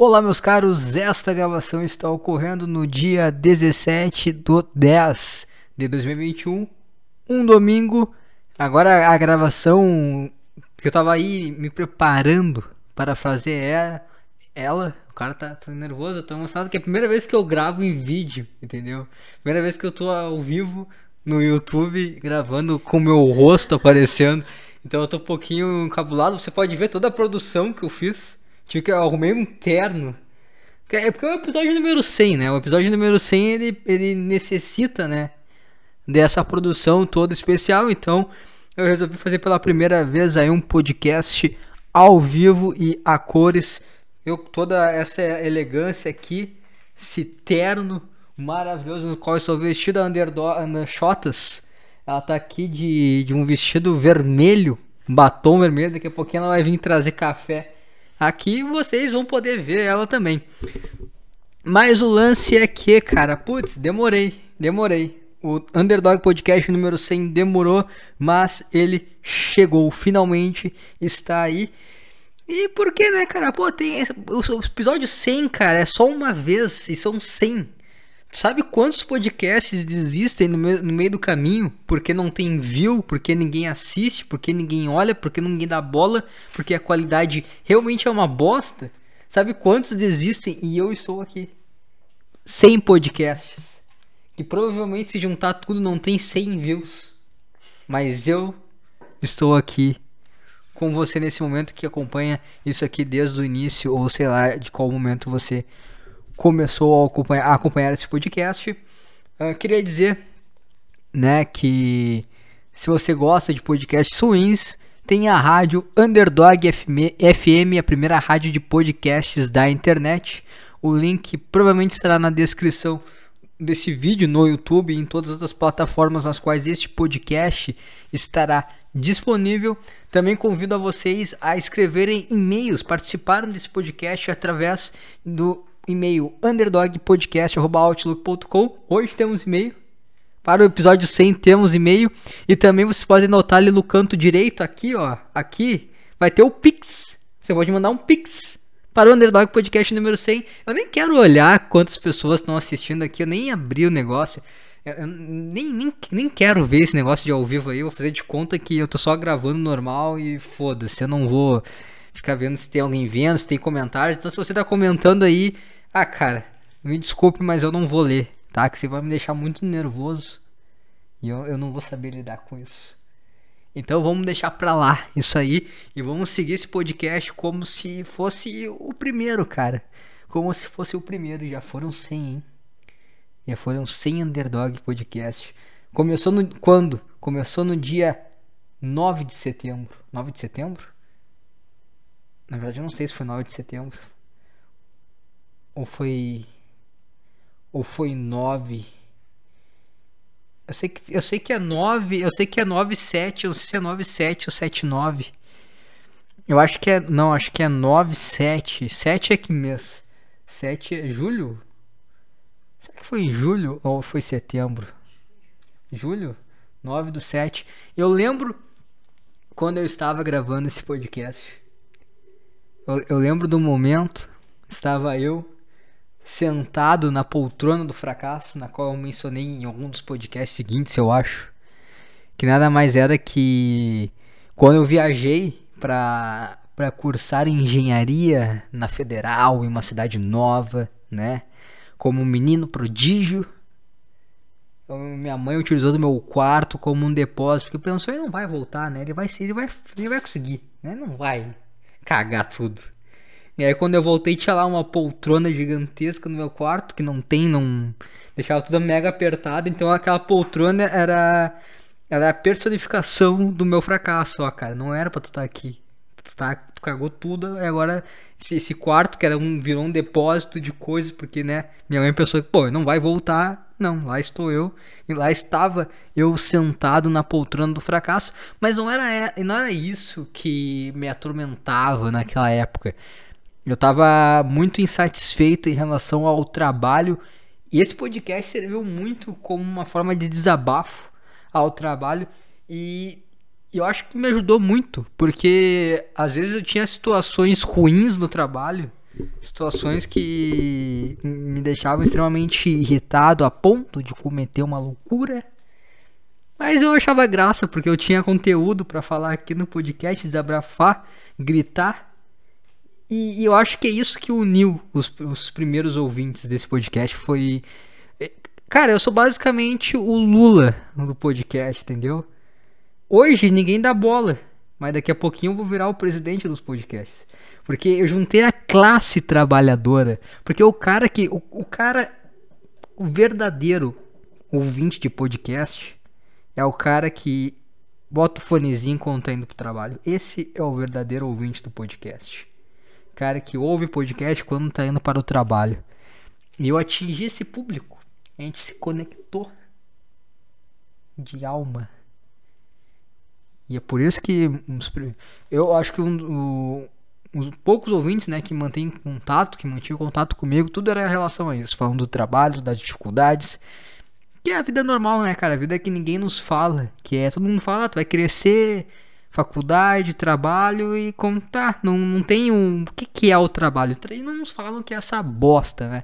Olá, meus caros. Esta gravação está ocorrendo no dia 17 do 10 de 2021, um domingo. Agora a gravação que eu tava aí me preparando para fazer é ela. O cara tá, tá nervoso, eu tô emocionado que é a primeira vez que eu gravo em vídeo, entendeu? Primeira vez que eu tô ao vivo no YouTube gravando com meu rosto aparecendo. Então eu tô um pouquinho encabulado. Você pode ver toda a produção que eu fiz. Tive que arrumei um terno. É porque é o episódio número 100, né? O episódio número 100 ele, ele necessita, né? Dessa produção toda especial. Então eu resolvi fazer pela primeira vez aí um podcast ao vivo e a cores. Eu toda essa elegância aqui, esse terno maravilhoso no qual estou vestido a Underdog Shotas. Ela tá aqui de, de um vestido vermelho, batom vermelho. Daqui a pouquinho ela vai vir trazer café Aqui vocês vão poder ver ela também. Mas o lance é que, cara, putz, demorei, demorei. O Underdog Podcast número 100 demorou, mas ele chegou, finalmente está aí. E por que, né, cara? Pô, tem esse, o episódio 100, cara, é só uma vez e são 100. Sabe quantos podcasts desistem no meio, no meio do caminho porque não tem view, porque ninguém assiste, porque ninguém olha, porque ninguém dá bola, porque a qualidade realmente é uma bosta? Sabe quantos desistem e eu estou aqui? 100 podcasts. Que provavelmente se juntar tudo não tem 100 views. Mas eu estou aqui com você nesse momento que acompanha isso aqui desde o início ou sei lá de qual momento você começou a acompanhar, a acompanhar esse podcast. Uh, queria dizer, né, que se você gosta de podcasts ruins, tem a rádio Underdog FM, a primeira rádio de podcasts da internet. O link provavelmente estará na descrição desse vídeo no YouTube e em todas as outras plataformas nas quais este podcast estará disponível. Também convido a vocês a escreverem e-mails, participarem desse podcast através do e-mail underdogpodcast.outlook.com. Hoje temos e-mail. Para o episódio 100 temos e-mail. E também vocês podem notar ali no canto direito, aqui, ó. Aqui vai ter o Pix. Você pode mandar um Pix para o Underdog Podcast número 100. Eu nem quero olhar quantas pessoas estão assistindo aqui. Eu nem abri o negócio. Eu nem, nem, nem quero ver esse negócio de ao vivo aí. Eu vou fazer de conta que eu tô só gravando normal e foda-se. Eu não vou ficar vendo se tem alguém vendo, se tem comentários. Então, se você tá comentando aí, ah, cara, me desculpe, mas eu não vou ler, tá? Que você vai me deixar muito nervoso e eu, eu não vou saber lidar com isso. Então vamos deixar pra lá isso aí e vamos seguir esse podcast como se fosse o primeiro, cara. Como se fosse o primeiro. Já foram 100, hein? Já foram 100 Underdog Podcast. Começou no. Quando? Começou no dia 9 de setembro. 9 de setembro? Na verdade, eu não sei se foi 9 de setembro. Ou foi. Ou foi 9. Eu sei que, eu sei que é 9. Eu sei que é 9, 7. Eu não sei se é 9, 7 ou 7, 9. Eu acho que é. Não, acho que é 9, 7. 7 é que mês? 7 é julho? Será que foi em julho ou foi setembro? Julho? 9 do 7. Eu lembro quando eu estava gravando esse podcast. Eu, eu lembro do momento. Estava eu sentado na poltrona do fracasso, na qual eu mencionei em algum dos podcasts seguintes, eu acho. Que nada mais era que quando eu viajei para para cursar engenharia na Federal, em uma cidade nova, né? Como um menino prodígio. Então, minha mãe utilizou do meu quarto como um depósito, porque pensou, ele não vai voltar, né? Ele vai, ele vai, ele vai conseguir, né? Não vai cagar tudo. E aí quando eu voltei tinha lá uma poltrona gigantesca no meu quarto, que não tem, não. Deixava tudo mega apertado, então aquela poltrona era. Era a personificação do meu fracasso, ó, cara. Não era pra tu estar tá aqui. Tu, tá, tu cagou tudo, e agora esse, esse, quarto, que era um, virou um depósito de coisas, porque, né, minha mãe pensou que, pô, não vai voltar. Não, lá estou eu. E lá estava eu sentado na poltrona do fracasso. Mas não era, não era isso que me atormentava naquela época. Eu estava muito insatisfeito em relação ao trabalho e esse podcast serviu muito como uma forma de desabafo ao trabalho e eu acho que me ajudou muito, porque às vezes eu tinha situações ruins no trabalho situações que me deixavam extremamente irritado a ponto de cometer uma loucura. Mas eu achava graça porque eu tinha conteúdo para falar aqui no podcast, desabrafar, gritar. E, eu acho que é isso que uniu os, os primeiros ouvintes desse podcast. Foi. É, cara, eu sou basicamente o Lula do podcast, entendeu? Hoje ninguém dá bola, mas daqui a pouquinho eu vou virar o presidente dos podcasts. Porque eu juntei a classe trabalhadora. Porque o cara que. O, o cara. O verdadeiro ouvinte de podcast é o cara que bota o fonezinho quando tá indo pro trabalho. Esse é o verdadeiro ouvinte do podcast. Cara que ouve podcast quando tá indo para o trabalho. E eu atingi esse público. A gente se conectou de alma. E é por isso que eu acho que um, os poucos ouvintes, né, que mantêm contato, que mantinham contato comigo, tudo era em relação a isso, falando do trabalho, das dificuldades. Que é a vida normal, né, cara? A vida é que ninguém nos fala, que é todo mundo fala, ah, tu vai crescer, faculdade, trabalho e como tá, não, não tem um, o que que é o trabalho? E não nos falam que é essa bosta, né?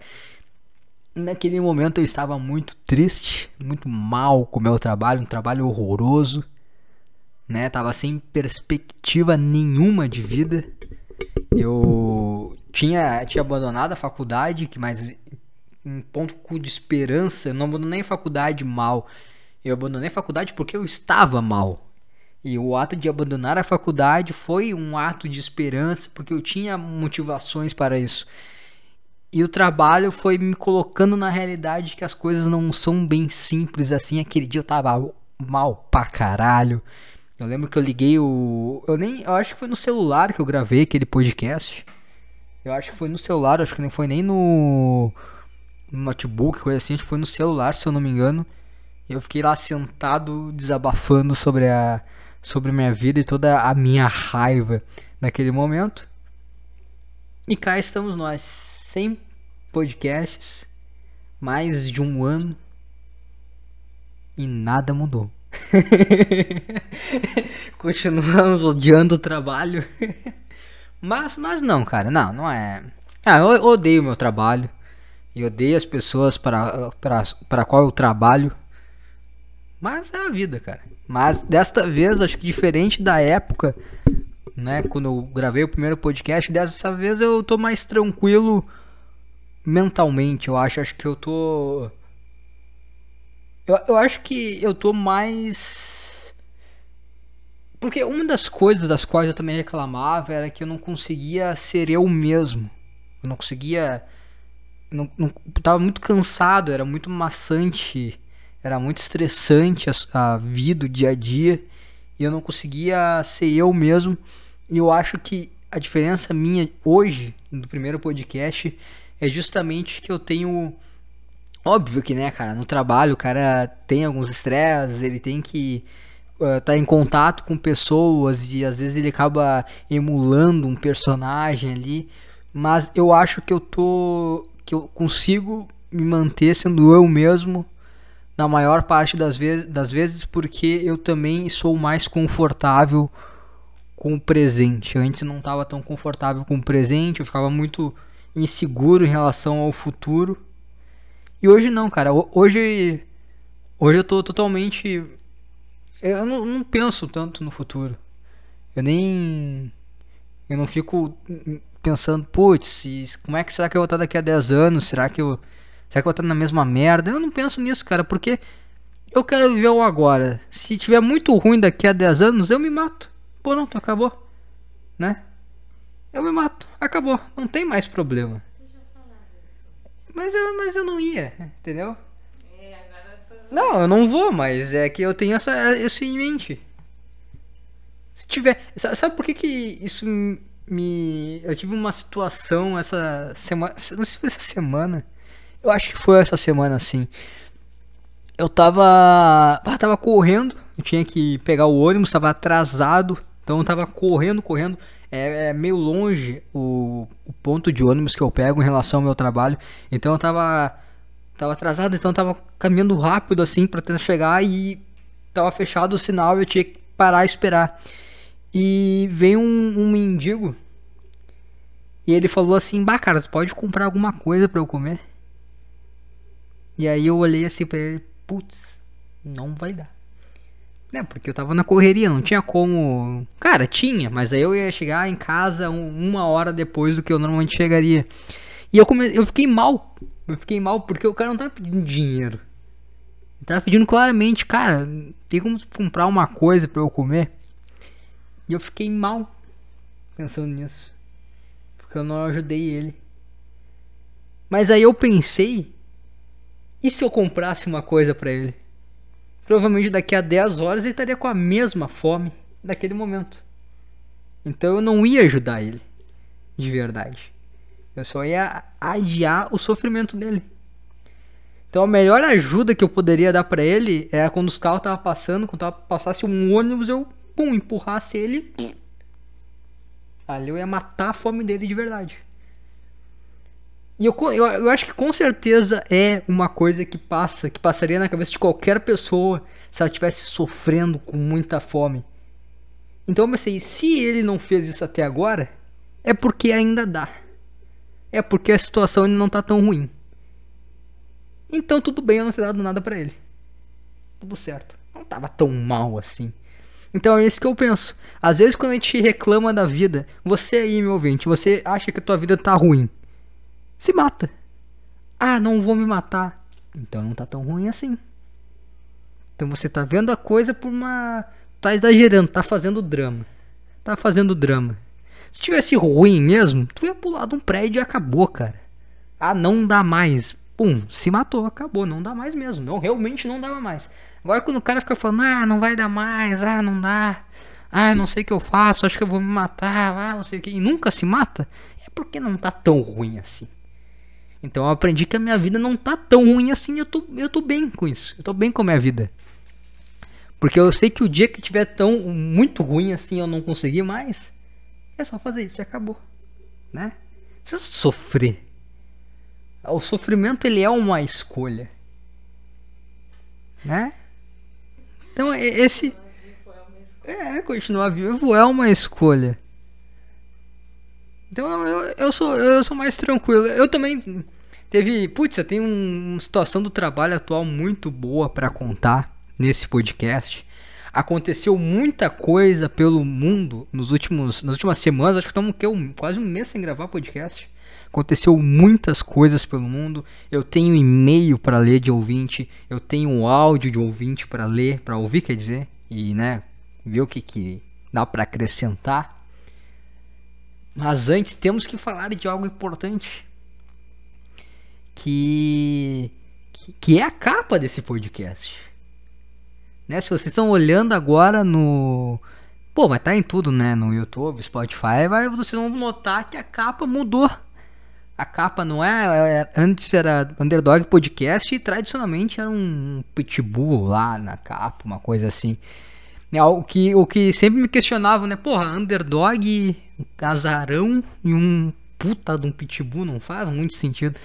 Naquele momento eu estava muito triste, muito mal com o meu trabalho, um trabalho horroroso né? Tava sem perspectiva nenhuma de vida. Eu tinha, tinha abandonado a faculdade, que mais um ponto de esperança. Eu não abandonei a faculdade mal. Eu abandonei a faculdade porque eu estava mal. E o ato de abandonar a faculdade foi um ato de esperança, porque eu tinha motivações para isso. E o trabalho foi me colocando na realidade que as coisas não são bem simples assim. Aquele dia eu tava mal pra caralho. Eu lembro que eu liguei o. Eu nem. Eu acho que foi no celular que eu gravei aquele podcast. Eu acho que foi no celular, acho que nem foi nem no, no notebook, coisa assim, acho que foi no celular, se eu não me engano. Eu fiquei lá sentado desabafando sobre a sobre minha vida e toda a minha raiva naquele momento. E cá estamos nós, sem podcasts, mais de um ano e nada mudou. Continuamos odiando o trabalho. mas, mas não, cara, não, não é. Ah, eu odeio meu trabalho. E odeio as pessoas para, para, para qual eu trabalho. Mas é a vida, cara. Mas desta vez, acho que diferente da época, né? Quando eu gravei o primeiro podcast, dessa vez eu tô mais tranquilo mentalmente. Eu acho, acho que eu tô eu, eu acho que eu tô mais. Porque uma das coisas das quais eu também reclamava era que eu não conseguia ser eu mesmo. Eu não conseguia. Não, não, tava muito cansado, era muito maçante, era muito estressante a, a vida, o dia a dia. E eu não conseguia ser eu mesmo. E eu acho que a diferença minha hoje, do primeiro podcast, é justamente que eu tenho Óbvio que, né, cara, no trabalho o cara tem alguns estresses, ele tem que estar uh, tá em contato com pessoas e às vezes ele acaba emulando um personagem ali, mas eu acho que eu tô que eu consigo me manter sendo eu mesmo na maior parte das vezes, das vezes porque eu também sou mais confortável com o presente. Eu antes não estava tão confortável com o presente, eu ficava muito inseguro em relação ao futuro. E hoje não, cara. Hoje. Hoje eu tô totalmente. Eu não, não penso tanto no futuro. Eu nem. Eu não fico pensando, putz, como é que será que eu vou estar daqui a 10 anos? Será que eu. Será que eu vou estar na mesma merda? Eu não penso nisso, cara, porque eu quero viver o agora. Se tiver muito ruim daqui a 10 anos, eu me mato. Pronto, acabou. Né? Eu me mato. Acabou. Não tem mais problema. Mas eu, mas eu não ia, entendeu? É, tô... Não, eu não vou, mas é que eu tenho essa, isso em mente. Se tiver. Sabe por que, que isso me. Eu tive uma situação essa semana. Não sei se foi essa semana. Eu acho que foi essa semana assim. Eu tava. Ah, tava correndo. Eu tinha que pegar o ônibus, tava atrasado. Então eu tava correndo, correndo é, é meio longe o, o, ponto de ônibus que eu pego em relação ao meu trabalho. Então eu tava, tava atrasado, então eu tava caminhando rápido assim para tentar chegar e tava fechado o sinal eu tinha que parar e esperar. E veio um, um mendigo E ele falou assim: Bah, cara, tu pode comprar alguma coisa pra eu comer? E aí eu olhei assim pra ele: Putz, não vai dar. Né, porque eu tava na correria, não tinha como. Cara, tinha, mas aí eu ia chegar em casa uma hora depois do que eu normalmente chegaria. E eu, come... eu fiquei mal. Eu fiquei mal porque o cara não tava pedindo dinheiro. Ele tava pedindo claramente, cara, tem como comprar uma coisa pra eu comer? E eu fiquei mal pensando nisso. Porque eu não ajudei ele. Mas aí eu pensei, e se eu comprasse uma coisa para ele? Provavelmente daqui a 10 horas ele estaria com a mesma fome daquele momento. Então eu não ia ajudar ele, de verdade. Eu só ia adiar o sofrimento dele. Então a melhor ajuda que eu poderia dar para ele era quando os carros estavam passando, quando tava, passasse um ônibus, eu pum, empurrasse ele. Ali eu ia matar a fome dele de verdade. E eu, eu, eu, acho que com certeza é uma coisa que passa, que passaria na cabeça de qualquer pessoa se ela estivesse sofrendo com muita fome. Então eu pensei, se ele não fez isso até agora, é porque ainda dá. É porque a situação não está tão ruim. Então tudo bem eu não ter dado nada para ele. Tudo certo. Não estava tão mal assim. Então é isso que eu penso. Às vezes quando a gente reclama da vida, você aí, meu ouvinte, você acha que a tua vida tá ruim se mata. Ah, não vou me matar. Então não tá tão ruim assim. Então você tá vendo a coisa por uma. Tá exagerando, tá fazendo drama. Tá fazendo drama. Se tivesse ruim mesmo, tu ia pular de um prédio e acabou, cara. Ah, não dá mais. Pum, se matou, acabou. Não dá mais mesmo. Não, realmente não dava mais. Agora quando o cara fica falando, ah, não vai dar mais, ah, não dá. Ah, não sei o que eu faço, acho que eu vou me matar, ah, não sei o que. E nunca se mata, é porque não tá tão ruim assim. Então eu aprendi que a minha vida não tá tão ruim assim, eu tô, eu tô bem com isso. Eu tô bem com a minha vida. Porque eu sei que o dia que tiver tão muito ruim assim, eu não conseguir mais, é só fazer isso e acabou, né? Você sofrer. O sofrimento ele é uma escolha, né? Então esse é continuar vivo é uma escolha. Então eu, eu, sou, eu sou mais tranquilo. Eu também teve. Putz, eu tenho uma situação do trabalho atual muito boa para contar nesse podcast. Aconteceu muita coisa pelo mundo nos últimos, nas últimas semanas. Acho que estamos um, quase um mês sem gravar podcast. Aconteceu muitas coisas pelo mundo. Eu tenho e-mail para ler de ouvinte. Eu tenho áudio de ouvinte para ler, para ouvir, quer dizer. E, né, ver o que, que dá para acrescentar. Mas antes temos que falar de algo importante. Que, que, é a capa desse podcast. Né? Se vocês estão olhando agora no. Pô, estar tá em tudo, né? No YouTube, Spotify, vai, vocês vão notar que a capa mudou. A capa não é, é. Antes era Underdog Podcast e tradicionalmente era um pitbull lá na capa, uma coisa assim. É, o, que, o que sempre me questionava, né? Porra, Underdog azarão e um puta de um pitbull não faz muito sentido.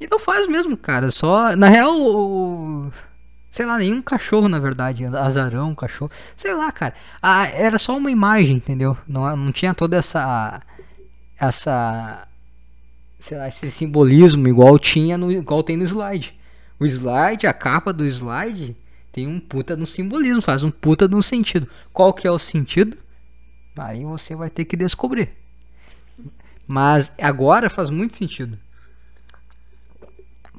E não faz mesmo, cara. Só. Na real, o, sei lá, nenhum cachorro, na verdade. Azarão, cachorro. Sei lá, cara. Ah, era só uma imagem, entendeu? Não, não tinha toda essa. Essa. Sei lá, esse simbolismo igual tinha no. igual tem no slide. O slide, a capa do slide, tem um puta no simbolismo, faz um puta no sentido. Qual que é o sentido? Aí você vai ter que descobrir. Mas agora faz muito sentido.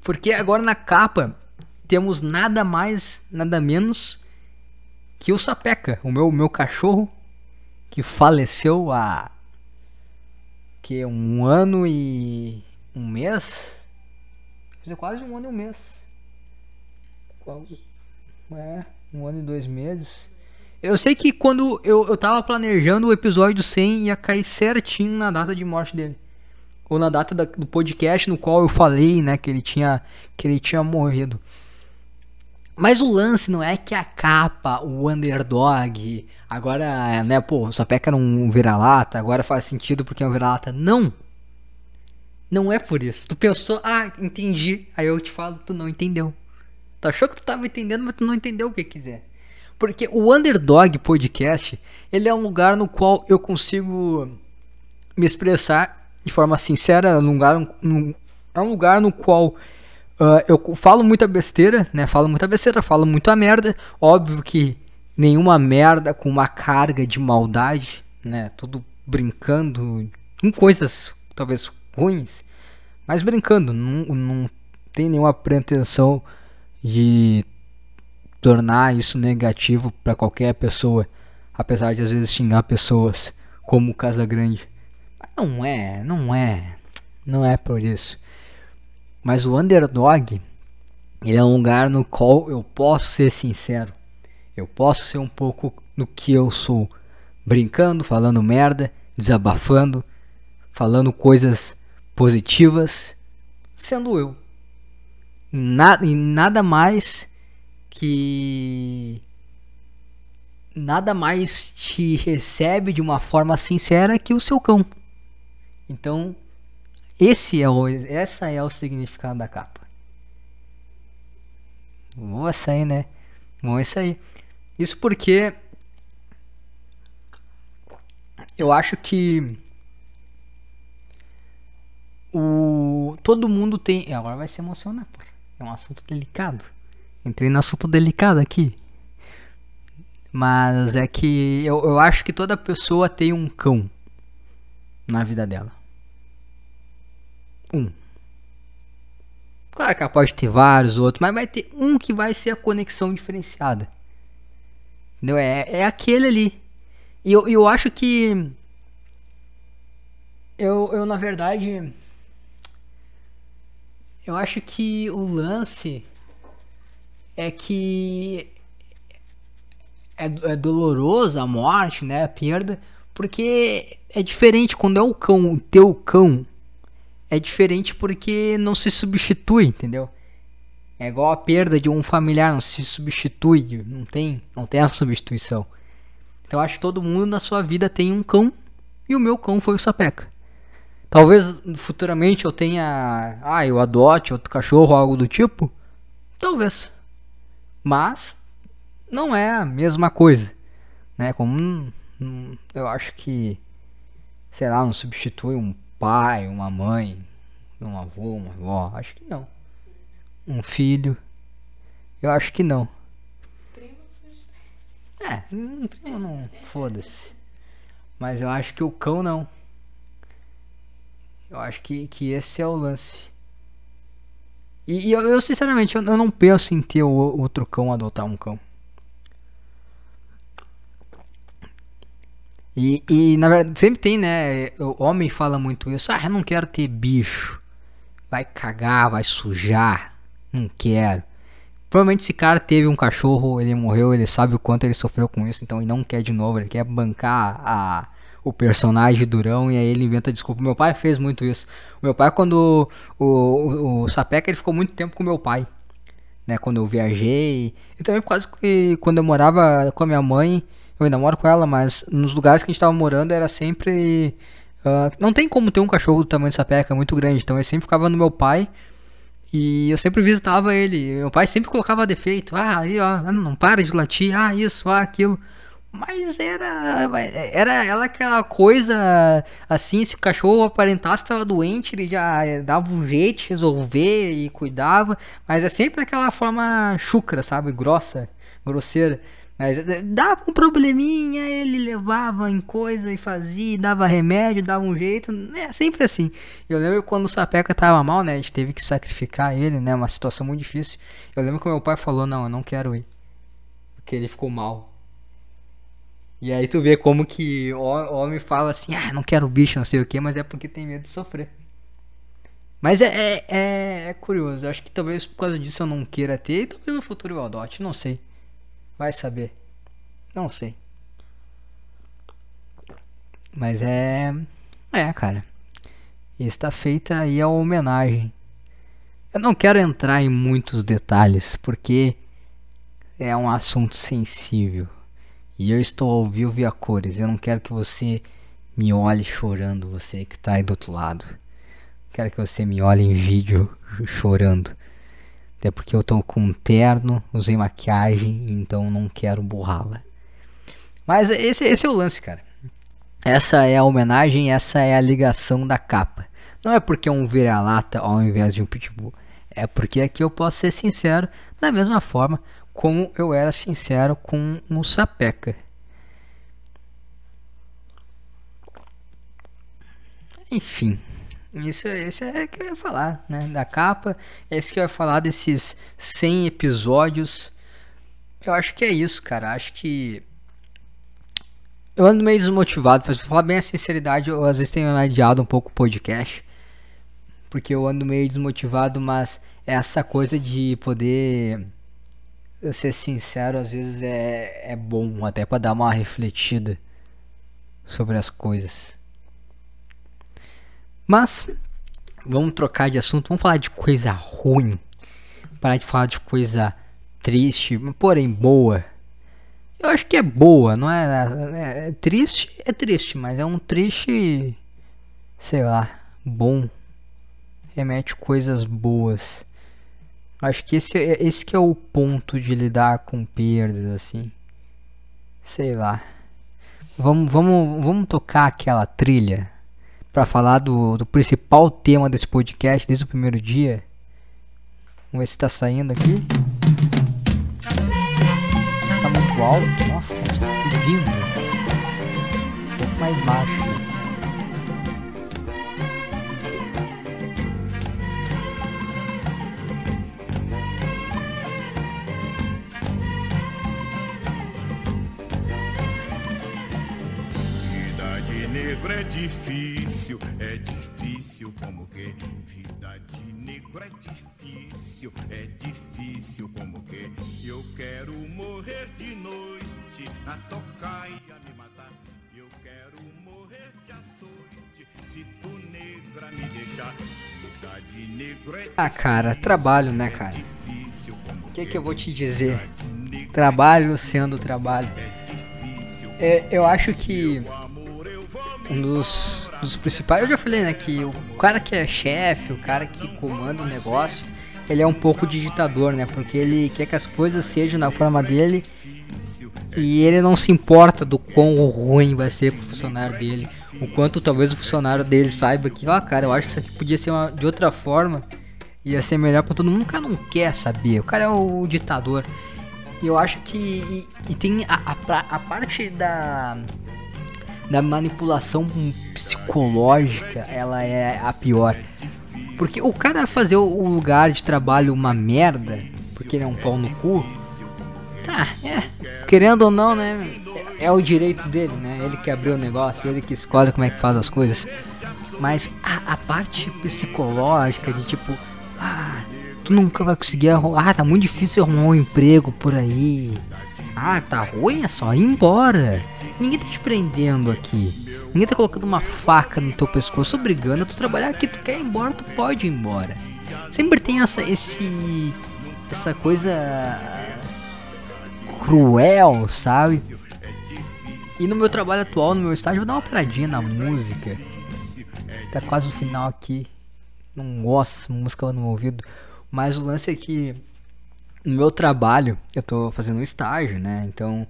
Porque agora na capa temos nada mais, nada menos que o Sapeca, o meu, meu cachorro que faleceu há que um ano e um mês. Quase um ano e um mês. É, um ano e dois meses. Eu sei que quando eu, eu tava planejando o episódio 100 ia cair certinho na data de morte dele. Ou na data da, do podcast no qual eu falei, né, que ele tinha que ele tinha morrido. Mas o lance não é que a capa, o underdog, agora, né, pô, o Sapeca era um vira-lata, agora faz sentido porque é um vira-lata. Não! Não é por isso. Tu pensou, ah, entendi. Aí eu te falo, tu não entendeu. Tu achou que tu tava entendendo, mas tu não entendeu o que quiser. Porque o Underdog Podcast, ele é um lugar no qual eu consigo me expressar de forma sincera, é um lugar, um, é um lugar no qual uh, eu falo muita besteira, né? Falo muita besteira, falo muita merda. Óbvio que nenhuma merda com uma carga de maldade, né? Tudo brincando com coisas talvez ruins, mas brincando, não, não tem nenhuma pretensão de tornar isso negativo para qualquer pessoa, apesar de às vezes xingar pessoas como Casa Grande. Não é, não é, não é por isso. Mas o underdog, ele é um lugar no qual eu posso ser sincero. Eu posso ser um pouco do que eu sou, brincando, falando merda, desabafando, falando coisas positivas, sendo eu. Na, e nada mais que nada mais te recebe de uma forma sincera que o seu cão. Então, esse é o, essa é o significado da capa. Boa essa aí, né? Bom, isso aí. Isso porque eu acho que o todo mundo tem. Agora vai se emocionar, pô. É um assunto delicado. Entrei no assunto delicado aqui. Mas é que eu, eu acho que toda pessoa tem um cão na vida dela. Um. Claro que pode ter vários outros, mas vai ter um que vai ser a conexão diferenciada. Entendeu? É, é aquele ali. E eu, eu acho que. Eu, eu, na verdade. Eu acho que o lance é que é, é doloroso a morte, né? A perda, porque é diferente quando é o cão, o teu cão. É diferente porque não se substitui, entendeu? É igual a perda de um familiar, não se substitui, não tem, não tem a substituição. Então acho que todo mundo na sua vida tem um cão e o meu cão foi o Sapeca. Talvez futuramente eu tenha, ah, eu adote outro cachorro algo do tipo. Talvez. Mas não é a mesma coisa, né? Como eu acho que sei lá, não substitui um pai, uma mãe, um avô, uma avó, acho que não. Um filho, eu acho que não. É, um primo não, foda-se. Mas eu acho que o cão não. Eu acho que, que esse é o lance. E, e eu, eu, sinceramente, eu, eu, não penso em ter o, outro cão, adotar um cão. E, e na verdade, sempre tem, né? O homem fala muito isso. Ah, eu não quero ter bicho. Vai cagar, vai sujar. Não quero. Provavelmente esse cara teve um cachorro, ele morreu, ele sabe o quanto ele sofreu com isso, então ele não quer de novo, ele quer bancar a, o personagem Durão e aí ele inventa desculpa. Meu pai fez muito isso. Meu pai, quando o, o, o Sapeca, ele ficou muito tempo com meu pai, né? Quando eu viajei. E também quase que quando eu morava com a minha mãe, eu ainda moro com ela, mas nos lugares que a gente estava morando era sempre. Uh, não tem como ter um cachorro do tamanho de Sapeca, muito grande. Então ele sempre ficava no meu pai. E eu sempre visitava ele. Meu pai sempre colocava defeito. Ah, aí, ó, não para de latir. Ah, isso, ah, aquilo. Mas era. Era ela aquela coisa assim, se o cachorro aparentasse estava doente, ele já dava um jeito de resolver e cuidava. Mas é sempre daquela forma chucra, sabe? Grossa, grosseira. Mas dava um probleminha, ele levava em coisa e fazia, dava remédio, dava um jeito. É sempre assim. Eu lembro quando o Sapeca tava mal, né? A gente teve que sacrificar ele, né? Uma situação muito difícil. Eu lembro que meu pai falou: Não, eu não quero ir. Porque ele ficou mal. E aí tu vê como que homem fala assim, ah, não quero bicho, não sei o que, mas é porque tem medo de sofrer. Mas é, é, é, é curioso, eu acho que talvez por causa disso eu não queira ter, e talvez no futuro eu adote, não sei. Vai saber. Não sei. Mas é. É, cara. Está feita aí a homenagem. Eu não quero entrar em muitos detalhes, porque é um assunto sensível. E eu estou ao vivo e a cores. Eu não quero que você me olhe chorando, você que está aí do outro lado. Quero que você me olhe em vídeo chorando. Até porque eu estou com um terno, usei maquiagem, então não quero borrá-la. Mas esse, esse é o lance, cara. essa é a homenagem, essa é a ligação da capa. Não é porque é um vira-lata ao invés de um pitbull. É porque aqui eu posso ser sincero da mesma forma como eu era sincero com o Sapeca. Enfim, isso, isso é que eu ia falar, né? Da capa, é isso que eu ia falar desses 100 episódios. Eu acho que é isso, cara. Acho que eu ando meio desmotivado, pra falar bem a sinceridade, eu às vezes tenho adiado um pouco o podcast. Porque eu ando meio desmotivado, mas essa coisa de poder ser sincero às vezes é, é bom até para dar uma refletida sobre as coisas. Mas vamos trocar de assunto, vamos falar de coisa ruim. Parar de falar de coisa triste, porém boa. Eu acho que é boa, não é, é, é triste, é triste, mas é um triste, sei lá, bom. Remete coisas boas. Acho que esse, é, esse que é o ponto de lidar com perdas, assim. Sei lá. Vamos, vamos, vamos tocar aquela trilha para falar do, do principal tema desse podcast desde o primeiro dia. Vamos ver se tá saindo aqui muito alto. Nossa, tá explodindo. Um pouco mais baixo. Negro é difícil, é difícil como que vida de negro é difícil, é difícil como que eu quero morrer de noite na tocaia me matar. Eu quero morrer de açoite se tu negra me deixar. Vida de negro é Ah, cara, trabalho, né, cara? O que que eu vou te dizer? Trabalho sendo trabalho. É, eu acho que um dos, dos principais, eu já falei, né, que o cara que é chefe, o cara que comanda o negócio, ele é um pouco de ditador, né, porque ele quer que as coisas sejam na forma dele e ele não se importa do quão ruim vai ser pro funcionário dele, o quanto talvez o funcionário dele saiba que, ó, oh, cara, eu acho que isso aqui podia ser uma, de outra forma, ia ser melhor para todo mundo, o cara não quer saber, o cara é o ditador. E eu acho que. E, e tem a, a, a parte da da manipulação psicológica, ela é a pior. Porque o cara fazer o lugar de trabalho uma merda, porque ele é um pau no cu, tá, é, querendo ou não, né, é o direito dele, né, ele que abriu o negócio, ele que escolhe como é que faz as coisas. Mas a, a parte psicológica de tipo, ah, tu nunca vai conseguir arrumar, ah, tá muito difícil arrumar um emprego por aí. Ah, tá ruim, é só ir embora. Ninguém tá te prendendo aqui. Ninguém tá colocando uma faca no teu pescoço obrigando a tu trabalhar aqui. Tu quer ir embora, tu pode ir embora. Sempre tem essa, esse, essa coisa cruel, sabe? E no meu trabalho atual, no meu estágio, vou dar uma paradinha na música. Tá quase no final aqui. Não gosto música no ouvido. Mas o lance é que no meu trabalho, eu tô fazendo um estágio, né? Então.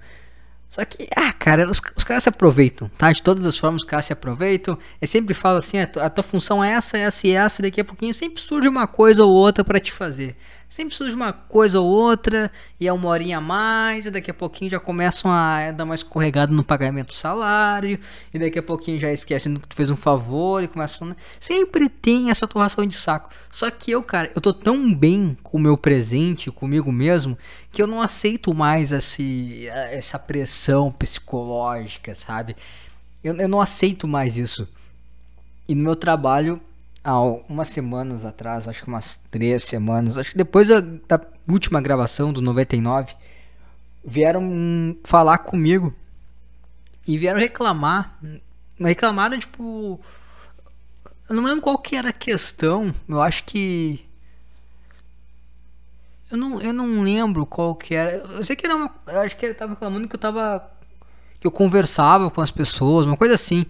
Só que, ah, cara, os, os caras se aproveitam, tá? De todas as formas, os caras se aproveitam. Eu sempre falo assim: a tua, a tua função é essa, essa e essa, daqui a pouquinho sempre surge uma coisa ou outra para te fazer. Sempre surge uma coisa ou outra, e é uma horinha a mais, e daqui a pouquinho já começam a dar uma escorregada no pagamento do salário, e daqui a pouquinho já esquecem que tu fez um favor e começam. Sempre tem essa torração de saco. Só que eu, cara, eu tô tão bem com o meu presente, comigo mesmo, que eu não aceito mais esse, essa pressão psicológica, sabe? Eu, eu não aceito mais isso. E no meu trabalho há umas semanas atrás, acho que umas três semanas, acho que depois da, última gravação do 99, vieram falar comigo e vieram reclamar. Reclamaram, tipo. Eu não lembro qual que era a questão. Eu acho que. Eu não, eu não lembro qual que era. Eu sei que era uma. Eu acho que ele tava reclamando que eu tava. Que eu conversava com as pessoas, uma coisa assim.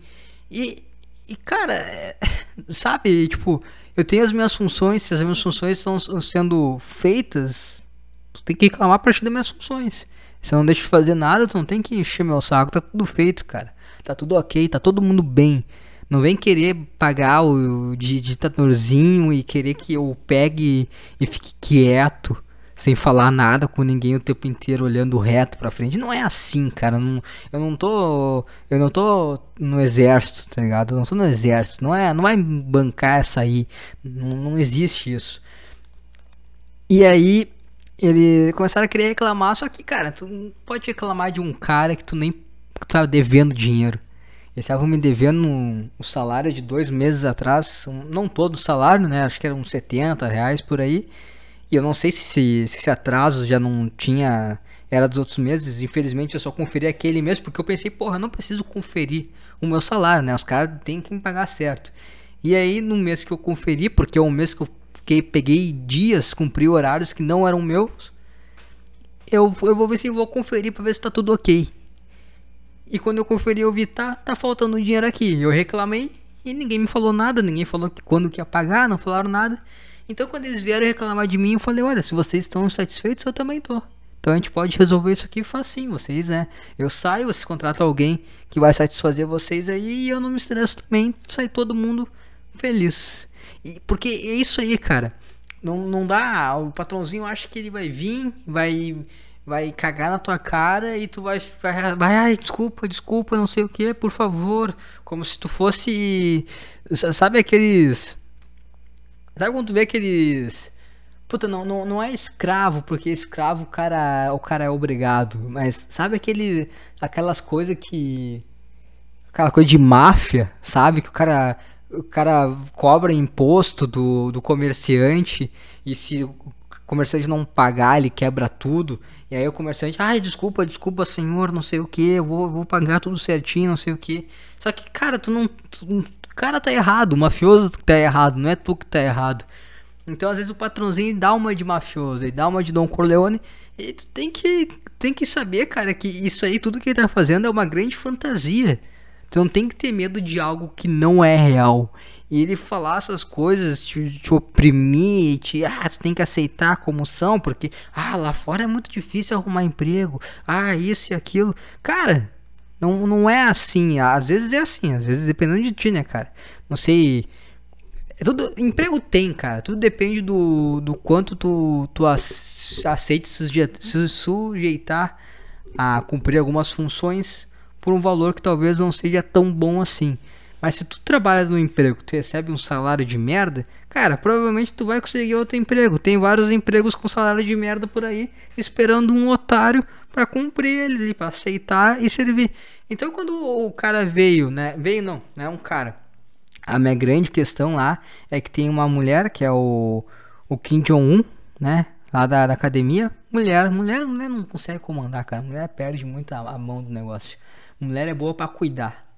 E e, cara, é, sabe, tipo, eu tenho as minhas funções, se as minhas funções estão sendo feitas, tu tem que reclamar a partir das minhas funções. Se eu não deixo de fazer nada, tu não tem que encher meu saco. Tá tudo feito, cara. Tá tudo ok, tá todo mundo bem. Não vem querer pagar o ditadorzinho e querer que eu pegue e fique quieto, sem falar nada com ninguém o tempo inteiro olhando reto pra frente. Não é assim, cara. Não, eu não tô. Eu não tô no exército, tá ligado? Eu não tô no exército. Não é. Não vai bancar essa aí. Não, não existe isso. E aí, ele começaram a querer reclamar, só que, cara, tu não pode reclamar de um cara que tu nem tá devendo dinheiro. Eles estavam me devendo um, um salário de dois meses atrás, um, não todo o salário, né? Acho que era uns 70 reais por aí. E eu não sei se, se, se esse atraso já não tinha. Era dos outros meses. Infelizmente eu só conferi aquele mês porque eu pensei, porra, não preciso conferir o meu salário, né? Os caras têm que me pagar certo. E aí, no mês que eu conferi, porque é um mês que eu fiquei, peguei dias, cumpri horários que não eram meus, eu, eu vou ver se vou conferir para ver se tá tudo ok. E quando eu conferi, eu vi, tá, tá faltando dinheiro aqui. Eu reclamei e ninguém me falou nada, ninguém falou que quando que ia pagar, não falaram nada. Então quando eles vieram reclamar de mim, eu falei, olha, se vocês estão satisfeitos, eu também tô. Então a gente pode resolver isso aqui facinho, vocês, né? Eu saio, vocês contratam alguém que vai satisfazer vocês aí e eu não me estresso também, sai todo mundo feliz. E, porque é isso aí, cara. Não, não dá. O patrãozinho acha que ele vai vir, vai vai cagar na tua cara e tu vai, vai, vai ai, desculpa, desculpa, não sei o que, por favor. Como se tu fosse. Sabe aqueles. Sabe quando tu vê aqueles. Puta, não, não, não é escravo, porque escravo o cara, o cara é obrigado. Mas sabe aquele. aquelas coisas que. Aquela coisa de máfia, sabe? Que o cara. O cara cobra imposto do, do comerciante e se o comerciante não pagar, ele quebra tudo. E aí o comerciante, ai, desculpa, desculpa, senhor, não sei o que, eu vou, vou pagar tudo certinho, não sei o que. Só que, cara, tu não. Tu, cara tá errado, o mafioso tá errado, não é tu que tá errado. Então, às vezes, o patrãozinho dá uma de mafioso, e dá uma de Don Corleone, e tu tem que, tem que saber, cara, que isso aí, tudo que ele tá fazendo é uma grande fantasia. Tu não tem que ter medo de algo que não é real. E ele falar essas coisas, te, te oprimir, te, ah, tu tem que aceitar como são, porque, ah, lá fora é muito difícil arrumar emprego, ah, isso e aquilo. Cara, não, não é assim. Às vezes é assim, às vezes dependendo de ti, né, cara? Não sei. É tudo, emprego tem, cara. Tudo depende do, do quanto tu, tu aceita se sujeitar a cumprir algumas funções por um valor que talvez não seja tão bom assim. Mas se tu trabalha no emprego, tu recebe um salário de merda, cara, provavelmente tu vai conseguir outro emprego. Tem vários empregos com salário de merda por aí, esperando um otário para cumprir ele, para aceitar e servir. Então quando o cara veio, né, veio não, né, um cara. A minha grande questão lá é que tem uma mulher que é o o Kim Jong-un, né, lá da, da, academia. Mulher, mulher, mulher não consegue comandar, cara. Mulher perde muito a, a mão do negócio. Mulher é boa para cuidar.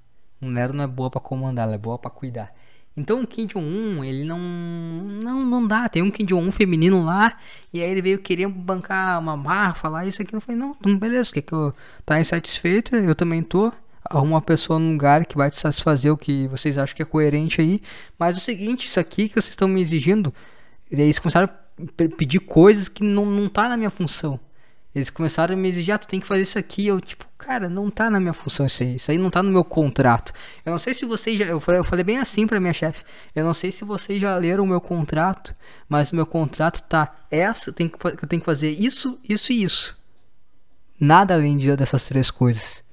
Mulher não é boa para comandar, ela é boa para cuidar. Então o Kim Jong-un, ele não, não não dá. Tem um Kim Jong-un feminino lá, e aí ele veio querer bancar uma marra, falar isso aqui. Eu falei, não, beleza, que que eu tá insatisfeito, eu também tô. Arruma uma pessoa num lugar que vai te satisfazer o que vocês acham que é coerente aí. Mas é o seguinte, isso aqui que vocês estão me exigindo, eles começaram a pedir coisas que não, não tá na minha função. Eles começaram a me exigir, ah, tu tem que fazer isso aqui. Eu, tipo, cara, não tá na minha função isso aí. Isso aí não tá no meu contrato. Eu não sei se vocês já. Eu falei, eu falei bem assim pra minha chefe. Eu não sei se vocês já leram o meu contrato, mas o meu contrato tá. Essa, tem que, eu tenho que fazer isso, isso e isso. Nada além dessas três coisas.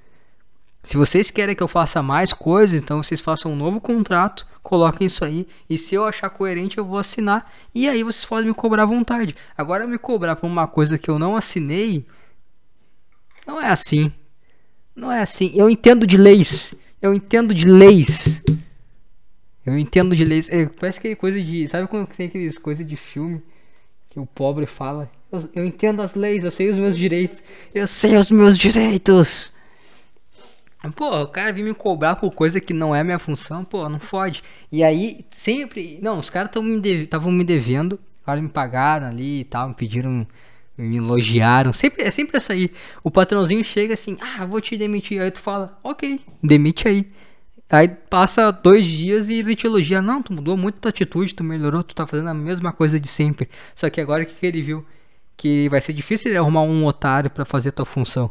Se vocês querem que eu faça mais coisas, então vocês façam um novo contrato, coloquem isso aí. E se eu achar coerente, eu vou assinar. E aí vocês podem me cobrar à vontade. Agora, me cobrar por uma coisa que eu não assinei, não é assim. Não é assim. Eu entendo de leis. Eu entendo de leis. Eu entendo de leis. É, parece que é coisa de. Sabe quando tem aquelas coisas de filme que o pobre fala? Eu, eu entendo as leis, eu sei os meus direitos. Eu sei os meus direitos. Pô, o cara vir me cobrar por coisa que não é minha função, pô, não fode. E aí, sempre. Não, os caras estavam me, me devendo, agora me pagaram ali e tal, me pediram, me elogiaram. Sempre, é sempre essa aí. O patrãozinho chega assim, ah, vou te demitir. Aí tu fala, ok, demite aí. Aí passa dois dias e ele te elogia. Não, tu mudou muito tua atitude, tu melhorou, tu tá fazendo a mesma coisa de sempre. Só que agora o que, que ele viu? que vai ser difícil ele arrumar um otário pra fazer tua função.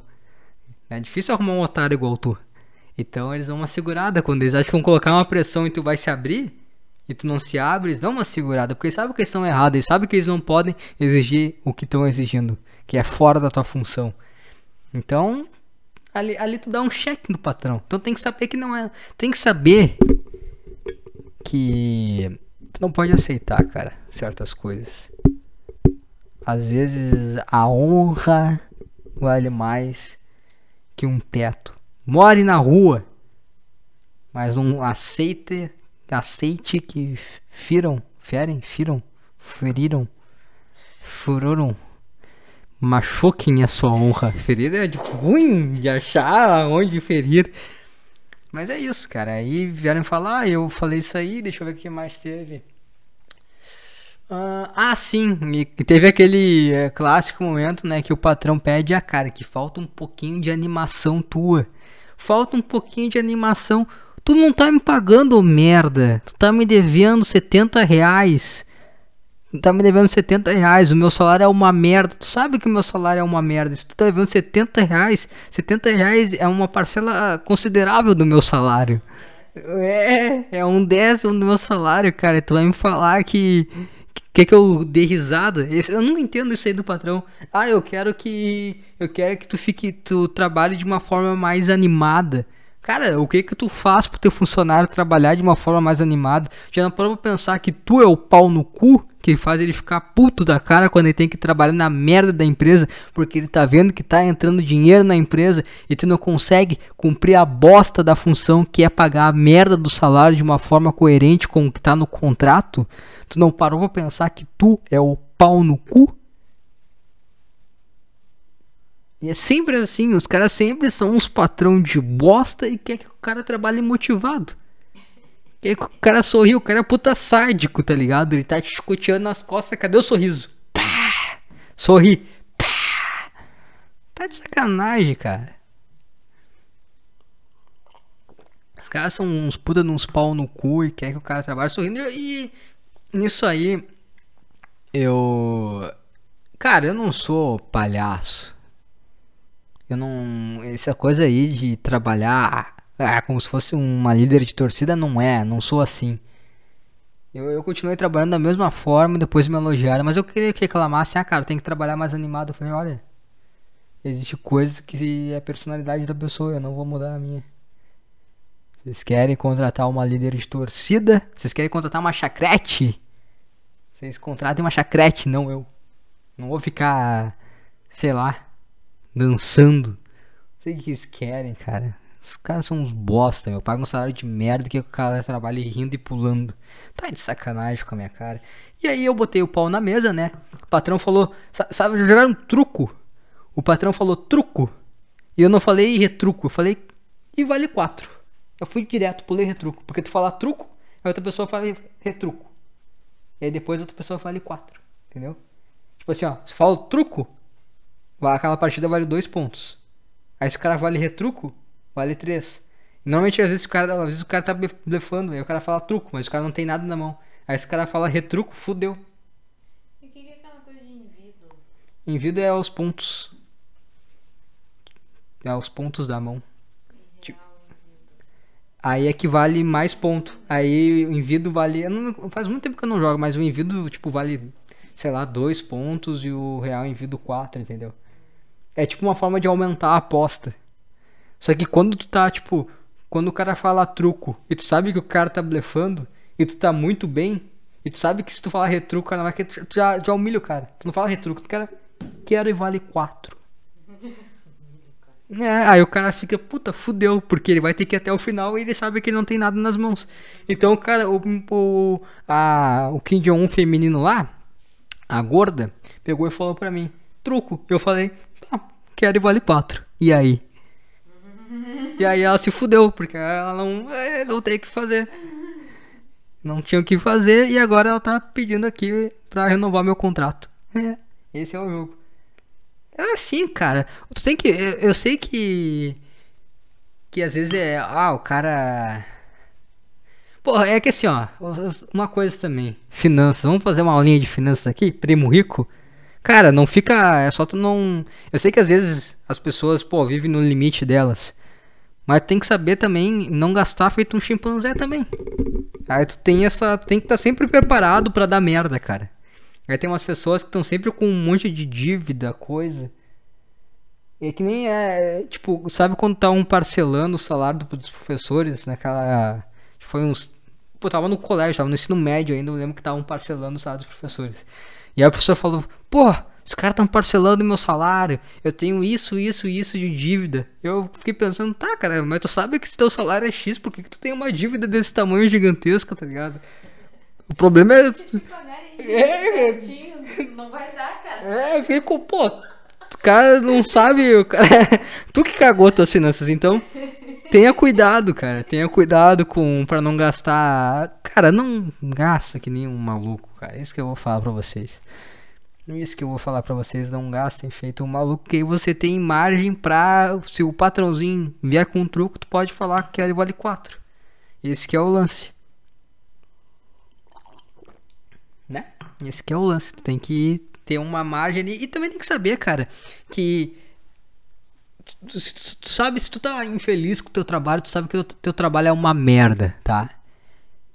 É difícil arrumar um otário igual tu. Então eles dão uma segurada. Quando eles acham que vão colocar uma pressão e tu vai se abrir, e tu não se abre, eles dão uma segurada. Porque eles sabem que eles estão errados. Eles sabem que eles não podem exigir o que estão exigindo. Que é fora da tua função. Então, ali, ali tu dá um cheque no patrão. Então tem que saber que não é. Tem que saber que tu não pode aceitar, cara, certas coisas. Às vezes a honra vale mais que um teto. More na rua, mas não aceite, aceite que firam, ferem, firam, feriram, furaram, machuquem a sua honra. Ferir é de ruim de achar onde ferir. Mas é isso, cara. Aí vieram falar, eu falei isso aí, deixa eu ver o que mais teve. Ah, ah, sim, e teve aquele é, clássico momento, né, que o patrão pede a cara, que falta um pouquinho de animação tua. Falta um pouquinho de animação. Tu não tá me pagando, merda. Tu tá me devendo 70 reais. Tu tá me devendo 70 reais. O meu salário é uma merda. Tu sabe que o meu salário é uma merda. Se tu tá devendo 70 reais, 70 reais é uma parcela considerável do meu salário. É, é um décimo do meu salário, cara. Tu vai me falar que Quer que eu dê risada? Eu não entendo isso aí do patrão. Ah, eu quero que. Eu quero que tu fique. Tu trabalhe de uma forma mais animada. Cara, o que que tu faz pro teu funcionário trabalhar de uma forma mais animada? Já não pode pensar que tu é o pau no cu que faz ele ficar puto da cara quando ele tem que trabalhar na merda da empresa, porque ele tá vendo que tá entrando dinheiro na empresa e tu não consegue cumprir a bosta da função que é pagar a merda do salário de uma forma coerente com o que tá no contrato? Tu não parou pra pensar que tu é o pau no cu? E é sempre assim, os caras sempre são uns patrão de bosta e quer que o cara trabalhe motivado. Quer que o cara sorri, o cara é puta sádico, tá ligado? Ele tá te escoteando nas costas, cadê o sorriso? Pá! Sorri! Pá! Tá de sacanagem, cara. Os caras são uns puta de uns pau no cu e quer que o cara trabalhe sorrindo. E nisso aí, eu. Cara, eu não sou palhaço. Eu não. Essa coisa aí de trabalhar ah, como se fosse uma líder de torcida, não é, não sou assim. Eu, eu continuei trabalhando da mesma forma, depois me elogiaram, mas eu queria que reclamassem, ah cara, tem que trabalhar mais animado. Eu falei, olha, existe coisas que é a personalidade da pessoa, eu não vou mudar a minha. Vocês querem contratar uma líder de torcida? Vocês querem contratar uma chacrete? Vocês contratem uma chacrete, não eu. Não vou ficar, sei lá, dançando. Não sei o que eles querem, cara. Os caras são uns bosta, meu. Paga um salário de merda que o cara trabalha rindo e pulando. Tá de sacanagem com a minha cara. E aí eu botei o pau na mesa, né? O patrão falou, sabe, jogar um truco. O patrão falou truco. E eu não falei retruco, eu falei e vale 4. Eu fui direto, pulei retruco. Porque tu fala truco, a outra pessoa fala retruco. E aí depois outra pessoa fala 4. Entendeu? Tipo assim, ó, se fala truco, aquela partida vale 2 pontos. Aí se o cara vale retruco, vale 3. Normalmente às vezes o cara, às vezes o cara tá blefando, aí o cara fala truco, mas o cara não tem nada na mão. Aí esse cara fala retruco, fudeu. E o que, que é aquela coisa de envido? Envido é os pontos. É os pontos da mão. Aí é que vale mais ponto. Aí o envido vale. Não, faz muito tempo que eu não jogo, mas o envido, tipo, vale, sei lá, dois pontos e o real envido 4, entendeu? É tipo uma forma de aumentar a aposta. Só que quando tu tá, tipo, quando o cara fala truco e tu sabe que o cara tá blefando e tu tá muito bem, e tu sabe que se tu falar retruco, cara, tu já, já humilha o cara. Tu não fala retruco, tu quer quero e vale 4. É, aí o cara fica, puta, fudeu, porque ele vai ter que ir até o final e ele sabe que ele não tem nada nas mãos. Então cara, o, o, a, o Kim Jong-un feminino lá, a gorda, pegou e falou pra mim, truco. Eu falei, tá, quero e vale 4. E aí? E aí ela se fudeu, porque ela não, é, não tem o que fazer. Não tinha o que fazer e agora ela tá pedindo aqui pra renovar meu contrato. É, esse é o jogo. É assim, cara. Tu tem que. Eu, eu sei que. Que às vezes é. Ah, o cara. Porra, é que assim, ó. Uma coisa também. Finanças. Vamos fazer uma aulinha de finanças aqui? Primo rico? Cara, não fica. É só tu não. Eu sei que às vezes as pessoas, pô, vivem no limite delas. Mas tem que saber também não gastar feito um chimpanzé também. Aí tu tem essa. Tem que estar tá sempre preparado para dar merda, cara. Aí tem umas pessoas que estão sempre com um monte de dívida, coisa. É que nem é. Tipo, sabe quando tá um parcelando o salário dos professores naquela. Foi uns. Pô, tava no colégio, tava no ensino médio ainda, eu lembro que estavam parcelando o salário dos professores. E aí a professora falou: Pô, os caras estão parcelando meu salário, eu tenho isso, isso isso de dívida. Eu fiquei pensando: Tá, cara, mas tu sabe que se teu salário é X, por que, que tu tem uma dívida desse tamanho gigantesco, tá ligado? O problema é. É, certinho, não vai dar, cara. É, com, pô, o cara não sabe, o cara. tu que cagou tuas finanças, então. Tenha cuidado, cara. Tenha cuidado com para não gastar. Cara, não gasta que nem um maluco, cara. Isso que eu vou falar pra vocês. Isso que eu vou falar pra vocês, não gastem feito um maluco, que aí você tem margem pra. Se o patrãozinho vier com um truco, tu pode falar que ele vale 4. Esse que é o lance. Né? Esse que é o lance. Tu tem que ter uma margem ali. E também tem que saber, cara, que. Tu, tu, tu, sabe, se tu tá infeliz com o teu trabalho, tu sabe que o teu trabalho é uma merda, tá?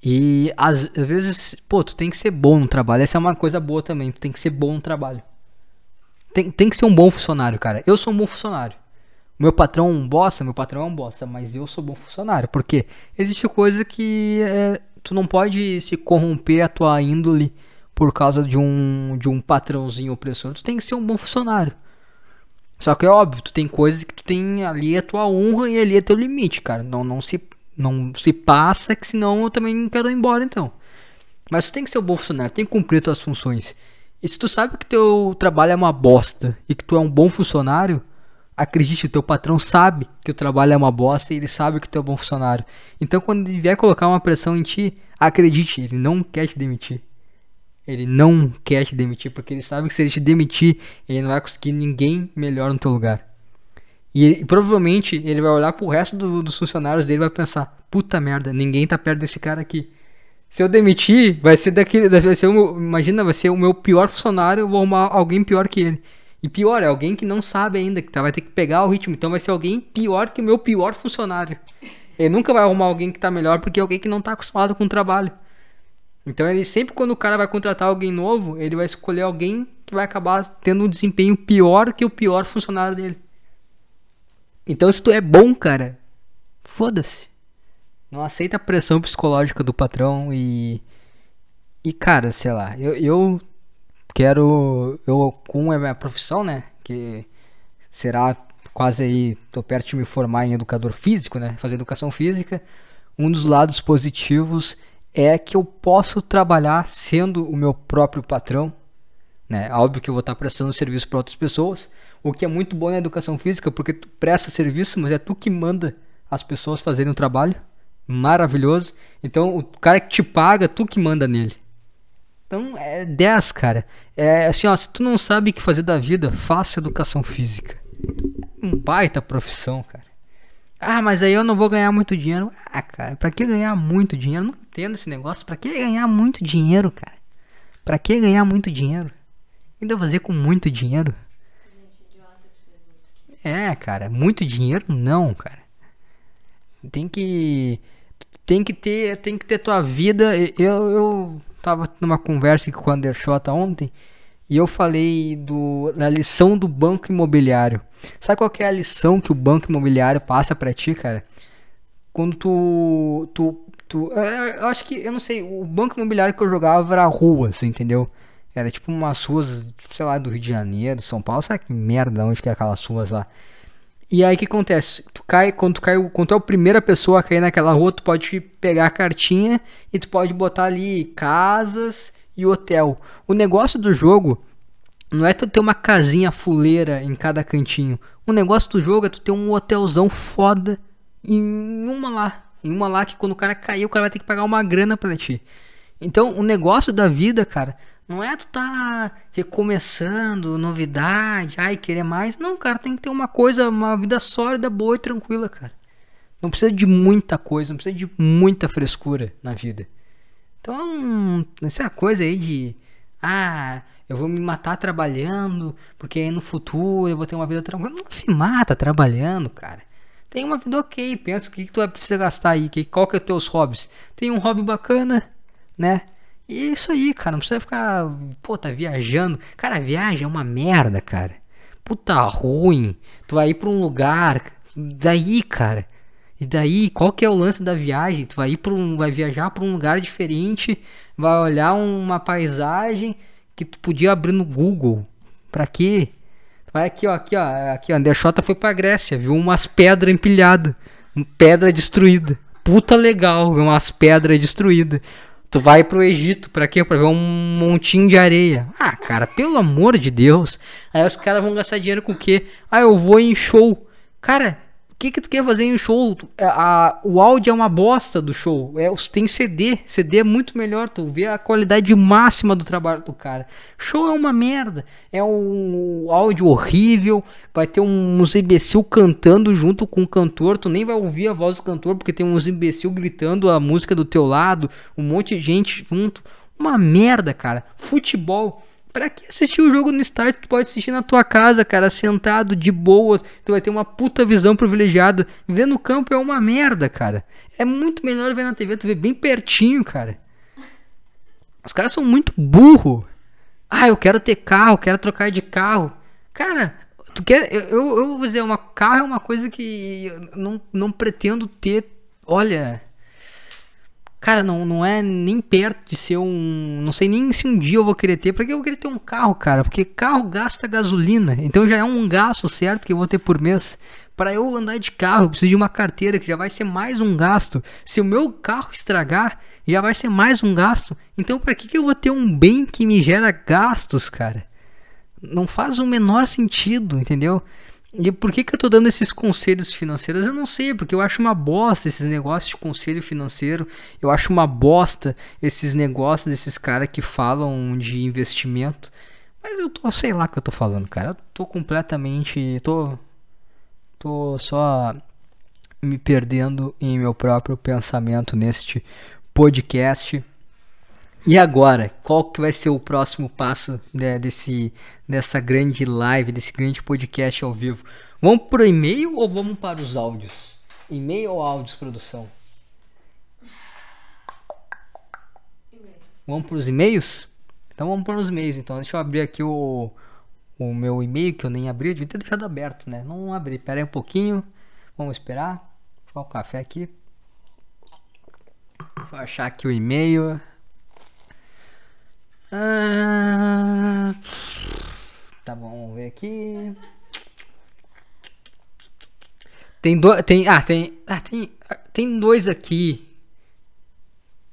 E às, às, vezes, pô, tu tem que ser bom no trabalho. Essa é uma coisa boa também. Tu tem que ser bom no trabalho. Tem, tem que ser um bom funcionário, cara. Eu sou um bom funcionário. Meu patrão é um bosta, meu patrão é um bosta, mas eu sou bom funcionário. Porque existe coisa que é, tu não pode se corromper a tua índole por causa de um, de um patrãozinho opressor. Tu tem que ser um bom funcionário. Só que é óbvio, tu tem coisas que tu tem ali a tua honra e ali é teu limite, cara. Não, não se não se passa, que senão eu também quero ir embora então. Mas tu tem que ser um bom funcionário, tem que cumprir tuas funções. E se tu sabe que teu trabalho é uma bosta e que tu é um bom funcionário, acredite, teu patrão sabe que o trabalho é uma bosta e ele sabe que tu é um bom funcionário. Então quando ele vier colocar uma pressão em ti, acredite, ele não quer te demitir. Ele não quer te demitir porque ele sabe que se ele te demitir, ele não vai conseguir ninguém melhor no teu lugar. E, ele, provavelmente ele vai olhar pro resto do, dos funcionários dele e vai pensar: puta merda, ninguém tá perto desse cara aqui. Se eu demitir, vai ser daquele. Vai ser o, imagina, vai ser o meu pior funcionário, eu vou arrumar alguém pior que ele. E pior, é alguém que não sabe ainda, que tá, vai ter que pegar o ritmo. Então vai ser alguém pior que o meu pior funcionário. Ele nunca vai arrumar alguém que tá melhor porque é alguém que não tá acostumado com o trabalho. Então ele sempre quando o cara vai contratar alguém novo, ele vai escolher alguém que vai acabar tendo um desempenho pior que o pior funcionário dele. Então se tu é bom, cara, foda-se. Não aceita a pressão psicológica do patrão e e cara, sei lá, eu, eu quero eu com a minha profissão, né, que será quase aí tô perto de me formar em educador físico, né, fazer educação física. Um dos lados positivos é que eu posso trabalhar sendo o meu próprio patrão. Né? Óbvio que eu vou estar prestando serviço para outras pessoas, o que é muito bom na educação física, porque tu presta serviço, mas é tu que manda as pessoas fazerem o trabalho. Maravilhoso. Então, o cara que te paga, tu que manda nele. Então, é 10, cara. É assim, ó, se tu não sabe o que fazer da vida, faça educação física. Um baita profissão, cara. Ah, mas aí eu não vou ganhar muito dinheiro. Ah, cara, pra que ganhar muito dinheiro? não entendo esse negócio. Pra que ganhar muito dinheiro, cara? Pra que ganhar muito dinheiro? Ainda fazer com muito dinheiro? É, cara, muito dinheiro não, cara. Tem que tem que ter, tem que ter tua vida. Eu eu tava numa conversa com o Andershota ontem e eu falei do, da lição do banco imobiliário. Sabe qual é a lição que o banco imobiliário passa para ti, cara? Quando tu, tu, tu. Eu acho que, eu não sei, o banco imobiliário que eu jogava era ruas, entendeu? Era tipo umas ruas, sei lá, do Rio de Janeiro, São Paulo, sabe que merda, onde que é aquelas ruas lá? E aí o que acontece? Tu cai, quando tu cai, quando tu é a primeira pessoa a cair naquela rua, tu pode pegar a cartinha e tu pode botar ali casas e hotel. O negócio do jogo não é tu ter uma casinha fuleira em cada cantinho. O negócio do jogo é tu ter um hotelzão foda em uma lá. Em uma lá que quando o cara cair, o cara vai ter que pagar uma grana pra ti. Então, o negócio da vida, cara, não é tu tá recomeçando, novidade, ai, querer mais. Não, cara, tem que ter uma coisa, uma vida sólida, boa e tranquila, cara. Não precisa de muita coisa, não precisa de muita frescura na vida. Então, essa coisa aí de. Ah, eu vou me matar trabalhando, porque aí no futuro eu vou ter uma vida tranquila. Não se mata trabalhando, cara. Tem uma vida ok, pensa o que, que tu vai precisar gastar aí, que, qual que é os teus hobbies. Tem um hobby bacana, né? E é isso aí, cara, não precisa ficar, pô, tá viajando. Cara, viagem é uma merda, cara. Puta ruim. Tu vai ir pra um lugar, daí, cara. E daí, qual que é o lance da viagem? Tu vai ir para um, vai viajar para um lugar diferente, vai olhar uma paisagem que tu podia abrir no Google. Pra quê? Vai aqui, ó, aqui, ó, aqui, ó. Anderchota foi pra Grécia, viu umas pedras empilhadas, pedra destruída. Puta legal, viu umas pedras destruídas. Tu vai pro Egito, pra quê? Pra ver um montinho de areia. Ah, cara, pelo amor de Deus. Aí os caras vão gastar dinheiro com o quê? Ah, eu vou em show. Cara, que que tu quer fazer em um show? A, é, a, o áudio é uma bosta do show. É, tem CD. CD é muito melhor. Tu vê a qualidade máxima do trabalho do cara. Show é uma merda. É um áudio horrível. Vai ter uns imbecil cantando junto com o cantor. Tu nem vai ouvir a voz do cantor porque tem uns imbecil gritando a música do teu lado. Um monte de gente junto. Uma merda, cara. Futebol Pra que assistir o jogo no estádio? Tu pode assistir na tua casa, cara, sentado de boas. Tu vai ter uma puta visão privilegiada. Ver no campo é uma merda, cara. É muito melhor ver na TV, tu vê bem pertinho, cara. Os caras são muito burro. Ah, eu quero ter carro, quero trocar de carro. Cara, tu quer. Eu, eu, eu vou dizer, uma carro é uma coisa que eu não, não pretendo ter. Olha Cara, não, não é nem perto de ser um. Não sei nem se um dia eu vou querer ter. Pra que eu vou querer ter um carro, cara? Porque carro gasta gasolina. Então já é um gasto certo que eu vou ter por mês. Para eu andar de carro, eu preciso de uma carteira que já vai ser mais um gasto. Se o meu carro estragar, já vai ser mais um gasto. Então, para que, que eu vou ter um bem que me gera gastos, cara? Não faz o menor sentido, entendeu? E por que, que eu tô dando esses conselhos financeiros? Eu não sei, porque eu acho uma bosta esses negócios de conselho financeiro. Eu acho uma bosta esses negócios desses caras que falam de investimento. Mas eu tô, sei lá o que eu tô falando, cara. Eu tô completamente. tô. tô só me perdendo em meu próprio pensamento neste podcast. E agora, qual que vai ser o próximo passo né, desse, dessa grande live, desse grande podcast ao vivo? Vamos pro e-mail ou vamos para os áudios? E-mail ou áudios, produção? Vamos para os e-mails? Então vamos para os e-mails. Então deixa eu abrir aqui o, o meu e-mail que eu nem abri. Eu devia ter deixado aberto, né? Não abri. Pera aí um pouquinho. Vamos esperar. Vou o café aqui. Vou achar aqui o e-mail. Ah, tá bom, vamos ver aqui. Tem dois, tem, ah, tem, ah, tem, tem dois aqui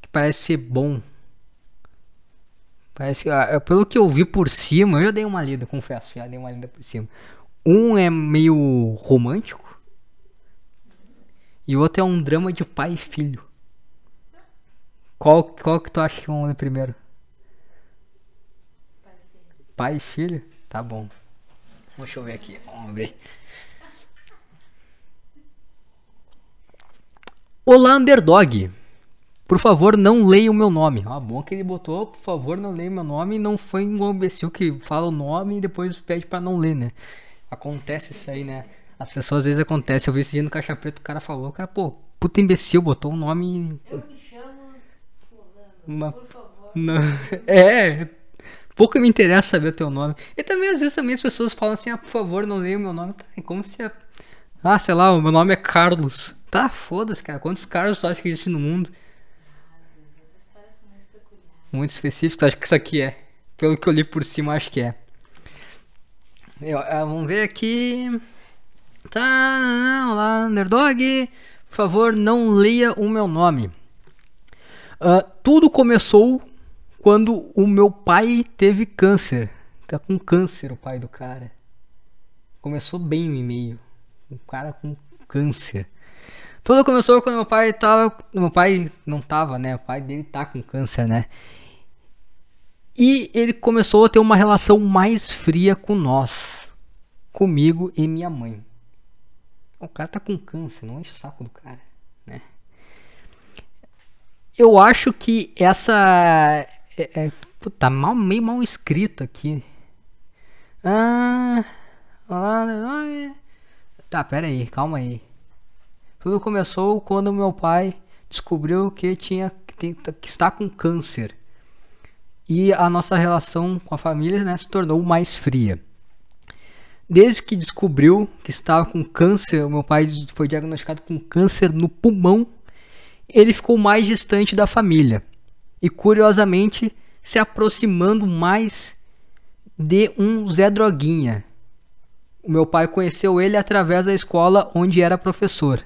que parece ser bom. Parece, ah, pelo que eu vi por cima, eu já dei uma lida, confesso, já dei uma lida por cima. Um é meio romântico e o outro é um drama de pai e filho. Qual, qual que tu acha que vamos ler primeiro? Pai e filho? Tá bom. Deixa eu ver aqui. Vamos ver. Olá, Underdog. Por favor, não leia o meu nome. Ah, bom que ele botou, por favor, não leia o meu nome. Não foi um imbecil que fala o nome e depois pede para não ler, né? Acontece isso aí, né? As pessoas às vezes acontece. Eu vi esse dia no Caixa Preto, o cara falou, cara, pô, puta imbecil, botou o um nome. Eu me chamo Fulano, Uma... por favor. Não. É, pouco me interessa saber o teu nome. E também, às vezes, também as pessoas falam assim, ah, por favor, não leia o meu nome. Tá, é como se... Ah, sei lá, o meu nome é Carlos. Tá, foda-se, cara. Quantos Carlos tu acha que existe no mundo? Muito específico, acho que isso aqui é. Pelo que eu li por cima, acho que é. Eu, eu, vamos ver aqui. Tá, olá, Nerdog. Por favor, não leia o meu nome. Uh, tudo começou quando o meu pai teve câncer. Tá com câncer o pai do cara. Começou bem o e-mail. O cara com câncer. Tudo começou quando meu pai tava. Meu pai não tava, né? O pai dele tá com câncer, né? E ele começou a ter uma relação mais fria com nós. Comigo e minha mãe. O cara tá com câncer, não enche o saco do cara, né? Eu acho que essa é, é, Puta, mal, meio mal escrito aqui. Ah. Tá, pera aí, calma aí. Tudo começou quando meu pai descobriu que tinha que, que está com câncer. E a nossa relação com a família né, se tornou mais fria. Desde que descobriu que estava com câncer, meu pai foi diagnosticado com câncer no pulmão, ele ficou mais distante da família e, curiosamente, se aproximando mais de um Zé Droguinha. O meu pai conheceu ele através da escola onde era professor.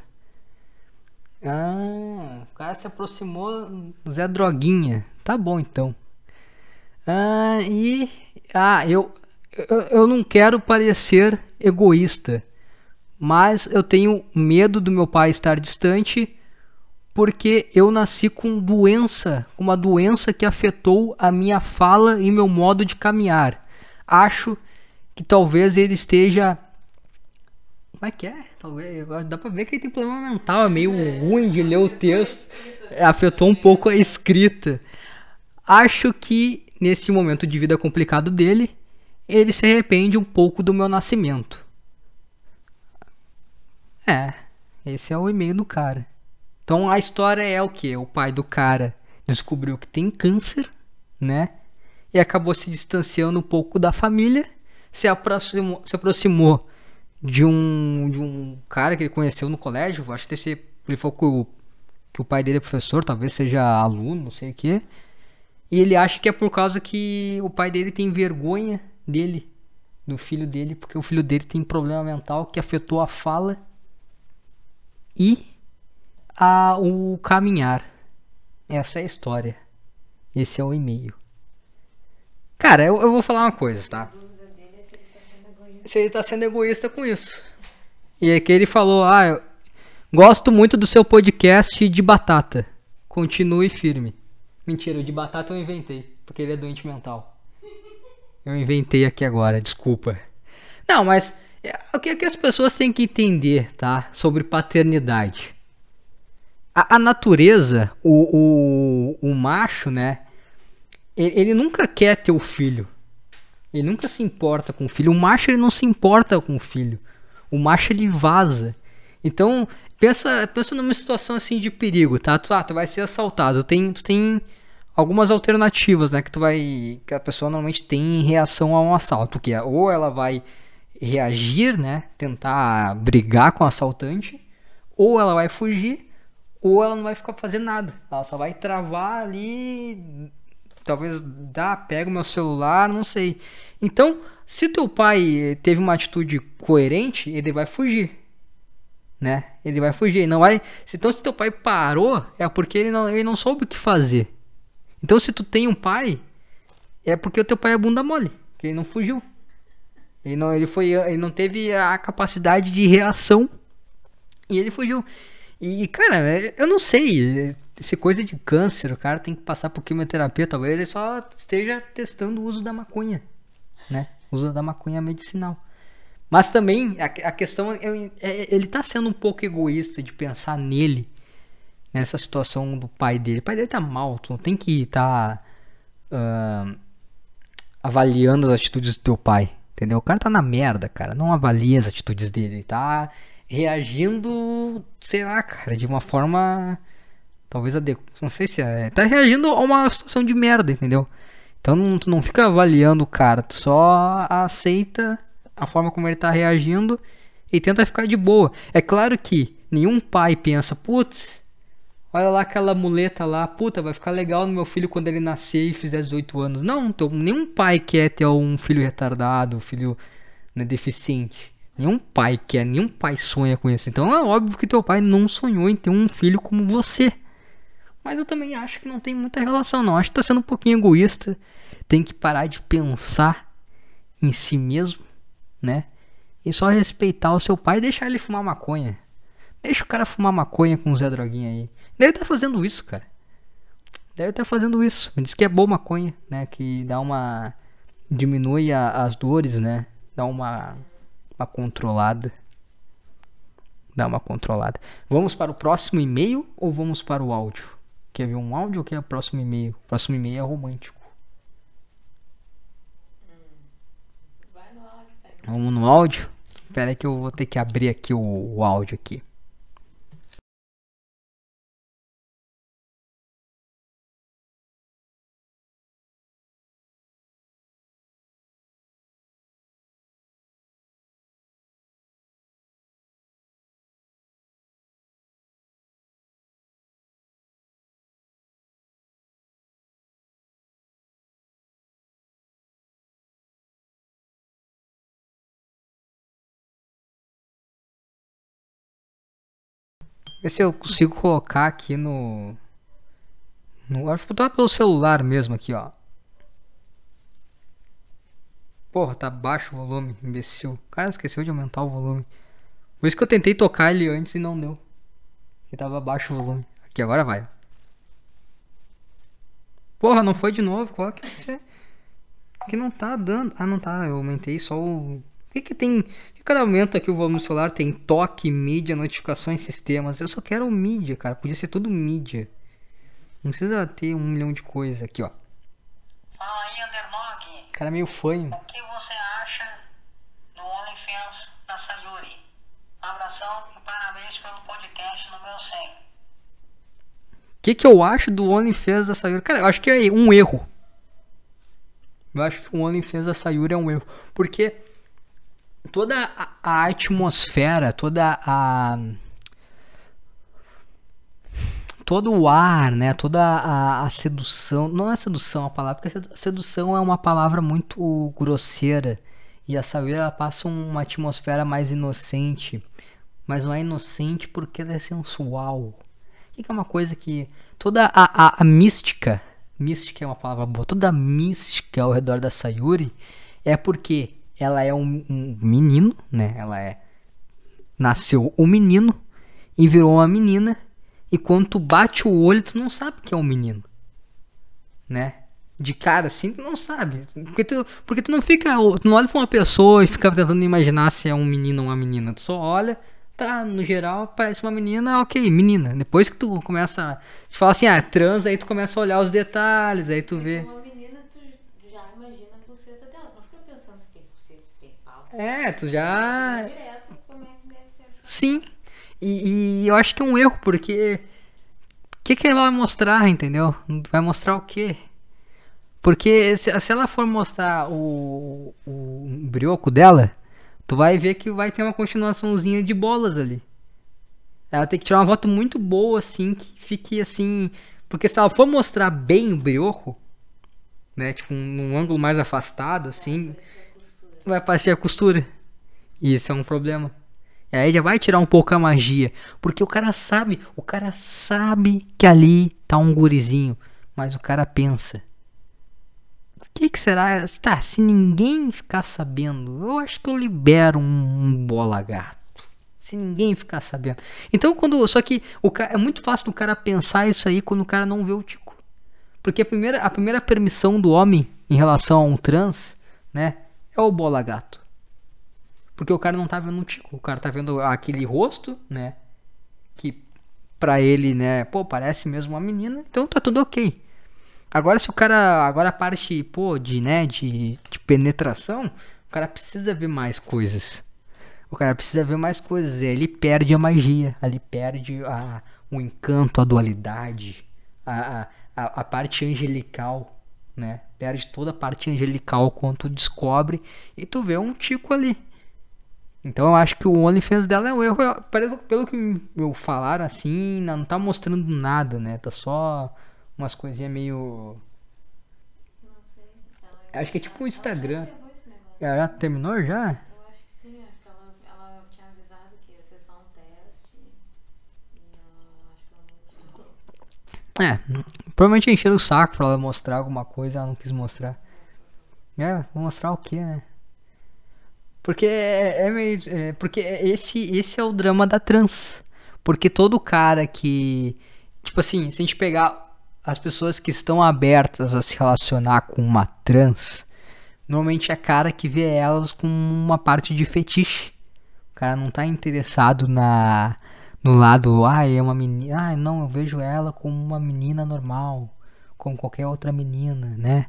Ah, o cara se aproximou do Zé Droguinha. Tá bom então. Ah, e. Ah, eu, eu, eu não quero parecer egoísta, mas eu tenho medo do meu pai estar distante porque eu nasci com doença, com uma doença que afetou a minha fala e meu modo de caminhar. Acho que talvez ele esteja. Como é que é? Talvez. Dá pra ver que ele tem problema mental, é meio ruim de ler o texto. Afetou um pouco a escrita. Acho que nesse momento de vida complicado dele, ele se arrepende um pouco do meu nascimento. É, esse é o e-mail do cara. Então a história é o que? O pai do cara descobriu que tem câncer, né? E acabou se distanciando um pouco da família, se aproximou, se aproximou de um, de um cara que ele conheceu no colégio. Acho que ele falou que o, que o pai dele é professor, talvez seja aluno, não sei o que. E ele acha que é por causa que o pai dele tem vergonha dele, do filho dele, porque o filho dele tem problema mental que afetou a fala e o caminhar. Essa é a história. Esse é o e-mail. Cara, eu, eu vou falar uma coisa, tá? Se ele tá sendo egoísta com isso. E é que ele falou: Ah, eu gosto muito do seu podcast de batata. Continue firme. Mentira, o de batata eu inventei, porque ele é doente mental. Eu inventei aqui agora, desculpa. Não, mas é, o que, é que as pessoas têm que entender, tá? Sobre paternidade. A, a natureza, o, o, o macho, né? Ele, ele, nunca quer ter o filho. Ele nunca se importa com o filho. O macho ele não se importa com o filho. O macho ele vaza. Então, pensa, pensa numa situação assim de perigo, tá? Tu, ah, tu vai ser assaltado. Tem, tu tem algumas alternativas, né, que tu vai que a pessoa normalmente tem em reação a um assalto, que é ou ela vai reagir, né, tentar brigar com o assaltante, ou ela vai fugir, ou ela não vai ficar fazendo nada. Ela só vai travar ali, talvez dá, pega o meu celular, não sei. Então, se teu pai teve uma atitude coerente, ele vai fugir. Né? Ele vai fugir, não vai. Então, se teu pai parou, é porque ele não, ele não soube o que fazer. Então, se tu tem um pai, é porque o teu pai é bunda mole, que ele não fugiu. Ele não, ele foi, ele não teve a capacidade de reação e ele fugiu. E, cara, é, eu não sei. Se coisa de câncer, o cara tem que passar por quimioterapia, talvez ele só esteja testando o uso da maconha, né? O uso da maconha medicinal. Mas também a, questão é, é, ele tá sendo um pouco egoísta de pensar nele nessa situação do pai dele. O pai dele tá mal, tu não tem que estar tá, uh, avaliando as atitudes do teu pai, entendeu? O cara tá na merda, cara. Não avalia as atitudes dele, ele tá reagindo, sei lá, cara, de uma forma talvez adequada. Não sei se é. Tá reagindo a uma situação de merda, entendeu? Então não, tu não fica avaliando o cara, tu só aceita a forma como ele tá reagindo e tenta ficar de boa. É claro que nenhum pai pensa, putz, Olha lá aquela muleta lá, puta, vai ficar legal no meu filho quando ele nascer e fizer 18 anos. Não, nenhum pai quer ter um filho retardado, um filho né, deficiente. Nenhum pai quer, nenhum pai sonha com isso. Então é óbvio que teu pai não sonhou em ter um filho como você. Mas eu também acho que não tem muita relação, não. Acho que tá sendo um pouquinho egoísta. Tem que parar de pensar em si mesmo, né? E só respeitar o seu pai e deixar ele fumar maconha. Deixa o cara fumar maconha com o Zé Droguinha aí. Deve estar tá fazendo isso, cara. Deve estar tá fazendo isso. Me diz que é boa maconha, né? Que dá uma. diminui a, as dores, né? Dá uma uma controlada. Dá uma controlada. Vamos para o próximo e-mail ou vamos para o áudio? Quer ver um áudio ou quer o próximo e-mail? O próximo e-mail é romântico. Vamos no áudio? Espera aí que eu vou ter que abrir aqui o, o áudio aqui. Ver se eu consigo colocar aqui no. no acho que botar pelo celular mesmo aqui, ó. Porra, tá baixo o volume, imbecil. O cara esqueceu de aumentar o volume. Por isso que eu tentei tocar ele antes e não deu. Que tava baixo o volume. Aqui, agora vai. Porra, não foi de novo. Qual que você. Que não tá dando. Ah, não tá. Eu aumentei só o. O que que tem. O cara aumenta aqui o volume celular. Tem toque, mídia, notificações, sistemas. Eu só quero mídia, cara. Podia ser tudo mídia. Não precisa ter um milhão de coisas aqui, ó. Fala aí, Underdog. Cara meio fanho. O que você acha do OnlyFans da Sayuri? Abração e parabéns pelo podcast número 100. O que, que eu acho do OnlyFans da Sayuri? Cara, eu acho que é um erro. Eu acho que o OnlyFans da Sayuri é um erro. Porque toda a, atmosfera, toda a. Todo o ar, né? Toda a, a sedução. Não é sedução a palavra, porque sedução é uma palavra muito grosseira. E a ela passa uma atmosfera mais inocente. Mas não é inocente porque ela é sensual. O que é uma coisa que. Toda a, a, a mística. Mística é uma palavra boa. Toda a mística ao redor da Sayuri é porque ela é um, um menino, né? Ela é. Nasceu um menino e virou uma menina. E quando tu bate o olho, tu não sabe que é um menino. Né? De cara assim, tu não sabe. Porque tu, porque tu não fica. Tu não olha pra uma pessoa e fica tentando imaginar se é um menino ou uma menina. Tu só olha, tá, no geral, parece uma menina, ok, menina. Depois que tu começa. Tu fala assim, ah, trans, aí tu começa a olhar os detalhes, aí tu vê. Uma menina, tu já imagina a pulseta dela. Não fica pensando se tem pulseta, se tem pau. É, tu já. Vai direto como é que deve ser. Sim. E, e eu acho que é um erro, porque. O que, que ela vai mostrar, entendeu? Vai mostrar o quê? Porque se, se ela for mostrar o, o brioco dela, tu vai ver que vai ter uma continuaçãozinha de bolas ali. Ela tem que tirar uma foto muito boa, assim, que fique assim. Porque se ela for mostrar bem o brioco, né? Tipo, num ângulo mais afastado, assim, vai aparecer a costura. E isso é um problema. E aí já vai tirar um pouco a magia. Porque o cara sabe, o cara sabe que ali tá um gurizinho. Mas o cara pensa. O que, que será? Tá, se ninguém ficar sabendo, eu acho que eu libero um, um bola gato. Se ninguém ficar sabendo. Então quando. Só que o cara, é muito fácil do cara pensar isso aí quando o cara não vê o Tico. Porque a primeira, a primeira permissão do homem em relação a um trans, né? É o bola gato. Porque o cara não tá vendo um tico, o cara tá vendo aquele rosto, né? Que pra ele, né, pô, parece mesmo uma menina, então tá tudo ok. Agora se o cara, agora a parte, pô, de, né, de, de penetração, o cara precisa ver mais coisas. O cara precisa ver mais coisas, ele perde a magia, ali perde a, o encanto, a dualidade, a, a, a parte angelical, né? Perde toda a parte angelical quando tu descobre e tu vê um tico ali. Então eu acho que o OnlyFans dela é um erro. Eu- Pelo, pelo que me falaram assim, não tá mostrando nada, né? Tá só umas coisinhas meio. Não sei. Ela, Acho que é tipo um Instagram. Ela já terminou já? Eu acho que sim, acho que ela, ela tinha avisado que ia ser só um teste. E ela acho que ela não gostou. É, provavelmente encheram o saco pra ela mostrar alguma coisa, ela não quis mostrar. É, vou mostrar o que, né? Porque é, é meio. é, porque esse, esse é o drama da trans. Porque todo cara que. Tipo assim, se a gente pegar as pessoas que estão abertas a se relacionar com uma trans, normalmente é cara que vê elas com uma parte de fetiche. O cara não tá interessado na no lado, ah, é uma menina, ah, não, eu vejo ela como uma menina normal, como qualquer outra menina, né?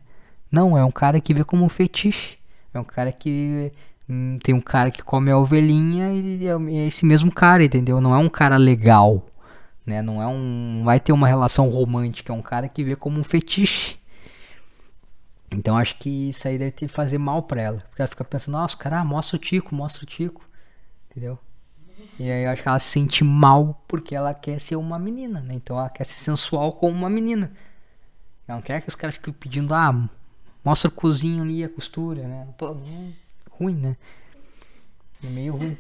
Não, é um cara que vê como um fetiche. É um cara que hum, tem um cara que come a ovelhinha e é é esse mesmo cara, entendeu? Não é um cara legal, né? Não é um, vai ter uma relação romântica, é um cara que vê como um fetiche. Então acho que isso aí deve ter fazer mal pra ela, porque ela fica pensando, nossa, cara, ah, mostra o Tico, mostra o Tico, entendeu? E aí eu acho que ela se sente mal porque ela quer ser uma menina, né? Então ela quer ser sensual como uma menina. Ela não quer que os caras fiquem pedindo, ah, mostra o cozinho ali, a costura, né? Pô, é ruim, né? É meio ruim.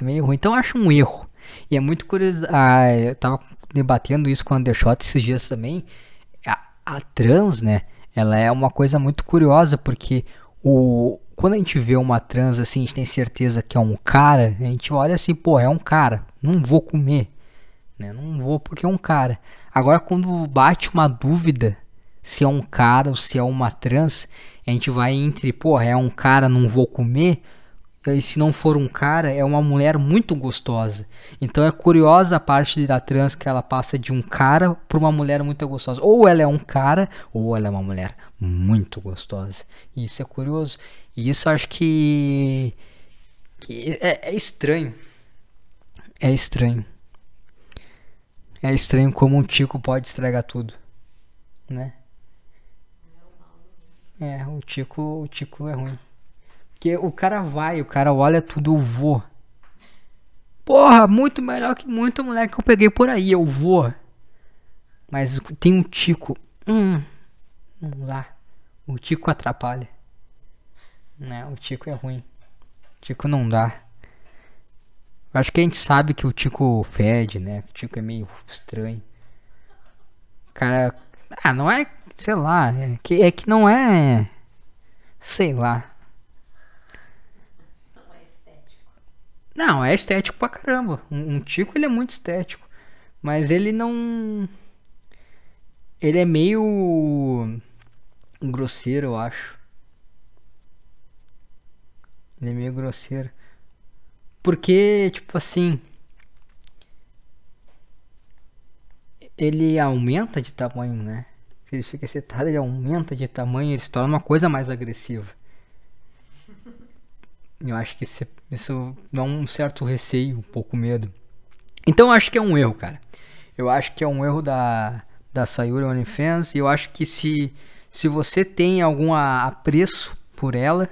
É meio ruim. Então eu acho um erro. E é muito curioso. Ah, eu tava debatendo isso com o Undershot esses dias também. A, a trans, né? Ela é uma coisa muito curiosa porque o, quando a gente vê uma trans assim, a gente tem certeza que é um cara, a gente olha assim, pô, é um cara, não vou comer, né? Não vou porque é um cara. Agora quando bate uma dúvida se é um cara ou se é uma trans, a gente vai entre, pô, é um cara, não vou comer, e se não for um cara, é uma mulher muito gostosa. Então é curiosa a parte da trans que ela passa de um cara para uma mulher muito gostosa. Ou ela é um cara, ou ela é uma mulher muito gostosa. E isso é curioso. E isso acho que, que é, é estranho. É estranho. É estranho como um tico pode estragar tudo, né? É, o tico, o tico é ruim. Porque o cara vai, o cara olha tudo, eu vou. Porra, muito melhor que muito moleque que eu peguei por aí, eu vou. Mas tem um tico. Hum, não dá. O tico atrapalha. Né? O tico é ruim. O tico não dá. Eu acho que a gente sabe que o tico fede, né? O tico é meio estranho. Cara. Ah, não é. Sei lá. É que, é que não é. Sei lá. Não é estético. Não, é estético pra caramba. Um, um tico ele é muito estético. Mas ele não. Ele é meio. grosseiro, eu acho. Ele é meio grosseiro. Porque, tipo assim. Ele aumenta de tamanho, né? Se ele fica excitado, ele aumenta de tamanho, ele se torna uma coisa mais agressiva. Eu acho que isso, dá um certo receio, um pouco medo. Então eu acho que é um erro, cara. Eu acho que é um erro da, da Sayuri OnlyFans. E eu acho que se, se você tem algum apreço por ela,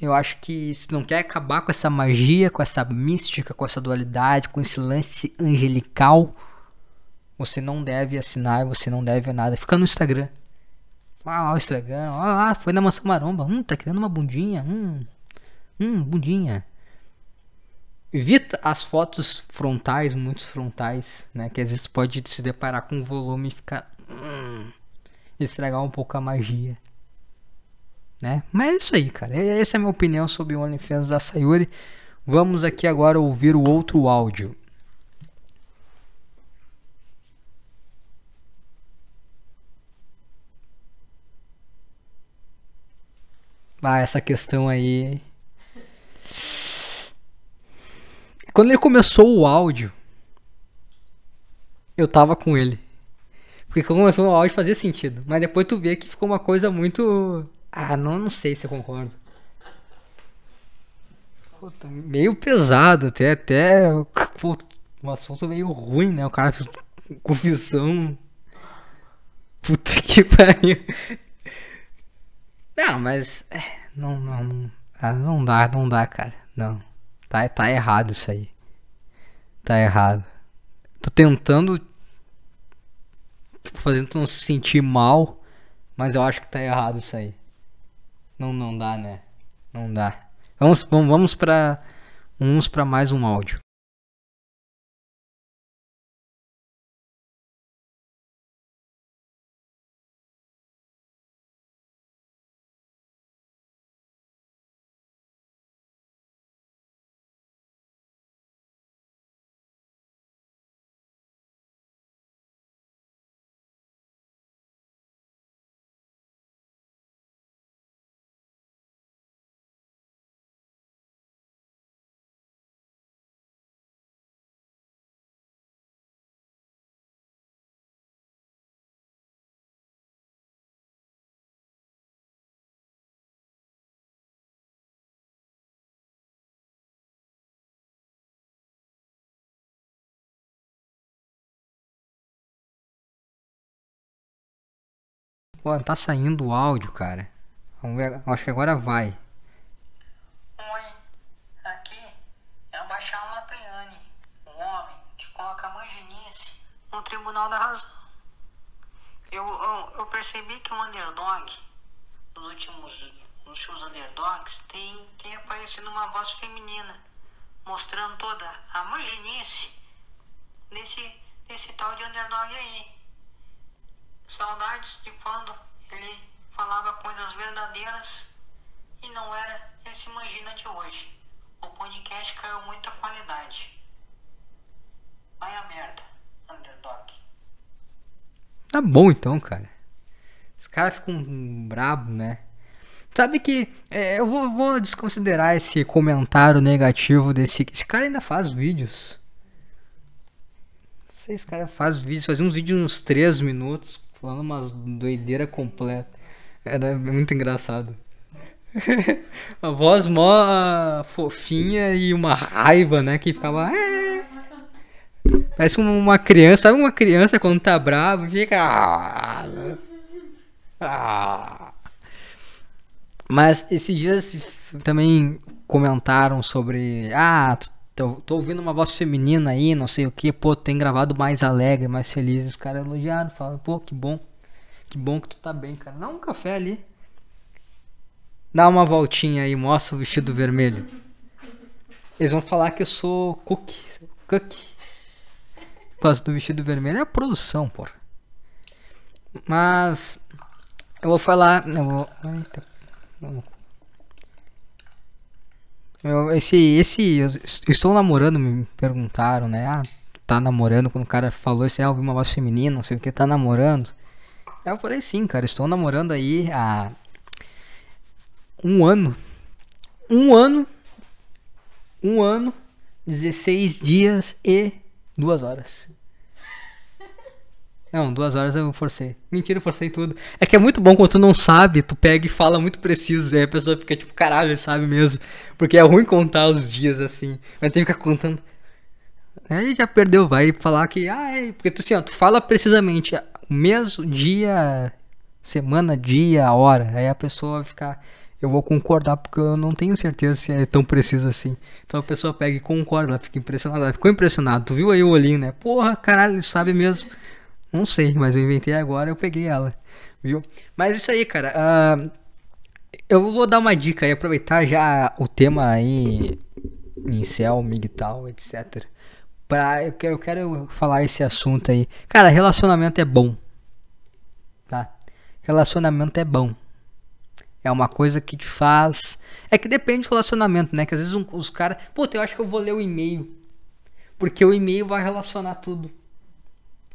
eu acho que se não quer acabar com essa magia, com essa mística, com essa dualidade, com esse lance angelical, você não deve assinar, você não deve nada. Fica no Instagram. Olha lá o Instagram, olha lá, foi na mansão maromba. Hum, tá querendo uma bundinha. Hum, hum, bundinha. Evita as fotos frontais, muitos frontais, né? Que às vezes pode se deparar com um volume e ficar. Hum, estragar um pouco a magia. Né? Mas é isso aí, cara. Essa é a minha opinião sobre o OnlyFans da Sayuri. Vamos aqui agora ouvir o outro áudio. Ah, essa questão aí. Quando ele começou o áudio, eu tava com ele. Porque quando começou o áudio fazia sentido. Mas depois tu vê que ficou uma coisa muito. Ah, não, não sei se eu concordo. Puta, meio pesado, até, até. Pô, um assunto meio ruim, né? O cara fez confusão. Puta que pariu. Não, mas. é, não, não, não. ah, não dá, não dá, cara. Não. Tá, tá errado isso aí. Tá errado. Tô tentando. Tipo, fazendo tu não se sentir mal. Mas eu acho que tá errado isso aí. Não, não dá, né? Não dá. Vamos, vamos, vamos pra. Vamos pra mais um áudio. Pô, tá saindo o áudio, cara. Vamos ver. Acho que agora vai. Oi, aqui é o Baixão Lapriani, um homem que coloca a manjinice no Tribunal da Razão. Eu, eu, eu percebi que o underdog, nos últimos, nos últimos underdogs, tem, tem aparecido uma voz feminina, mostrando toda a manjinice desse, desse tal de underdog aí. Saudades de quando ele falava coisas verdadeiras e não era esse Mangina de hoje. O podcast caiu muita qualidade. Vai a merda, underdog. Tá bom então, cara. Os caras ficam brabo, né? Sabe que é, eu vou, vou desconsiderar esse comentário negativo desse. Esse cara ainda faz vídeos. Não sei, esse cara faz vídeos, fazia uns vídeos uns 3 minutos, falando umas doideira completa. Era muito engraçado. A voz mó ah, fofinha e uma raiva, né? Que ficava. "Ah". Parece uma criança, sabe uma criança quando tá bravo e fica. "Ah". Ah. Mas esses dias também comentaram sobre. Ah, tô, tô ouvindo uma voz feminina aí, não sei o que. Pô, tem gravado mais alegre, mais feliz. Os caras elogiaram, falaram, pô, que bom. Que bom que tu tá bem, cara. Dá um café ali. Dá uma voltinha aí, mostra o vestido vermelho. Eles vão falar que eu sou cook. Cook. Por causa do vestido vermelho. É a produção, porra. Mas. Eu vou falar. Eu vou. Eita. Não. Eu, esse, esse, eu estou namorando, me perguntaram, né? Ah, tá namorando quando o cara falou assim, ah, uma voz feminina, não sei o que, tá namorando. Eu falei sim, cara, estou namorando aí há um ano. Um ano. Um ano, 16 dias e duas horas. Não, duas horas eu forcei. Mentira, eu forcei tudo. É que é muito bom quando tu não sabe, tu pega e fala muito preciso. E aí a pessoa fica tipo, caralho, sabe mesmo. Porque é ruim contar os dias assim. Mas tem que ficar contando. Aí já perdeu, vai falar que. Ah, é. Porque tu assim, ó, tu fala precisamente o mês, dia, semana, dia, hora. Aí a pessoa vai ficar. Eu vou concordar porque eu não tenho certeza se é tão preciso assim. Então a pessoa pega e concorda, ela fica impressionada. Ela ficou impressionada. Tu viu aí o olhinho, né? Porra, caralho, ele sabe mesmo. Não sei, mas eu inventei agora eu peguei ela, viu? Mas isso aí, cara. ah, eu vou dar uma dica aí, aproveitar já o tema aí, incel, migtal, etc. Pra, eu, quero, eu quero falar esse assunto aí. Cara, relacionamento é bom. Tá? Relacionamento é bom. É uma coisa que te faz. É que depende do relacionamento, né? Que às vezes os caras. Puta, eu acho que eu vou ler o e-mail. Porque o e-mail vai relacionar tudo.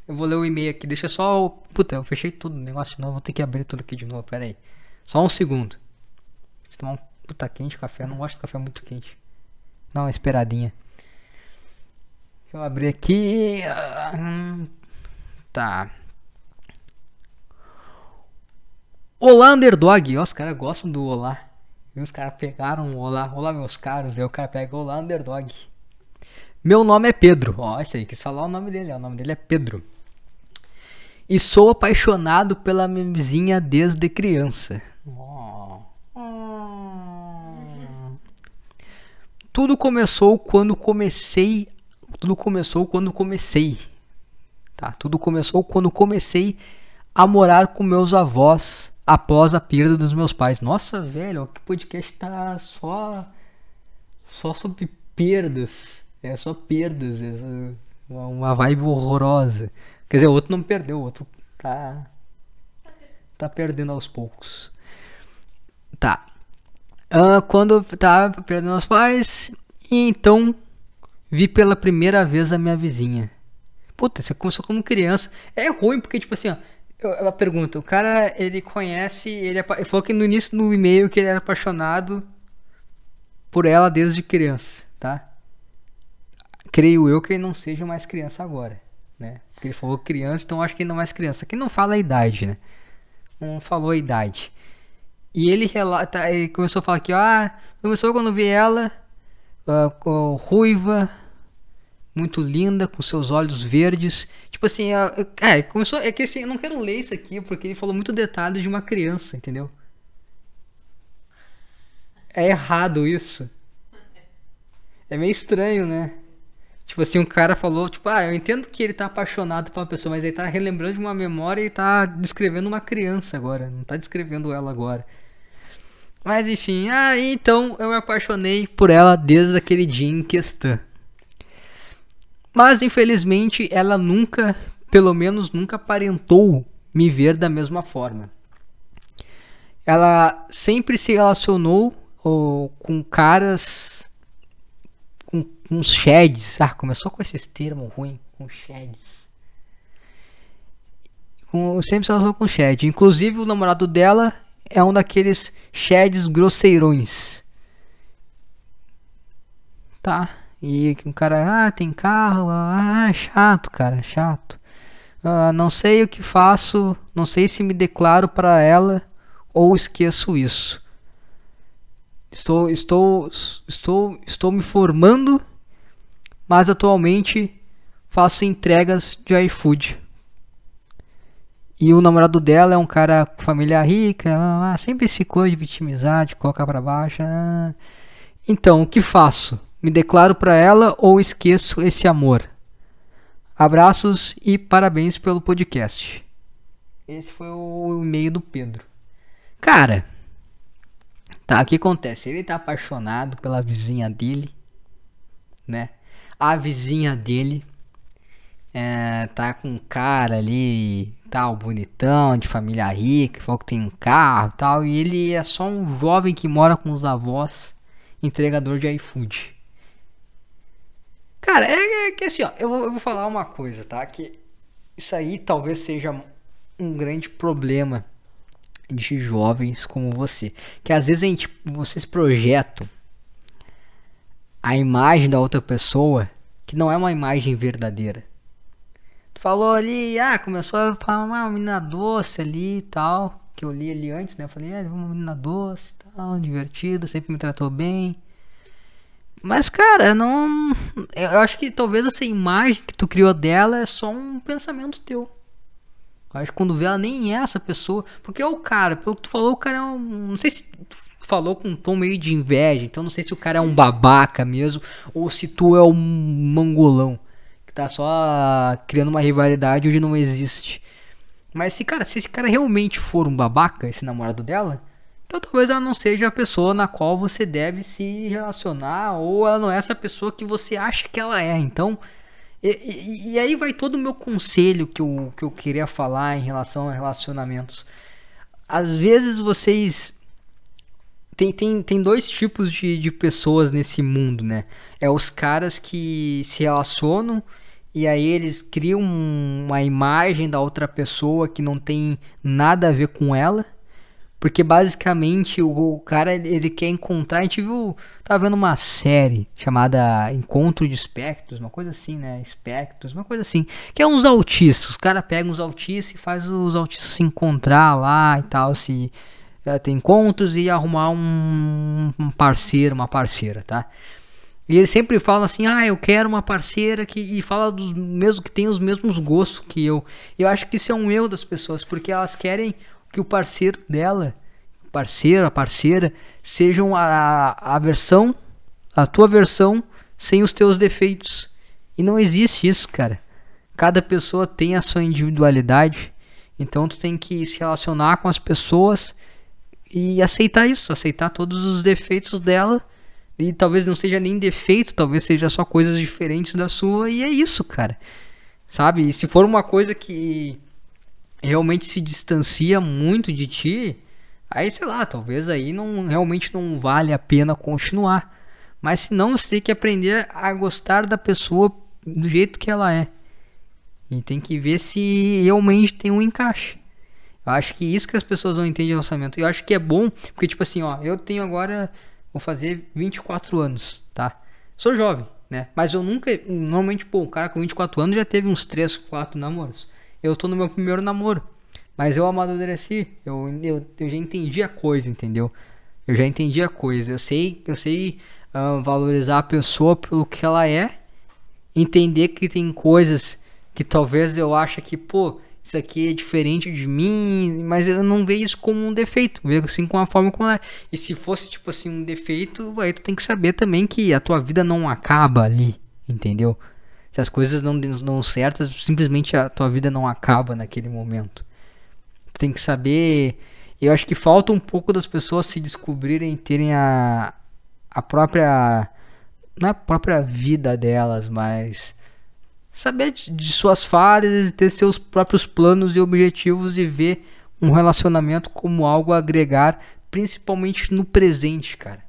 Eu vou ler o e-mail aqui, deixa só. Puta, eu fechei tudo o negócio novo, vou ter que abrir tudo aqui de novo, pera aí. Só um segundo. Eu tomar um puta quente café, eu não gosto de café muito quente. Dá uma esperadinha. Deixa eu abrir aqui. ah, Tá. Olá, underdog. Ó, os caras gostam do olá. E os caras pegaram o olá. Olá, meus caros. Aí o cara pega olá, underdog. Meu nome é Pedro. Ó, esse aí quis falar o nome dele. O nome dele é Pedro. E sou apaixonado pela minha desde criança. Tudo começou quando comecei. Tudo começou quando comecei. Tá? Tudo começou quando comecei a morar com meus avós após a perda dos meus pais. Nossa, velho, que podcast tá só só sobre perdas. É só perdas, é uma- uma vibe horrorosa. Quer dizer, o outro não perdeu, o outro tá tá perdendo aos poucos. Tá. Ah, quando tava perdendo meus pais, e então vi pela primeira vez a minha vizinha. Puta, você começou como criança. É ruim porque, tipo assim, ó. eu- eu pergunta, o cara, ele conhece, ele, é ele falou que no início do e-mail que ele era apaixonado por ela desde criança, tá? Creio eu que ele não seja mais criança agora, né? Porque ele falou criança, então acho que não é mais criança. Aqui não fala a idade, né? Não falou a idade. E ele relata, ele começou a falar aqui, ah, começou quando vi ela, com- ruiva, muito linda, com seus olhos verdes. Tipo assim, é, é, começou. É que assim, eu não quero ler isso aqui, porque ele falou muito detalhes de uma criança, entendeu? É errado isso. É meio estranho, né? Tipo assim, um cara falou, tipo, ah, eu entendo que ele tá apaixonado pela pessoa, mas ele tá relembrando de uma memória e tá descrevendo uma criança agora, não tá descrevendo ela agora. Mas enfim, ah, então eu me apaixonei por ela desde aquele dia em questão. Mas infelizmente ela nunca, pelo menos nunca aparentou me ver da mesma forma. Ela sempre se relacionou oh, com caras uns sheds. Ah, começou com esses termos ruins, com sheds. Com, sempre se relacionou com shed. Inclusive o namorado dela é um daqueles sheds grosseirões. Tá? E um cara, ah, tem carro, ah, chato, cara, chato. Ah, não sei o que faço, não sei se me declaro para ela ou esqueço isso. Estou, estou, estou, estou me formando, mas atualmente faço entregas de iFood. E o namorado dela é um cara com família rica, ah, sempre se coisa de vitimizar, de colocar para baixo. Ah. Então, o que faço? Me declaro para ela ou esqueço esse amor? Abraços e parabéns pelo podcast. Esse foi o e-mail do Pedro. Cara, tá, o que acontece? Ele tá apaixonado pela vizinha dele, né? A vizinha dele é, tá com um cara ali, tal, bonitão, de família rica, falou que tem um carro tal, e ele é só um jovem que mora com os avós, entregador de iFood. Cara, é, é que assim, ó, eu vou, eu vou falar uma coisa, tá? Que isso aí talvez seja um grande problema de jovens como você. Que às vezes a gente, vocês projetam a imagem da outra pessoa que não é uma imagem verdadeira falou ali, ah, começou a falar uma menina doce ali e tal, que eu li ali antes, né? Eu falei, ah, uma menina doce tal, divertida, sempre me tratou bem. Mas, cara, não. Eu acho que talvez essa imagem que tu criou dela é só um pensamento teu. Eu acho que quando vê ela nem é essa pessoa. Porque é o cara, pelo que tu falou, o cara é um. Não sei se tu falou com um tom meio de inveja. Então não sei se o cara é um babaca mesmo. Ou se tu é um mangolão tá só criando uma rivalidade onde não existe. Mas se, cara, se esse cara realmente for um babaca, esse namorado dela, então talvez ela não seja a pessoa na qual você deve se relacionar, ou ela não é essa pessoa que você acha que ela é. Então, e, e, e aí vai todo o meu conselho que eu, que eu queria falar em relação a relacionamentos. Às vezes vocês tem, tem, tem dois tipos de, de pessoas nesse mundo, né? É os caras que se relacionam e aí eles criam uma imagem da outra pessoa que não tem nada a ver com ela. Porque basicamente o, cara ele quer encontrar. A gente viu. Tava vendo uma série chamada Encontro de Espectros, uma coisa assim, né? Espectros, uma coisa assim. Que é uns autistas. Os caras pegam os autistas e faz os autistas se encontrar lá e tal. Se é, ter encontros e arrumar um, um parceiro, uma parceira, tá? E eles sempre falam assim: "Ah, eu quero uma parceira que e fala dos mesmos que tem os mesmos gostos que eu". Eu acho que isso é um erro das pessoas, porque elas querem que o parceiro dela, parceiro, a parceira, sejam a, a versão, a tua versão sem os teus defeitos. E não existe isso, cara. Cada pessoa tem a sua individualidade, então tu tem que se relacionar com as pessoas e aceitar isso, aceitar todos os defeitos dela e talvez não seja nem defeito, talvez seja só coisas diferentes da sua. E é isso, cara. Sabe? E se for uma coisa que realmente se distancia muito de ti, aí sei lá, talvez aí não realmente não vale a pena continuar. Mas se não, você tem que aprender a gostar da pessoa do jeito que ela é. E tem que ver se realmente tem um encaixe. Eu acho que isso que as pessoas não entendem de lançamento. Eu acho que é bom, porque tipo assim, ó, eu tenho agora vou fazer 24 anos, tá? Sou jovem, né? Mas eu nunca, normalmente, pô, um cara com 24 anos já teve uns 3, 4 namoros. Eu tô no meu primeiro namoro. Mas eu amadureci, eu, eu, eu já entendi a coisa, entendeu? Eu já entendi a coisa. Eu sei, eu sei uh, valorizar a pessoa pelo que ela é entender que tem coisas que talvez eu ache que, pô, isso aqui é diferente de mim, mas eu não vejo isso como um defeito, vejo assim com a forma como é. E se fosse tipo assim um defeito, aí tu tem que saber também que a tua vida não acaba ali, entendeu? Se as coisas não dão certas, simplesmente a tua vida não acaba naquele momento. Tu tem que saber, eu acho que falta um pouco das pessoas se descobrirem, terem a a própria não é a própria vida delas, mas saber de, suas falhas e ter seus próprios planos e objetivos e ver um relacionamento como algo a agregar, principalmente no presente, cara.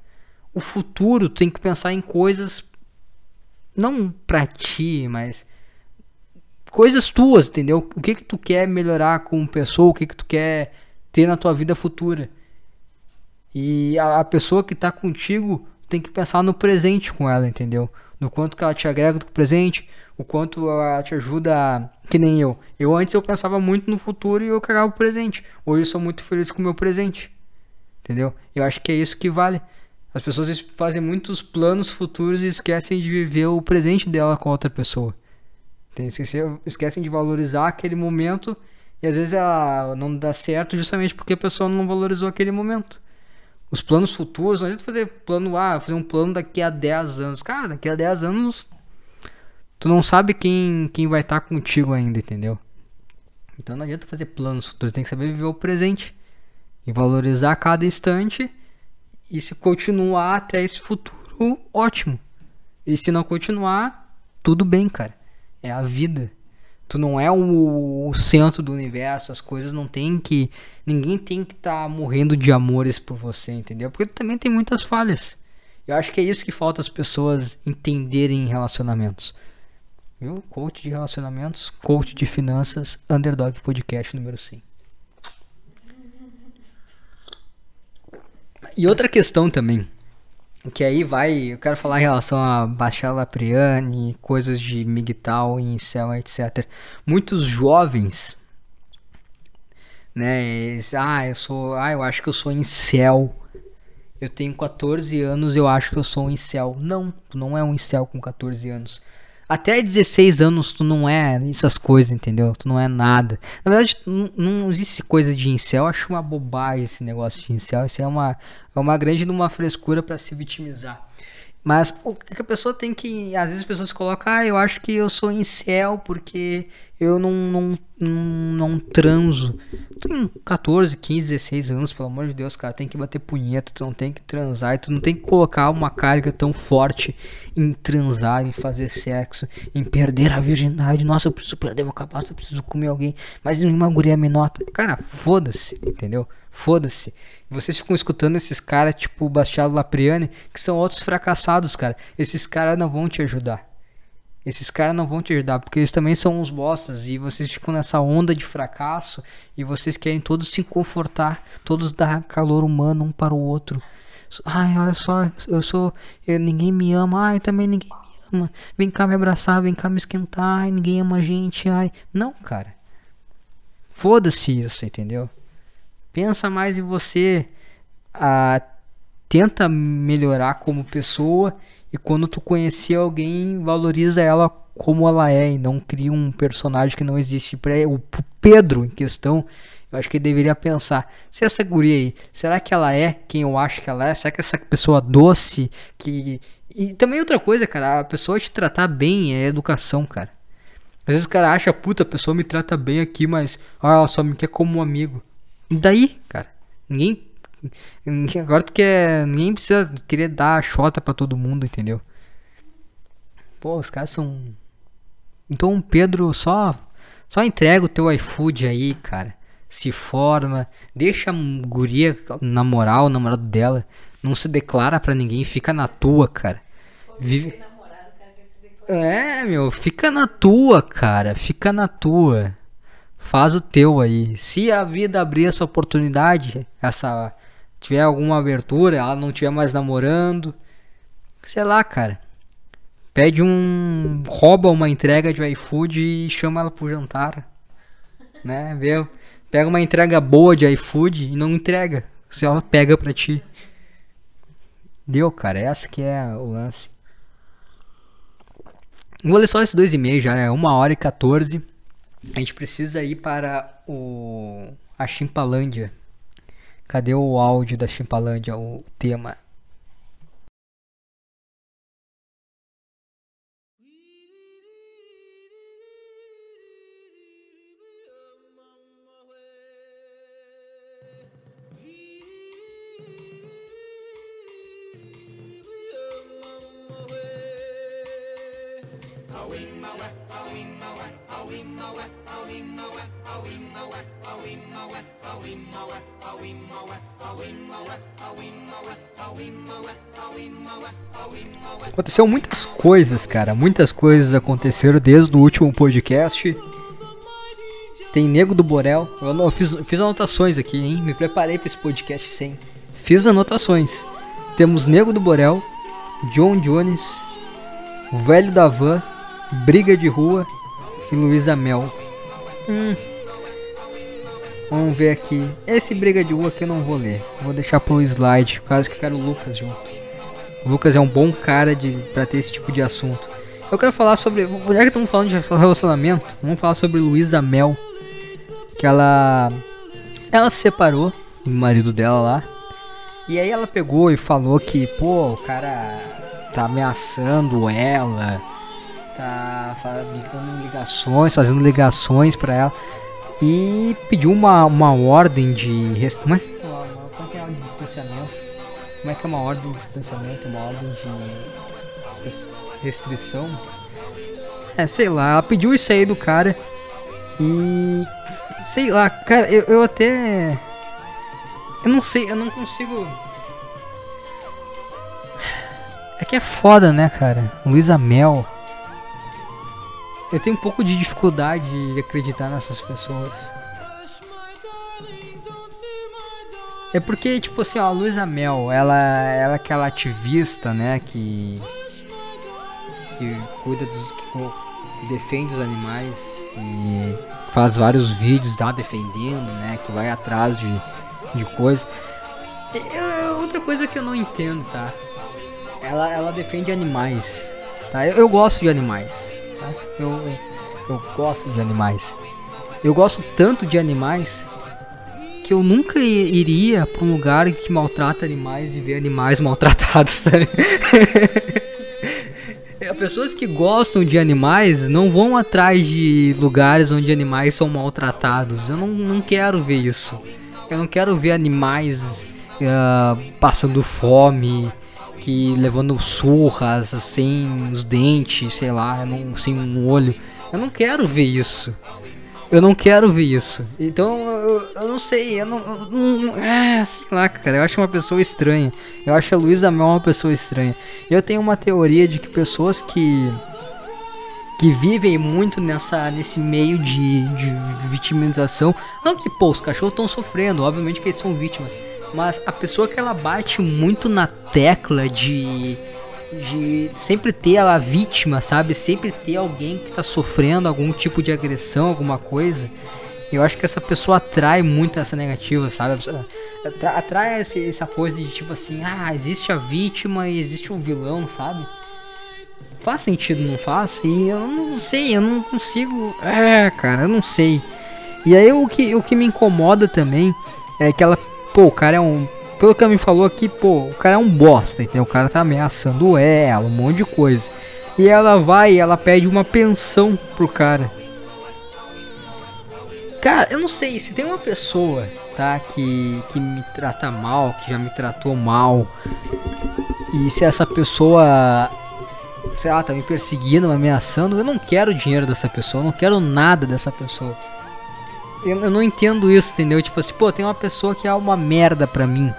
O futuro tem que pensar em coisas não pra ti, mas coisas tuas, entendeu? O que que tu quer melhorar como pessoa, o que que tu quer ter na tua vida futura. E a pessoa que tá contigo tem que pensar no presente com ela, entendeu? No quanto que ela te agrega do presente, o quanto ela te ajuda, que nem eu. Eu antes eu pensava muito no futuro e eu cagava o presente. Hoje eu sou muito feliz com o meu presente. Entendeu? Eu acho que é isso que vale. As pessoas fazem muitos planos futuros e esquecem de viver o presente dela com outra pessoa. Esquecem de valorizar aquele momento e às vezes ela não dá certo justamente porque a pessoa não valorizou aquele momento. Os planos futuros, não adianta fazer plano, ah, fazer um plano daqui a 10 anos. Cara, daqui a 10 anos tu não sabe quem, quem vai estar tá contigo ainda, entendeu? Então não adianta fazer planos futuros, tem que saber viver o presente e valorizar cada instante e se continuar até esse futuro, ótimo. E se não continuar, tudo bem, cara. É a vida. Tu não é o, o centro do universo, as coisas não tem que. Ninguém tem que estar tá morrendo de amores por você, entendeu? Porque tu também tem muitas falhas. Eu acho que é isso que falta as pessoas entenderem em relacionamentos. Viu? Coach de relacionamentos, coach de finanças, Underdog Podcast número 100. E outra questão também, que aí vai, eu quero falar em relação a Baixar Lapriani, coisas de Migtal, Incel, etc. Muitos jovens, né, ah, eu sou, ah, eu acho que eu sou incel. Eu tenho 14 anos, eu acho que eu sou um incel. Não, tu não é um incel com 14 anos. Até 16 anos tu não é essas coisas, entendeu? Tu não é nada. Na verdade, não, existe coisa de incel. Eu acho uma bobagem esse negócio de incel. Isso é uma, é uma grande numa frescura para se vitimizar. Mas o que a pessoa tem que. Às vezes as pessoas colocam, ah, eu acho que eu sou incel porque eu não, não, não, não transo. Tu tem 14, 15, 16 anos, pelo amor de Deus, cara, tem que bater punheta, tu não tem que transar, tu não tem que colocar uma carga tão forte em transar, em fazer sexo, em perder a virgindade. Nossa, eu preciso perder meu capaço, eu preciso comer alguém, mas nenhuma guria me nota. Cara, foda-se, entendeu? Foda-se. Vocês ficam escutando esses caras, tipo o Bastiano Lapriani, que são outros fracassados, cara. Esses caras não vão te ajudar. Esses caras não vão te ajudar, porque eles também são uns bostas. E vocês ficam nessa onda de fracasso. E vocês querem todos se confortar. Todos dar calor humano um para o outro. Ai, olha só, eu sou. Eu, ninguém me ama. Ai, também ninguém me ama. Vem cá me abraçar, vem cá me esquentar. Ai, ninguém ama a gente. Ai. Não, cara. Foda-se isso, entendeu? Pensa mais em você. Ah, tenta melhorar como pessoa. E quando tu conhecer alguém, valoriza ela como ela é. E não cria um personagem que não existe. Pra, o Pedro em questão. Eu acho que ele deveria pensar: se essa guria aí, será que ela é quem eu acho que ela é? Será que essa pessoa doce que. E também outra coisa, cara, a pessoa te tratar bem é educação, cara. Às vezes o cara acha, puta, a pessoa me trata bem aqui, mas ah, ela só me quer como um amigo. E daí, cara? Ninguém. Agora tu quer. Ninguém precisa querer dar a chota pra todo mundo, entendeu? Pô, os caras são. Então, Pedro, só. Só entrega o teu iFood aí, cara. Se forma. Deixa a guria namorar o namorado dela. Não se declara pra ninguém. Fica na tua, cara. Vive. É, meu, fica na tua, cara. Fica na tua faz o teu aí. Se a vida abrir essa oportunidade, essa tiver alguma abertura, ela não tiver mais namorando, sei lá, cara. Pede um, rouba uma entrega de iFood e chama ela pro jantar, né? Vê, pega uma entrega boa de iFood e não entrega, se ela pega pra ti. Deu, cara, essa que é o lance. Vou ler só esses dois e-mails já, é 1 hora e 14. A gente precisa ir para o a Chimpalândia. Cadê o áudio da Chimpalândia, o tema? Aconteceu muitas coisas, cara. Muitas coisas aconteceram desde o último podcast. Tem Nego do Borel. Eu, não, fiz, fiz anotações aqui, hein? Me preparei para esse podcast sem. Fiz anotações. Temos Nego do Borel, John Jones, Velho da Van, Briga de Rua e Luísa Mel. Hum. Vamos ver aqui. Esse Briga de Rua aqui eu não vou ler. Vou deixar pro slide, caso que eu quero o Lucas junto. O Lucas é um bom cara de para ter esse tipo de assunto. Eu quero falar sobre, já que estamos falando de relacionamento, vamos falar sobre Luísa Mel, que ela ela se separou do marido dela lá. E aí ela pegou e falou que, pô, o cara tá ameaçando ela, tá fazendo ligações, fazendo ligações para ela e pediu uma, uma ordem de rest... como é? Como é, é de distanciamento? Como é que é uma ordem de distanciamento? Uma ordem de restrição? É, sei lá, ela pediu isso aí do cara. E. Sei lá, cara, eu, eu até. Eu não sei, eu não consigo. É que é foda, né, cara? Luísa Mel. Eu tenho um pouco de dificuldade de acreditar nessas pessoas. É porque, tipo assim, ó, a Luísa Mel, ela, ela é aquela ativista, né, que, que cuida dos. que defende os animais e faz vários vídeos tá defendendo, né, que vai atrás de, de coisas. outra coisa que eu não entendo, tá? Ela, ela defende animais, tá? Eu, eu gosto de animais? Eu, eu, gosto de animais. Eu gosto tanto de animais que eu nunca iria para um lugar que maltrata animais e ver animais maltratados? É, pessoas que gostam de animais não vão atrás de lugares onde animais são maltratados. Eu não, não quero ver isso. Eu não quero ver animais uh, passando fome, que levando surras sem os dentes, sei lá, não, sem um olho. Eu não quero ver isso. Eu não quero ver isso. Então, eu, eu não sei, eu não, não. É, sei lá, cara. Eu acho uma pessoa estranha. Eu acho a Luísa Mel uma pessoa estranha. Eu tenho uma teoria de que pessoas que. que vivem muito nessa, nesse meio de, de, de vitimização. Não que, pô, os cachorros estão sofrendo, obviamente que eles são vítimas. Mas a pessoa que ela bate muito na tecla de de sempre ter a vítima, sabe? Sempre ter alguém que tá sofrendo algum tipo de agressão, alguma coisa. Eu acho que essa pessoa atrai muito essa negativa, sabe? Atrai essa coisa de tipo assim, ah, existe a vítima e existe o vilão, sabe? Faz sentido, não faz? E eu não sei, eu não consigo. É, cara, eu não sei. E aí o que, o que me incomoda também é que ela, pô, o cara é um pelo que me falou aqui, pô, o cara é um bosta, entendeu? O cara tá ameaçando ela, um monte de coisa. E ela vai e ela pede uma pensão pro cara. Cara, eu não sei, se tem uma pessoa, tá, que, que me trata mal, que já me tratou mal, e se essa pessoa, sei lá, tá me perseguindo, me ameaçando, eu não quero o dinheiro dessa pessoa, eu não quero nada dessa pessoa. Eu, eu não entendo isso, entendeu? Tipo assim, pô, tem uma pessoa que é uma merda pra mim.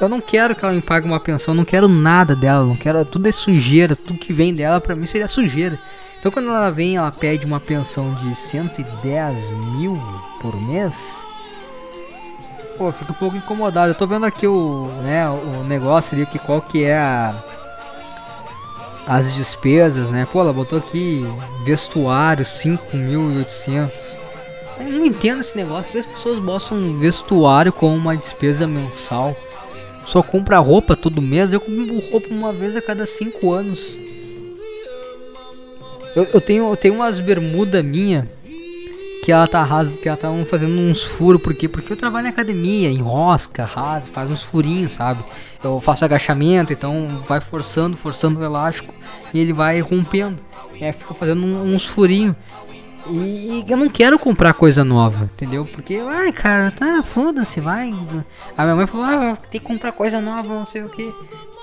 Eu não quero que ela me pague uma pensão, não quero nada dela, não quero. Tudo é sujeira, tudo que vem dela pra mim seria sujeira. Então quando ela vem, ela pede uma pensão de 110 mil por mês. Pô, fico um pouco incomodado. Eu tô vendo aqui o, né, o negócio ali, que qual que é a, as despesas, né? Pô, ela botou aqui vestuário 5.800. Eu não entendo esse negócio, as pessoas botam vestuário como uma despesa mensal só compra roupa todo mês, eu compro roupa uma vez a cada cinco anos. Eu, eu tenho, eu tenho umas bermudas minha que ela tá rasa, que ela tá um- fazendo uns furos, por quê? Porque eu trabalho na academia, enrosca, rasa, faz uns furinhos, sabe? Eu faço agachamento, então vai forçando, forçando o elástico e ele vai rompendo. E aí fica fazendo um- uns furinhos. E eu não quero comprar coisa nova, entendeu? Porque, ai, cara, tá, foda-se, vai. A minha mãe falou, ah, tem que comprar coisa nova, não sei o que.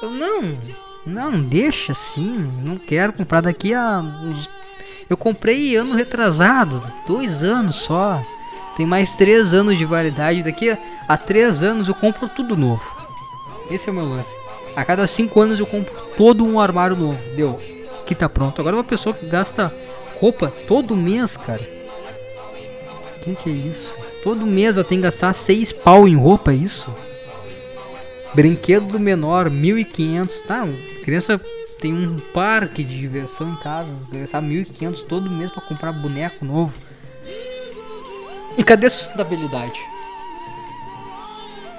Eu, não, não, deixa assim, não quero comprar daqui a. Eu comprei ano retrasado, dois anos só. Tem mais três anos de validade. Daqui a, a três anos eu compro tudo novo. Esse é o meu lance. A cada cinco anos eu compro todo um armário novo. Deu. Que tá pronto. Agora uma pessoa que gasta roupa todo mês, cara. Que que é isso? Todo mês eu tenho que gastar seis pau em roupa, é isso? Brinquedo do menor, 1.500. Tá, criança tem um parque de diversão em casa. Gastar 1.500 todo mês pra comprar boneco novo. E cadê a sustentabilidade?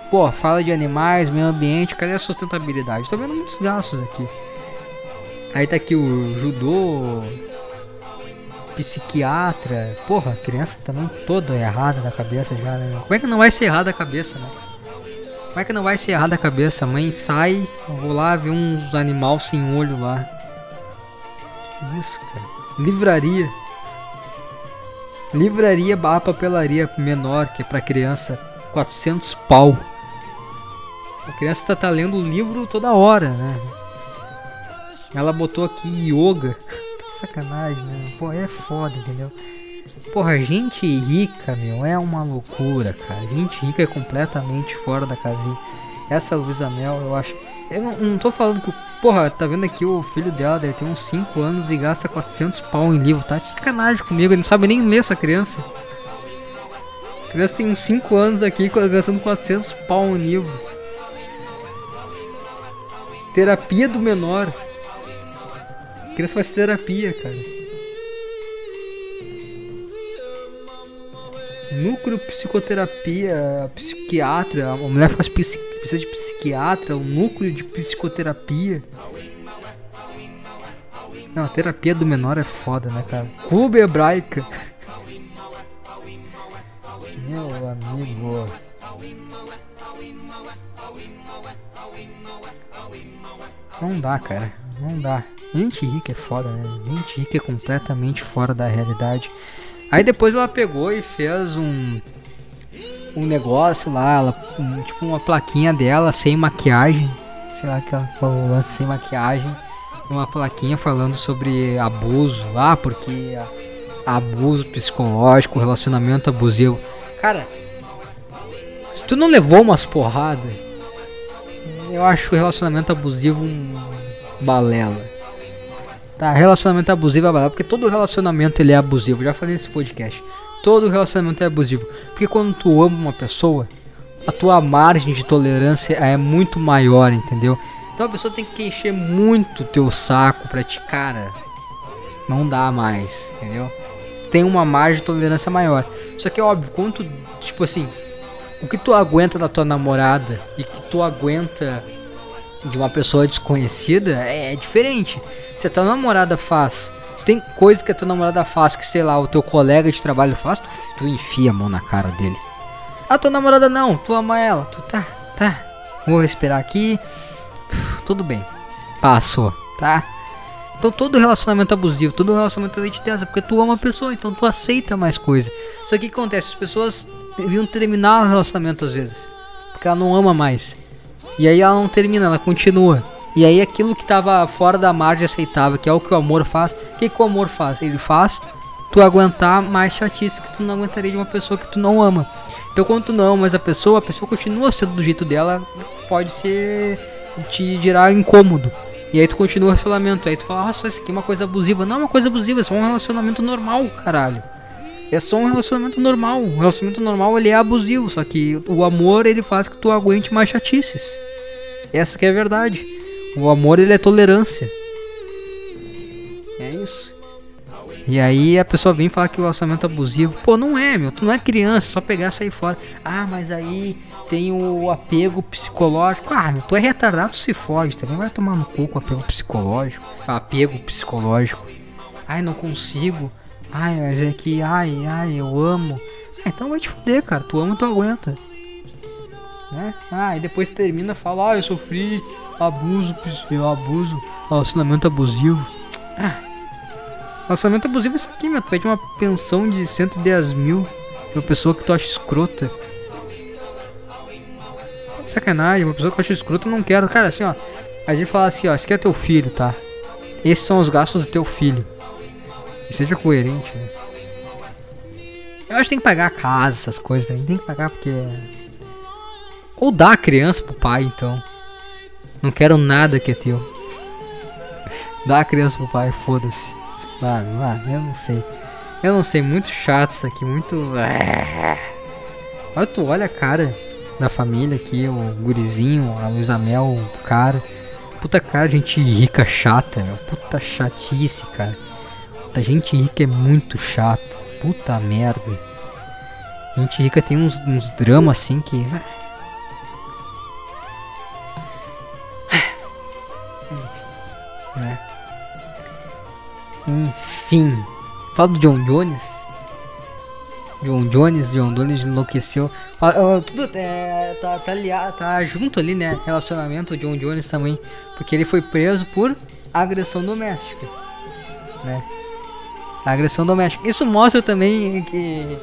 Pô, fala de animais, meio ambiente, cadê a sustentabilidade? Tô vendo muitos gastos aqui. Aí tá aqui o judô, psiquiatra. Porra, a criança também toda errada da cabeça já, né? Como é que não vai ser errada a cabeça, né? Como é que não vai ser errada a cabeça? Mãe sai, vou lá ver uns animal sem olho lá. Que isso, cara? Livraria. Livraria barra papelaria menor, que é pra criança. 400 pau. A criança tá, tá lendo livro toda hora, né? Ela botou aqui yoga. Sacanagem, né? Pô, é foda, entendeu? Porra, gente rica, meu, é uma loucura, cara. Gente rica é completamente fora da casinha. Essa Luísa Mel, eu acho. Eu não, não tô falando que. Porra, tá vendo aqui o filho dela, deve ter uns 5 anos e gasta 400 pau em livro, tá? De sacanagem comigo, ele não sabe nem ler essa criança. A criança tem uns 5 anos aqui gastando 400 pau em livro. Terapia do menor. Criança faz terapia, cara. Núcleo psicoterapia, psiquiatra, a mulher faz precisa de psiquiatra, o núcleo de psicoterapia. Não, a terapia do menor é foda, né, cara? Clube hebraica. Meu amigo. Não dá, cara. Não dá. Gente rica é foda, né? Gente rica é completamente fora da realidade. Aí depois ela pegou e fez um um negócio lá, ela, um- tipo uma plaquinha dela sem maquiagem, sei lá que ela falou lá, sem maquiagem, uma plaquinha falando sobre abuso lá, porque a- abuso psicológico, relacionamento abusivo. Cara, se tu não levou umas porradas, eu acho o relacionamento abusivo um balela. Tá, relacionamento abusivo é balela, porque todo relacionamento ele é abusivo. Já falei nesse podcast. Todo relacionamento é abusivo. Porque quando tu ama uma pessoa, a tua margem de tolerância é muito maior, entendeu? Então a pessoa tem que encher muito teu saco pra te, cara, não dá mais, entendeu? Tem uma margem de tolerância maior. Só que é óbvio, quando tu, tipo assim, o que tu aguenta da tua namorada e que tu aguenta de uma pessoa desconhecida é, é diferente. Se a tua namorada faz, se tem coisa que a tua namorada faz que, sei lá, o teu colega de trabalho faz, tu, tu enfia a mão na cara dele. A tua namorada não, tu ama ela, tu tá, tá, vou respirar aqui, Uf, tudo bem, passou, tá? Então todo relacionamento abusivo, todo relacionamento é leite porque tu ama a pessoa, então tu aceita mais coisa. Só que que acontece? As pessoas deviam terminar o relacionamento às vezes, porque ela não ama mais. E aí ela não termina, ela continua. E aí aquilo que tava fora da margem aceitável, que é o que o amor faz, o que, que o amor faz? Ele faz tu aguentar mais chatice que tu não aguentaria de uma pessoa que tu não ama. Então quando tu não amas a pessoa, a pessoa continua sendo do jeito dela, pode ser te gerar incômodo. E aí tu continua o relacionamento, aí tu fala, nossa, isso aqui é uma coisa abusiva. Não é uma coisa abusiva, é só um relacionamento normal, caralho. É só um relacionamento normal. Um relacionamento normal ele é abusivo, só que o amor ele faz que tu aguente mais chatices. Essa que é a verdade. O amor ele é tolerância. É isso. E aí a pessoa vem falar que o relacionamento é abusivo. Pô, não é, meu. Tu não é criança, só pegar e sair fora. Ah, mas aí tem o apego psicológico. Ah, meu, tu é retardado, tu se fode. Também vai tomar no cu com apego psicológico. Apego psicológico. Ai, não consigo. Ai, mas é que, ai, ai, eu amo. Ah, então vai te fuder, cara. Tu ama, tu aguenta. Né? Ah, e depois termina fala, ah, eu sofri abuso, eu abuso, relacionamento abusivo. Ah, relacionamento abusivo é isso aqui, meu. Tu pede uma pensão de 110 mil pra uma pessoa que tu acha escrota. Sacanagem, uma pessoa que eu acho escrota eu não quero. Cara, assim, ó. A gente fala assim, ó, esse aqui é teu filho, tá? Esses são os gastos do teu filho. E seja coerente, né? Eu acho que tem que pagar a casa, essas coisas aí. Tem que pagar porque. Ou dar a criança pro pai, então. Não quero nada que é teu. Dá a criança pro pai, foda-se. Vai, vai, eu não sei. Eu não sei, muito chato isso aqui, muito. Olha, tu olha a cara da família aqui, o gurizinho, a Luísa Mel, o cara. Puta cara, gente rica chata, meu. Puta chatice, cara. Puta gente rica é muito chato. Puta merda. Gente rica tem uns, uns dramas assim que. Né? Enfim. Fala do John Jones. John Jones, John Jones enlouqueceu. Ah, ah, tudo é, tá, tá, aliado, tá junto ali, né? Relacionamento John Jones também. Porque ele foi preso por agressão doméstica. Né? Agressão doméstica. Isso mostra também que.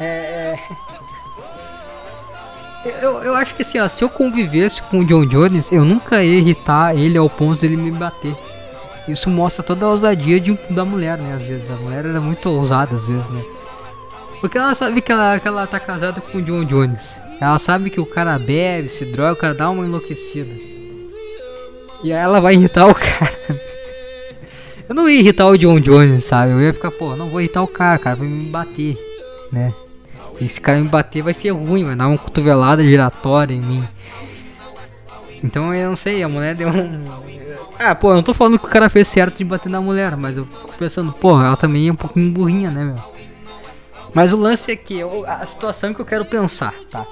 É, é, eu, eu acho que assim, ó, se eu convivesse com o John Jones, eu nunca ia irritar ele ao ponto dele me bater. Isso mostra toda a ousadia de, da mulher, né? Às vezes. A mulher era muito ousada, às vezes, né? Porque ela sabe que ela, que ela tá casada com o John Jones. Ela sabe que o cara bebe, se droga, o cara dá uma enlouquecida. E aí ela vai irritar o cara. Eu não ia irritar o John Jones, sabe? Eu ia ficar, pô, não vou irritar o cara, cara, vai me bater, né? Esse cara me bater vai ser ruim, vai dar uma cotovelada giratória em mim. Então eu não sei, a mulher deu um. Ah, pô, eu não tô falando que o cara fez certo de bater na mulher, mas eu fico pensando, pô, ela também é um pouquinho burrinha, né, meu? Mas o lance é que eu, a situação que eu quero pensar, tá?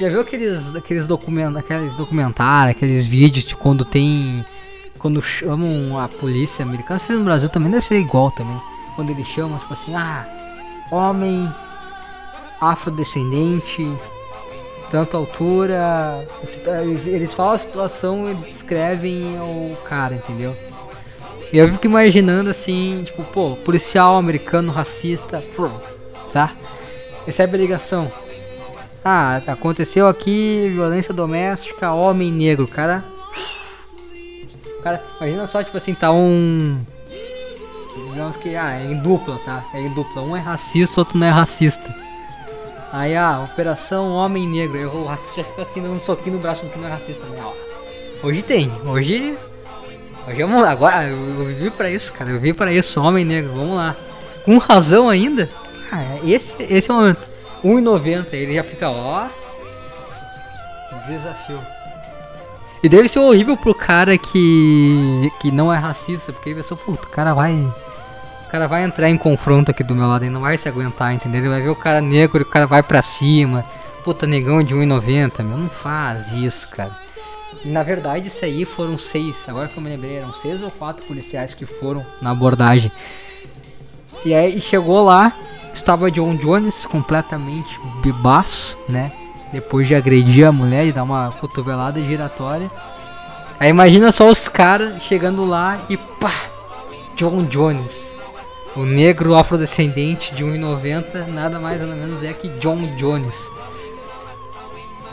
Já viu aqueles, aqueles, document, aqueles documentários, aqueles vídeos de quando tem. Quando chamam a polícia americana, se no Brasil também deve ser igual também. Quando eles chamam, tipo assim, ah, homem afrodescendente, tanta altura. Eles, eles falam a situação, eles descrevem o cara, entendeu? E eu fico imaginando assim, tipo, pô, policial americano racista, tá? Recebe a ligação. Ah, aconteceu aqui violência doméstica, homem negro, cara. Cara, imagina só, tipo assim, tá um. Digamos que, ah, é em dupla, tá? É em dupla. Um é racista, outro não é racista. Aí, ah, Operação Homem Negro. Eu, o racista fica assim, dando um soquinho no braço do que não é racista, né? Ó. Hoje tem. Hoje. Hoje vamos agora. Eu vivi pra isso, cara. Eu vivi pra isso, Homem Negro. Vamos lá. Com razão ainda. Ah, esse, esse é o momento. 1,90. Ele já fica, ó. Desafio. E deve ser horrível pro cara que. que não é racista. Porque ele pensou, puta, o cara vai. Cara vai entrar em confronto aqui do meu lado e não vai se aguentar, entendeu? Ele vai ver o cara negro e o cara vai pra cima. Puta, negão de 1,90, meu. Não faz isso, cara. Na verdade, isso aí foram seis. Agora que eu me lembrei, eram seis ou quatro policiais que foram na abordagem. E aí chegou lá, estava John Jones completamente bebaço, né? Depois de agredir a mulher e dar uma cotovelada giratória. Aí imagina só os caras chegando lá e pá! John Jones. O negro afrodescendente de 1,90 nada mais nada menos é que John Jones.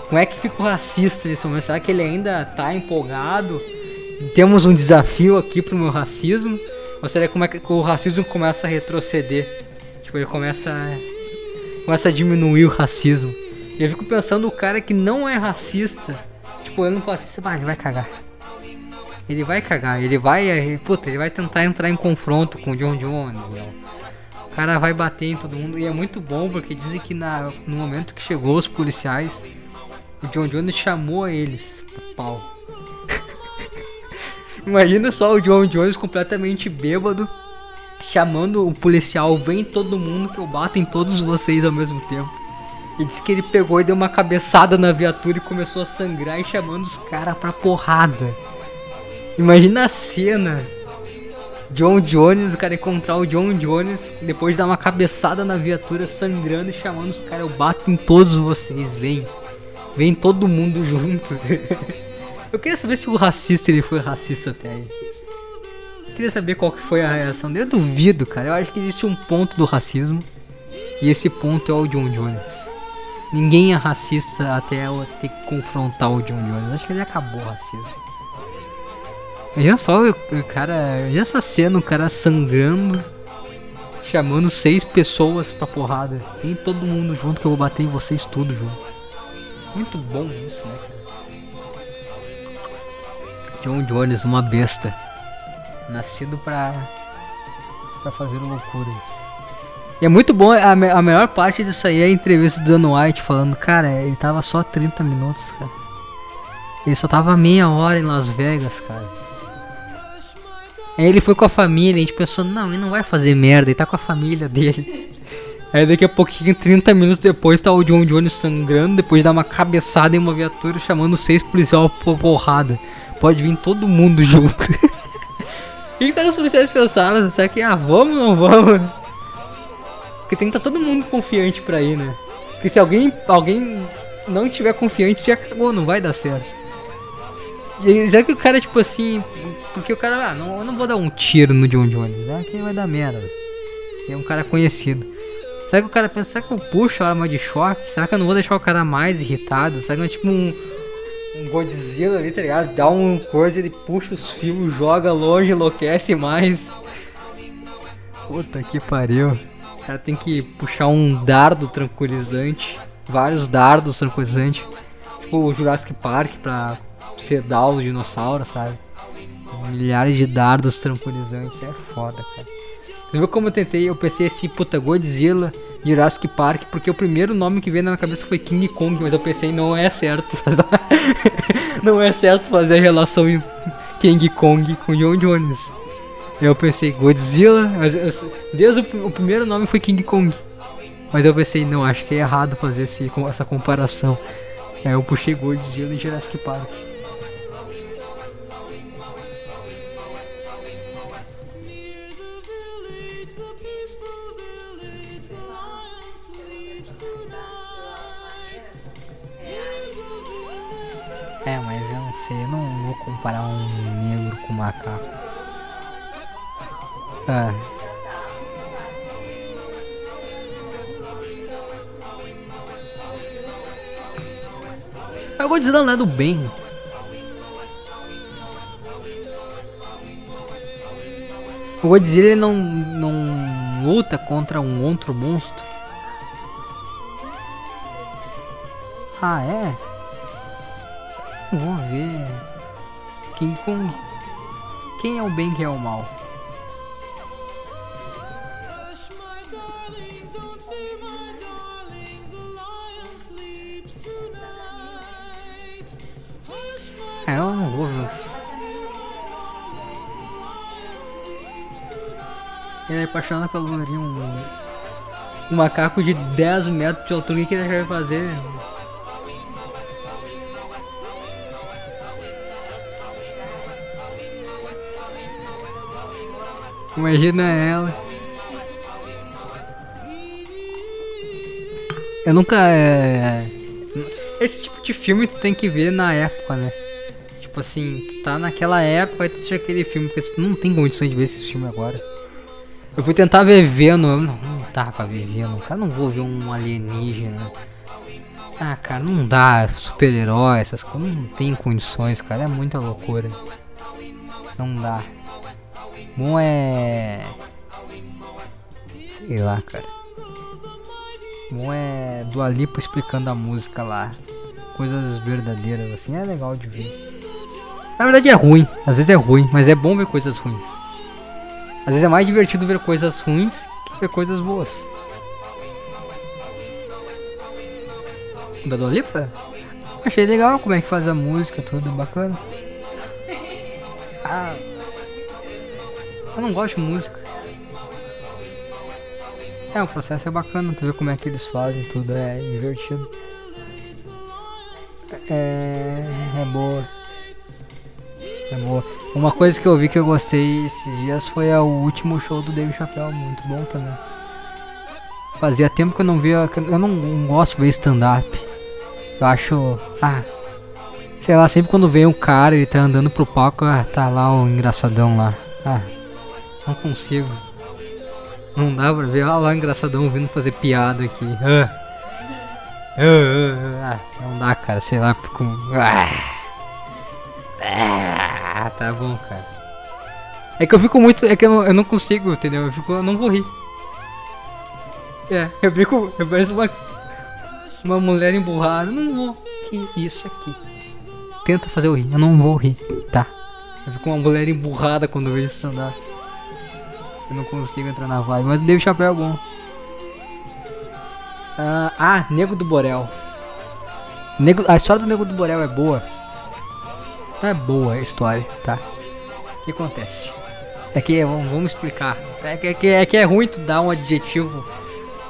Como é que fica o racista nesse momento? Será que ele ainda tá empolgado? Temos um desafio aqui pro meu racismo? Ou será como é que o racismo começa a retroceder? Tipo, ele começa a, começa a diminuir o racismo. Eu fico pensando o cara que não é racista, tipo, ele não pode ser, ah, ele vai cagar. Ele vai cagar, ele vai, puta, ele vai tentar entrar em confronto com o John Jones, meu. O cara vai bater em todo mundo e é muito bom porque dizem que na, no momento que chegou os policiais, o John Jones chamou eles pro pau. Imagina só o John Jones completamente bêbado, chamando o policial, vem todo mundo que eu bato em todos vocês ao mesmo tempo. E disse que ele pegou e deu uma cabeçada na viatura e começou a sangrar e chamando os caras pra porrada. Imagina a cena John Jones, o cara encontrar o John Jones, depois de dar uma cabeçada na viatura, sangrando e chamando os caras, eu bato em todos vocês, vem. Vem todo mundo junto. eu queria saber se o racista ele foi racista até aí. Eu queria saber qual que foi a reação dele. Eu duvido, cara. Eu acho que existe um ponto do racismo. E esse ponto é o John Jones. Ninguém é racista até eu ter que confrontar o John Jones. Acho que ele acabou o racismo. Olha só o, cara. Olha essa cena, o cara sangrando. Chamando seis pessoas pra porrada. Tem todo mundo junto que eu vou bater em vocês tudo junto. Muito bom isso, né, cara? John Jones, uma besta. Nascido pra. pra fazer loucuras. E é muito bom, a, me- a melhor parte disso aí é a entrevista do Dan White falando, cara, ele tava só 30 minutos, cara. Ele só tava meia hora em Las Vegas, cara. Aí ele foi com a família, a gente pensou, não, ele não vai fazer merda, ele tá com a família dele. Aí daqui a pouquinho, 30 minutos depois, tá o John Jones sangrando, depois de dar uma cabeçada em uma viatura, chamando seis policiais por porrada. Pode vir todo mundo junto. O que, que que os policiais pensaram? Será que, ah, vamos ou não vamos? Porque tem que estar todo mundo confiante pra ir, né? Porque se alguém, alguém não tiver confiante, já cagou, não vai dar certo. E já que o cara, tipo assim. Porque o cara, ah, não, eu não vou dar um tiro no John Jones, né? Que vai dar merda. É um cara conhecido. Será que o cara pensa, será que eu puxo a arma de choque? Será que eu não vou deixar o cara mais irritado? Será que não é tipo um. Um Godzilla ali, tá ligado? Dá um coisa, ele puxa os fios, joga longe, enlouquece mais. Puta que pariu. O cara tem que puxar um dardo tranquilizante. Vários dardos tranquilizantes. Tipo o Jurassic Park pra sedar os dinossauros, sabe? Milhares de dardos tranquilizantes. É foda, cara. Você viu como eu tentei? Eu pensei assim, puta, Godzilla, Jurassic Park, porque o primeiro nome que veio na minha cabeça foi King Kong, mas eu pensei, não é certo fazer, não é certo fazer a relação King Kong com John Jones. Eu pensei, Godzilla, mas eu- desde o, o primeiro nome foi King Kong. Mas eu pensei, não, acho que é errado fazer esse, essa comparação. Aí eu puxei Godzilla e Jurassic Park. Vou comparar um negro com um macaco. É. Mas o Godzilla não é do bem. O Godzilla ele não, não luta contra um outro monstro. Ah, é? Vou ver. King Kong. Quem é o bem quem é o mal? É, eu não vou ver. Ele é apaixonado pelo Lourinho. Um, um macaco de 10 metros de altura. O que que ele vai fazer? Imagina ela. Eu nunca. É... Esse tipo de filme tu tem que ver na época, né? Tipo assim, tu tá naquela época e tu assiste aquele filme, porque tu não tem condições de ver esse filme agora. Eu fui tentar ver Venom, não, não dá pra ver Venom, cara, não vou ver um alienígena. Ah, cara, não dá, super-herói, essas coisas, não tem condições, cara, é muita loucura. Não dá. Bom é. Sei lá, cara. Bom é Dua Lipa explicando a música lá. Coisas verdadeiras, assim, é legal de ver. Na verdade é ruim, às vezes é ruim, mas é bom ver coisas ruins. Às vezes é mais divertido ver coisas ruins que ver coisas boas. Da Dua Lipa? Achei legal como é que faz a música, tudo bacana. Ah, eu não gosto de música. É, o processo é bacana, tu vê como é que eles fazem, tudo é divertido. É, é boa. É boa. Uma coisa que eu vi que eu gostei esses dias foi o último show do David Chappelle, muito bom também. Fazia tempo que eu não via. Eu não, não gosto de ver stand-up. Eu acho. Ah. Sei lá, sempre quando vem um cara ele tá andando pro palco, ah, tá lá o engraçadão lá. Ah. Não consigo. Não dá pra ver, olha lá engraçadão vindo fazer piada aqui. Ah. Ah, não dá, cara, sei lá, fico. Ah. Ah, tá bom, cara. É que eu fico muito. É que eu não, eu não consigo, entendeu? Eu fico. Eu não vou rir. É, eu fico. Eu pareço uma. Uma mulher emburrada. Não vou. Que isso aqui. Tenta fazer eu rir. Eu não vou rir, tá? Eu fico uma mulher emburrada quando eu vejo stand-up. Eu não consigo entrar na vibe. Mas o David Chapéu é bom. Ah, ah, Nego do Borel. Nego, a história do Nego do Borel é boa. É boa a história, tá? O que acontece? É que vamos, vamos explicar. É que, é que é que é ruim tu dar um adjetivo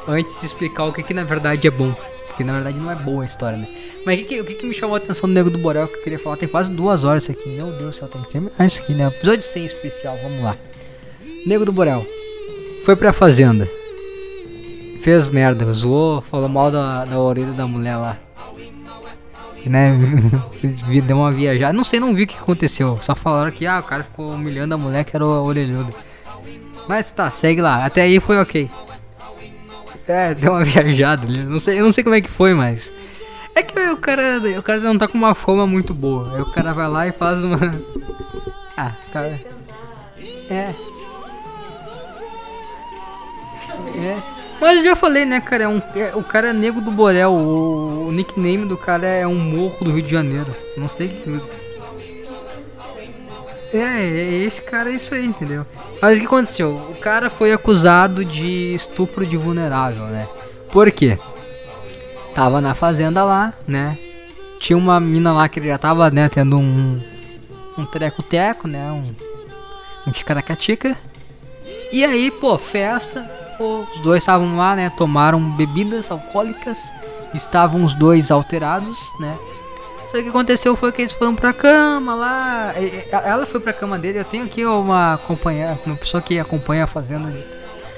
antes de explicar o que, que na verdade é bom. Porque na verdade não é boa a história, né? Mas o que, que- o que, que me chamou a atenção do Nego do Borel que eu queria falar? Tem quase duas horas isso aqui. Meu Deus do céu, tem que terminar isso aqui, né? Episódio 100 especial, vamos lá. Nego do Borel foi pra fazenda. Fez merda, zoou, falou mal da, da orelha da mulher lá. Né? Deu uma viajada. Não sei, não vi o que aconteceu. Só falaram que ah, o cara ficou humilhando a mulher que era o orelhudo. Mas tá, segue lá. Até aí foi ok. É, deu uma viajada. Não sei, eu não sei como é que foi, mas. É que o cara, o cara não tá com uma fama muito boa. Aí o cara vai lá e faz uma. Ah, cara. É. É. Mas eu já falei, né, cara? É um, é- o cara é Nego do Borel. O, o nickname do cara é um morro do Rio de Janeiro. Não sei que. É, é, esse cara é isso aí, entendeu? Mas o que aconteceu? O cara foi acusado de estupro de vulnerável, né? Por quê? Tava na fazenda lá, né? Tinha uma mina lá que ele já tava, né, tendo um. Um treco-teco, né? Um. Um ticaracatica. E aí, pô, festa. Os dois estavam lá, né? Tomaram bebidas alcoólicas. Estavam os dois alterados, né? Só que o que aconteceu foi que eles foram pra cama lá. Ela foi pra cama dele. Eu tenho aqui uma acompanhar, uma pessoa que acompanha a fazenda.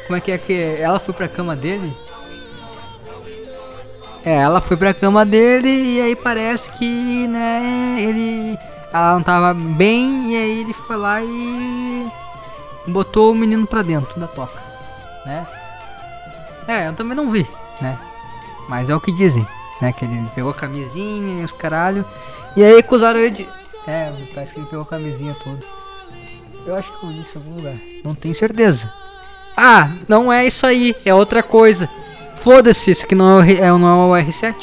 Como é que é que ela foi pra cama dele? É, ela foi pra cama dele e aí parece que, né, ele. Ela não tava bem e aí ele foi lá e. botou o menino pra dentro da toca, né? É, eu também não vi, né? Mas é o que dizem, né? Que ele pegou a camisinha e os caralho. E aí acusaram ele de. É, parece que ele pegou a camisinha toda. Eu acho que eu vi isso em algum lugar. Não tenho certeza. Ah, não é isso aí, é outra coisa. Foda-se, isso aqui não é, o, é, não é o R7.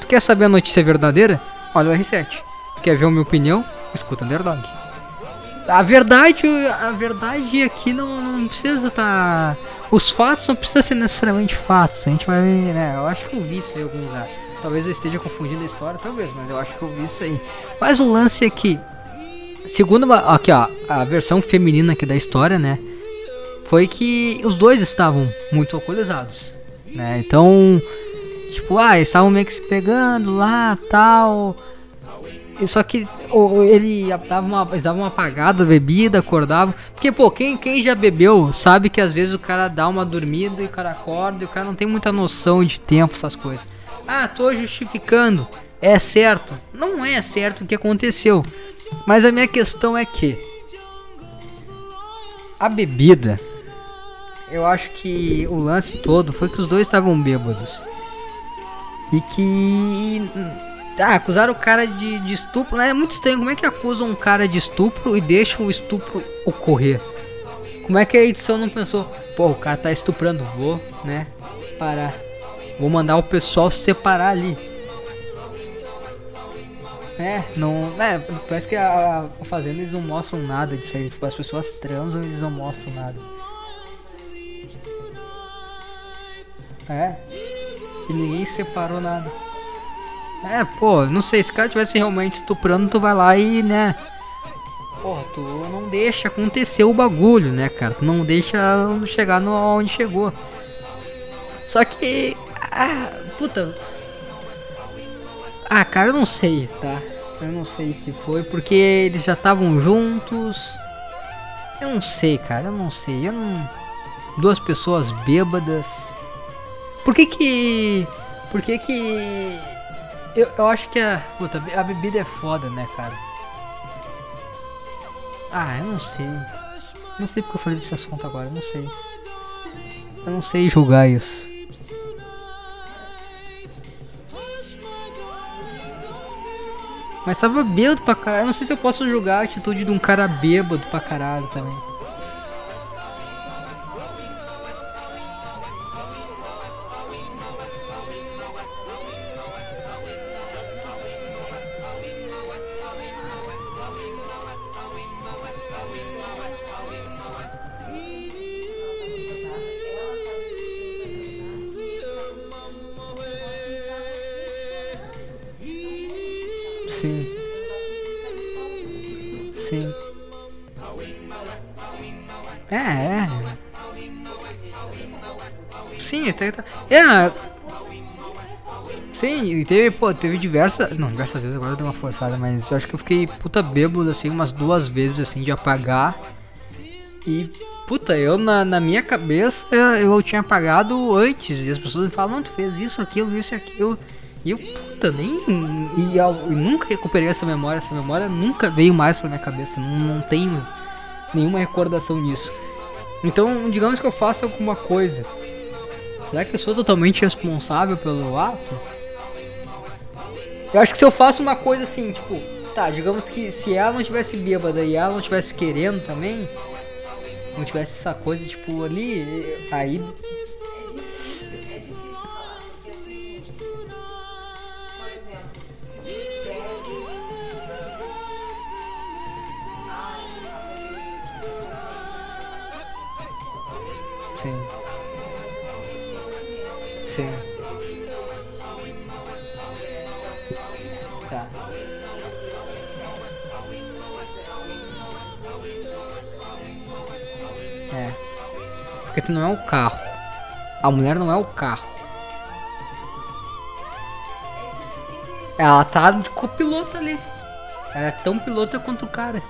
Tu quer saber a notícia verdadeira? Olha o R7. Quer ver a minha opinião? Escuta Underdog. A verdade, a verdade aqui não, não precisa tá. Os fatos não precisam ser necessariamente fatos. A gente vai ver, né? Eu acho que eu vi isso aí algum lugar. Talvez eu esteja confundindo a história, talvez, mas eu acho que eu vi isso aí. Mas o lance é que, segundo uma- aqui ó, a versão feminina aqui da história, né? Foi que os dois estavam muito alcoolizados, né? Então, tipo, ah, estavam meio que se pegando lá, tal. Só que ele dava uma, davam uma apagada, bebida, acordava. Porque, pô, quem, quem já bebeu sabe que às vezes o cara dá uma dormida e o cara acorda e o cara não tem muita noção de tempo, essas coisas. Ah, tô justificando. É certo. Não é certo o que aconteceu. Mas a minha questão é que a bebida, eu acho que o lance todo foi que os dois estavam bêbados. E que. Ah, acusaram o cara de, de estupro. É muito estranho. Como é que acusam um cara de estupro e deixam o estupro ocorrer? Como é que a edição não pensou? Pô, o cara tá estuprando. Vou, né? Parar. Vou mandar o pessoal se separar ali. É, não. É, parece que a, a Fazenda eles não mostram nada disso aí. Tipo, as pessoas transam eles não mostram nada. É. E ninguém separou nada. É, pô, não sei, se o cara tivesse realmente estuprando, tu vai lá e, né? Porra, tu não deixa acontecer o bagulho, né, cara? Tu não deixa chegar no onde chegou. Só que. Ah, puta. Ah, cara, eu não sei, tá? Eu não sei se foi porque eles já estavam juntos. Eu não sei, cara, eu não sei. Eu não. Duas pessoas bêbadas. Por que que. Por que que. Eu, eu acho que a. Puta, a bebida é foda, né, cara? Ah, eu não sei. Não sei porque eu falei desse assunto agora, eu não sei. Eu não sei julgar isso. Mas tava bêbado pra caralho. Eu não sei se eu posso julgar a atitude de um cara bêbado pra caralho também. É, é. Sim, até. É. Sim, e teve, pô, teve diversas. Não, diversas vezes agora deu uma forçada, mas eu acho que eu fiquei puta bêbado assim umas duas vezes assim de apagar. E puta, eu na, na minha cabeça eu tinha apagado antes. E as pessoas me falam, tu fez isso, aquilo, isso e aquilo. E eu, puta, nem. E eu, eu nunca recuperei essa memória. Essa memória nunca veio mais pra minha cabeça. Não, não tenho nenhuma recordação disso. Então, digamos que eu faça alguma coisa. Será que eu sou totalmente responsável pelo ato? Eu acho que se eu faço uma coisa assim, tipo, tá, digamos que se ela não tivesse bêbada e ela não tivesse querendo também, não tivesse essa coisa, tipo, ali, aí Sim. Tá. É. Porque tu não é o carro. A mulher não é o carro. Ela tá de copiloto ali. Ela é tão pilota quanto o cara.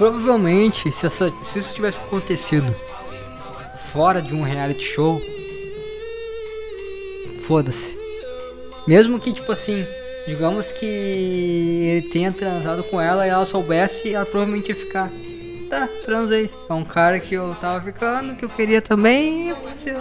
Provavelmente, se, essa, se isso tivesse acontecido fora de um reality show, foda-se. Mesmo que, tipo assim, digamos que ele tenha transado com ela e ela soubesse, ela provavelmente ia ficar. Tá, transei. É um cara que eu tava ficando, que eu queria também e aconteceu.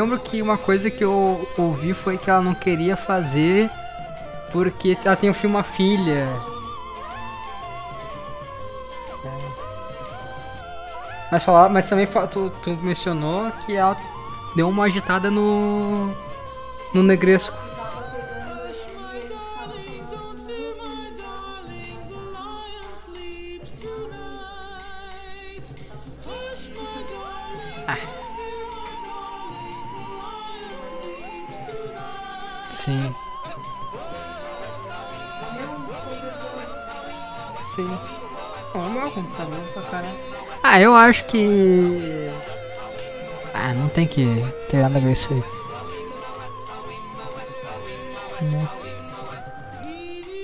Lembro que uma coisa que eu ouvi foi que ela não queria fazer porque ela tem um uma filha. É. Mas, falar, mas também tu, tu mencionou que ela deu uma agitada no. no negresco. Acho que. Ah, não tem que ter nada a ver isso aí. Né?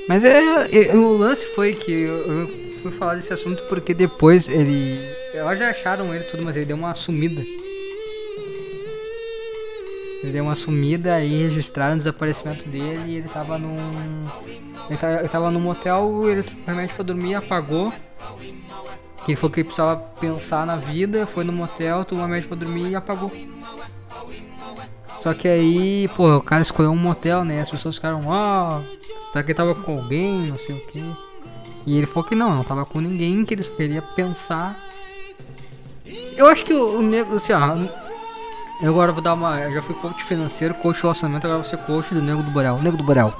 Mas é, é, o lance foi que eu, eu fui falar desse assunto porque depois ele. Eu já acharam ele tudo, mas ele deu uma sumida. Ele deu uma sumida e registraram o desaparecimento dele e ele tava num. Ele tava, ele tava num motel, ele realmente pra dormir, apagou. Que ele falou que ele precisava pensar na vida, foi no motel, tomou remédio pra dormir e apagou. Só que aí, pô, o cara escolheu um motel, né? As pessoas ficaram, ó, oh, será que ele tava com alguém, não sei o que. E ele falou que não, não tava com ninguém, que ele só queria pensar. Eu acho que o, nego, assim, ó, eu agora vou dar uma. Eu já fui coach financeiro, coach de orçamento, agora vou ser coach do Nego do Borel. Nego do Borel.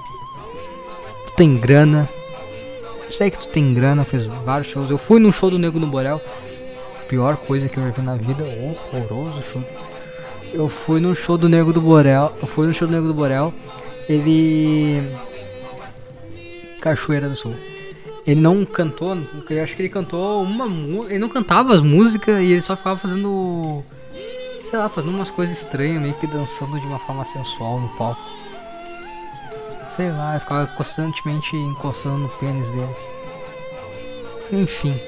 Tu tem grana. Sei que tu tem grana, fez vários shows. Eu fui num show do Nego do Borel. Pior coisa que eu já vi na vida. Horroroso show. Eu fui no show do Nego do Borel. Eu fui no show do Nego do Borel. Ele. Cachoeira do Sul. Ele não cantou, eu acho que ele cantou uma música. Ele não cantava as músicas e ele só ficava fazendo sei lá, fazendo umas coisas estranhas, meio que dançando de uma forma sensual no palco. Sei lá, eu ficava constantemente encostando no pênis dele. Enfim.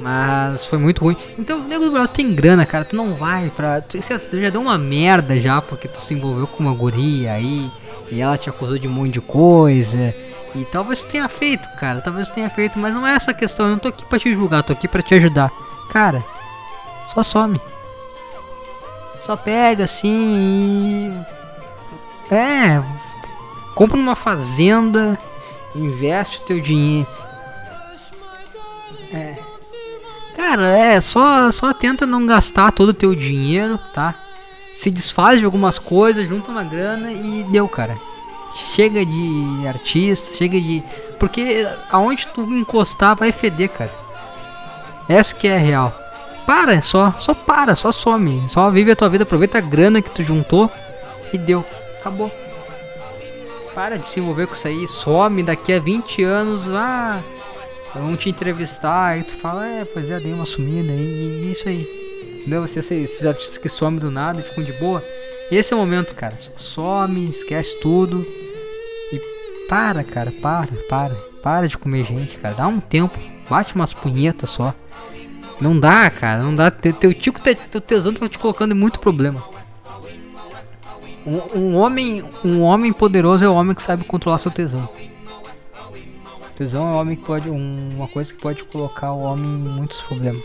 Mas foi muito ruim. Então, Nego do Brasil tem grana, cara. Tu não vai pra. Tu, tu já deu uma merda já porque tu se envolveu com uma guria aí. E ela te acusou de um monte de coisa. E talvez tu tenha feito, cara. Talvez tu tenha feito, mas não é essa a questão. Eu não tô aqui pra te julgar, tô aqui pra te ajudar. Cara, só some. Só pega assim e. É. Compra uma fazenda, investe o teu dinheiro. É. Cara, é, só, só tenta não gastar todo o teu dinheiro, tá? Se desfaz de algumas coisas, junta uma grana e deu, cara. Chega de artista, chega de. Porque aonde tu encostar vai feder, cara. Essa que é a real para, só, só para, só some. Só vive a tua vida, aproveita a grana que tu juntou e deu. Acabou. Para de se envolver com isso aí, some daqui a 20 anos, ah, vão te entrevistar, e tu fala, é, pois é, dei uma sumida e, e isso aí. Entendeu? Você, esses artistas que somem do nada e ficam de boa. Esse é o momento, cara. Some, esquece tudo. E para, cara, para, para. Para de comer gente, cara. Dá um tempo. Bate umas punhetas só. Não dá, cara, não dá. Teu tico, teu tesão tá te colocando em muito problema. Um, homem, um homem poderoso é o homem que sabe controlar seu tesão. Tesão é um homem que pode, um, uma coisa que pode colocar o homem em muitos problemas.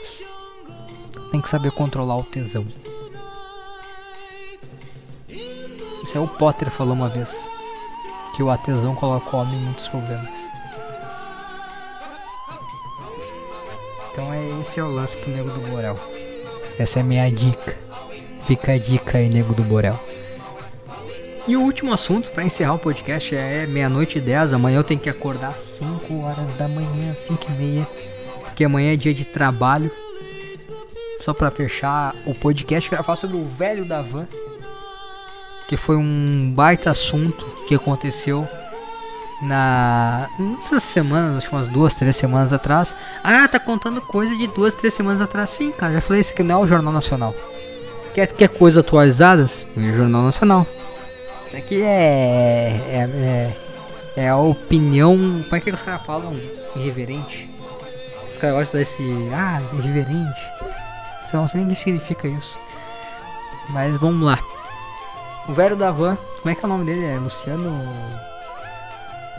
Tem que saber controlar o tesão. Isso é o Potter falou uma vez, que o atesão coloca o homem em muitos problemas. Então é esse é o lance pro Nego do Borel. Essa é a minha dica. Fica a dica aí, Nego do Borel. E o último assunto para encerrar o podcast é meia-noite e 10. Amanhã eu tenho que acordar 5 horas da manhã, 5 e meia. Porque amanhã é dia de trabalho. Só para fechar o podcast, falar sobre o velho da van. Que foi um baita assunto que aconteceu na nessas semanas, acho que umas duas, três semanas atrás. Ah, tá contando coisa de duas, três semanas atrás. Sim, cara, já falei isso aqui não é o Jornal Nacional. Quer, quer coisas atualizadas? O Jornal Nacional. Isso aqui é, é, é, é a opinião. Como é que os caras falam? Irreverente. Os caras gostam desse. Ah, irreverente. Eu não sei nem o que significa isso. Mas vamos lá. O velho da van, como é que é o nome dele? É Luciano.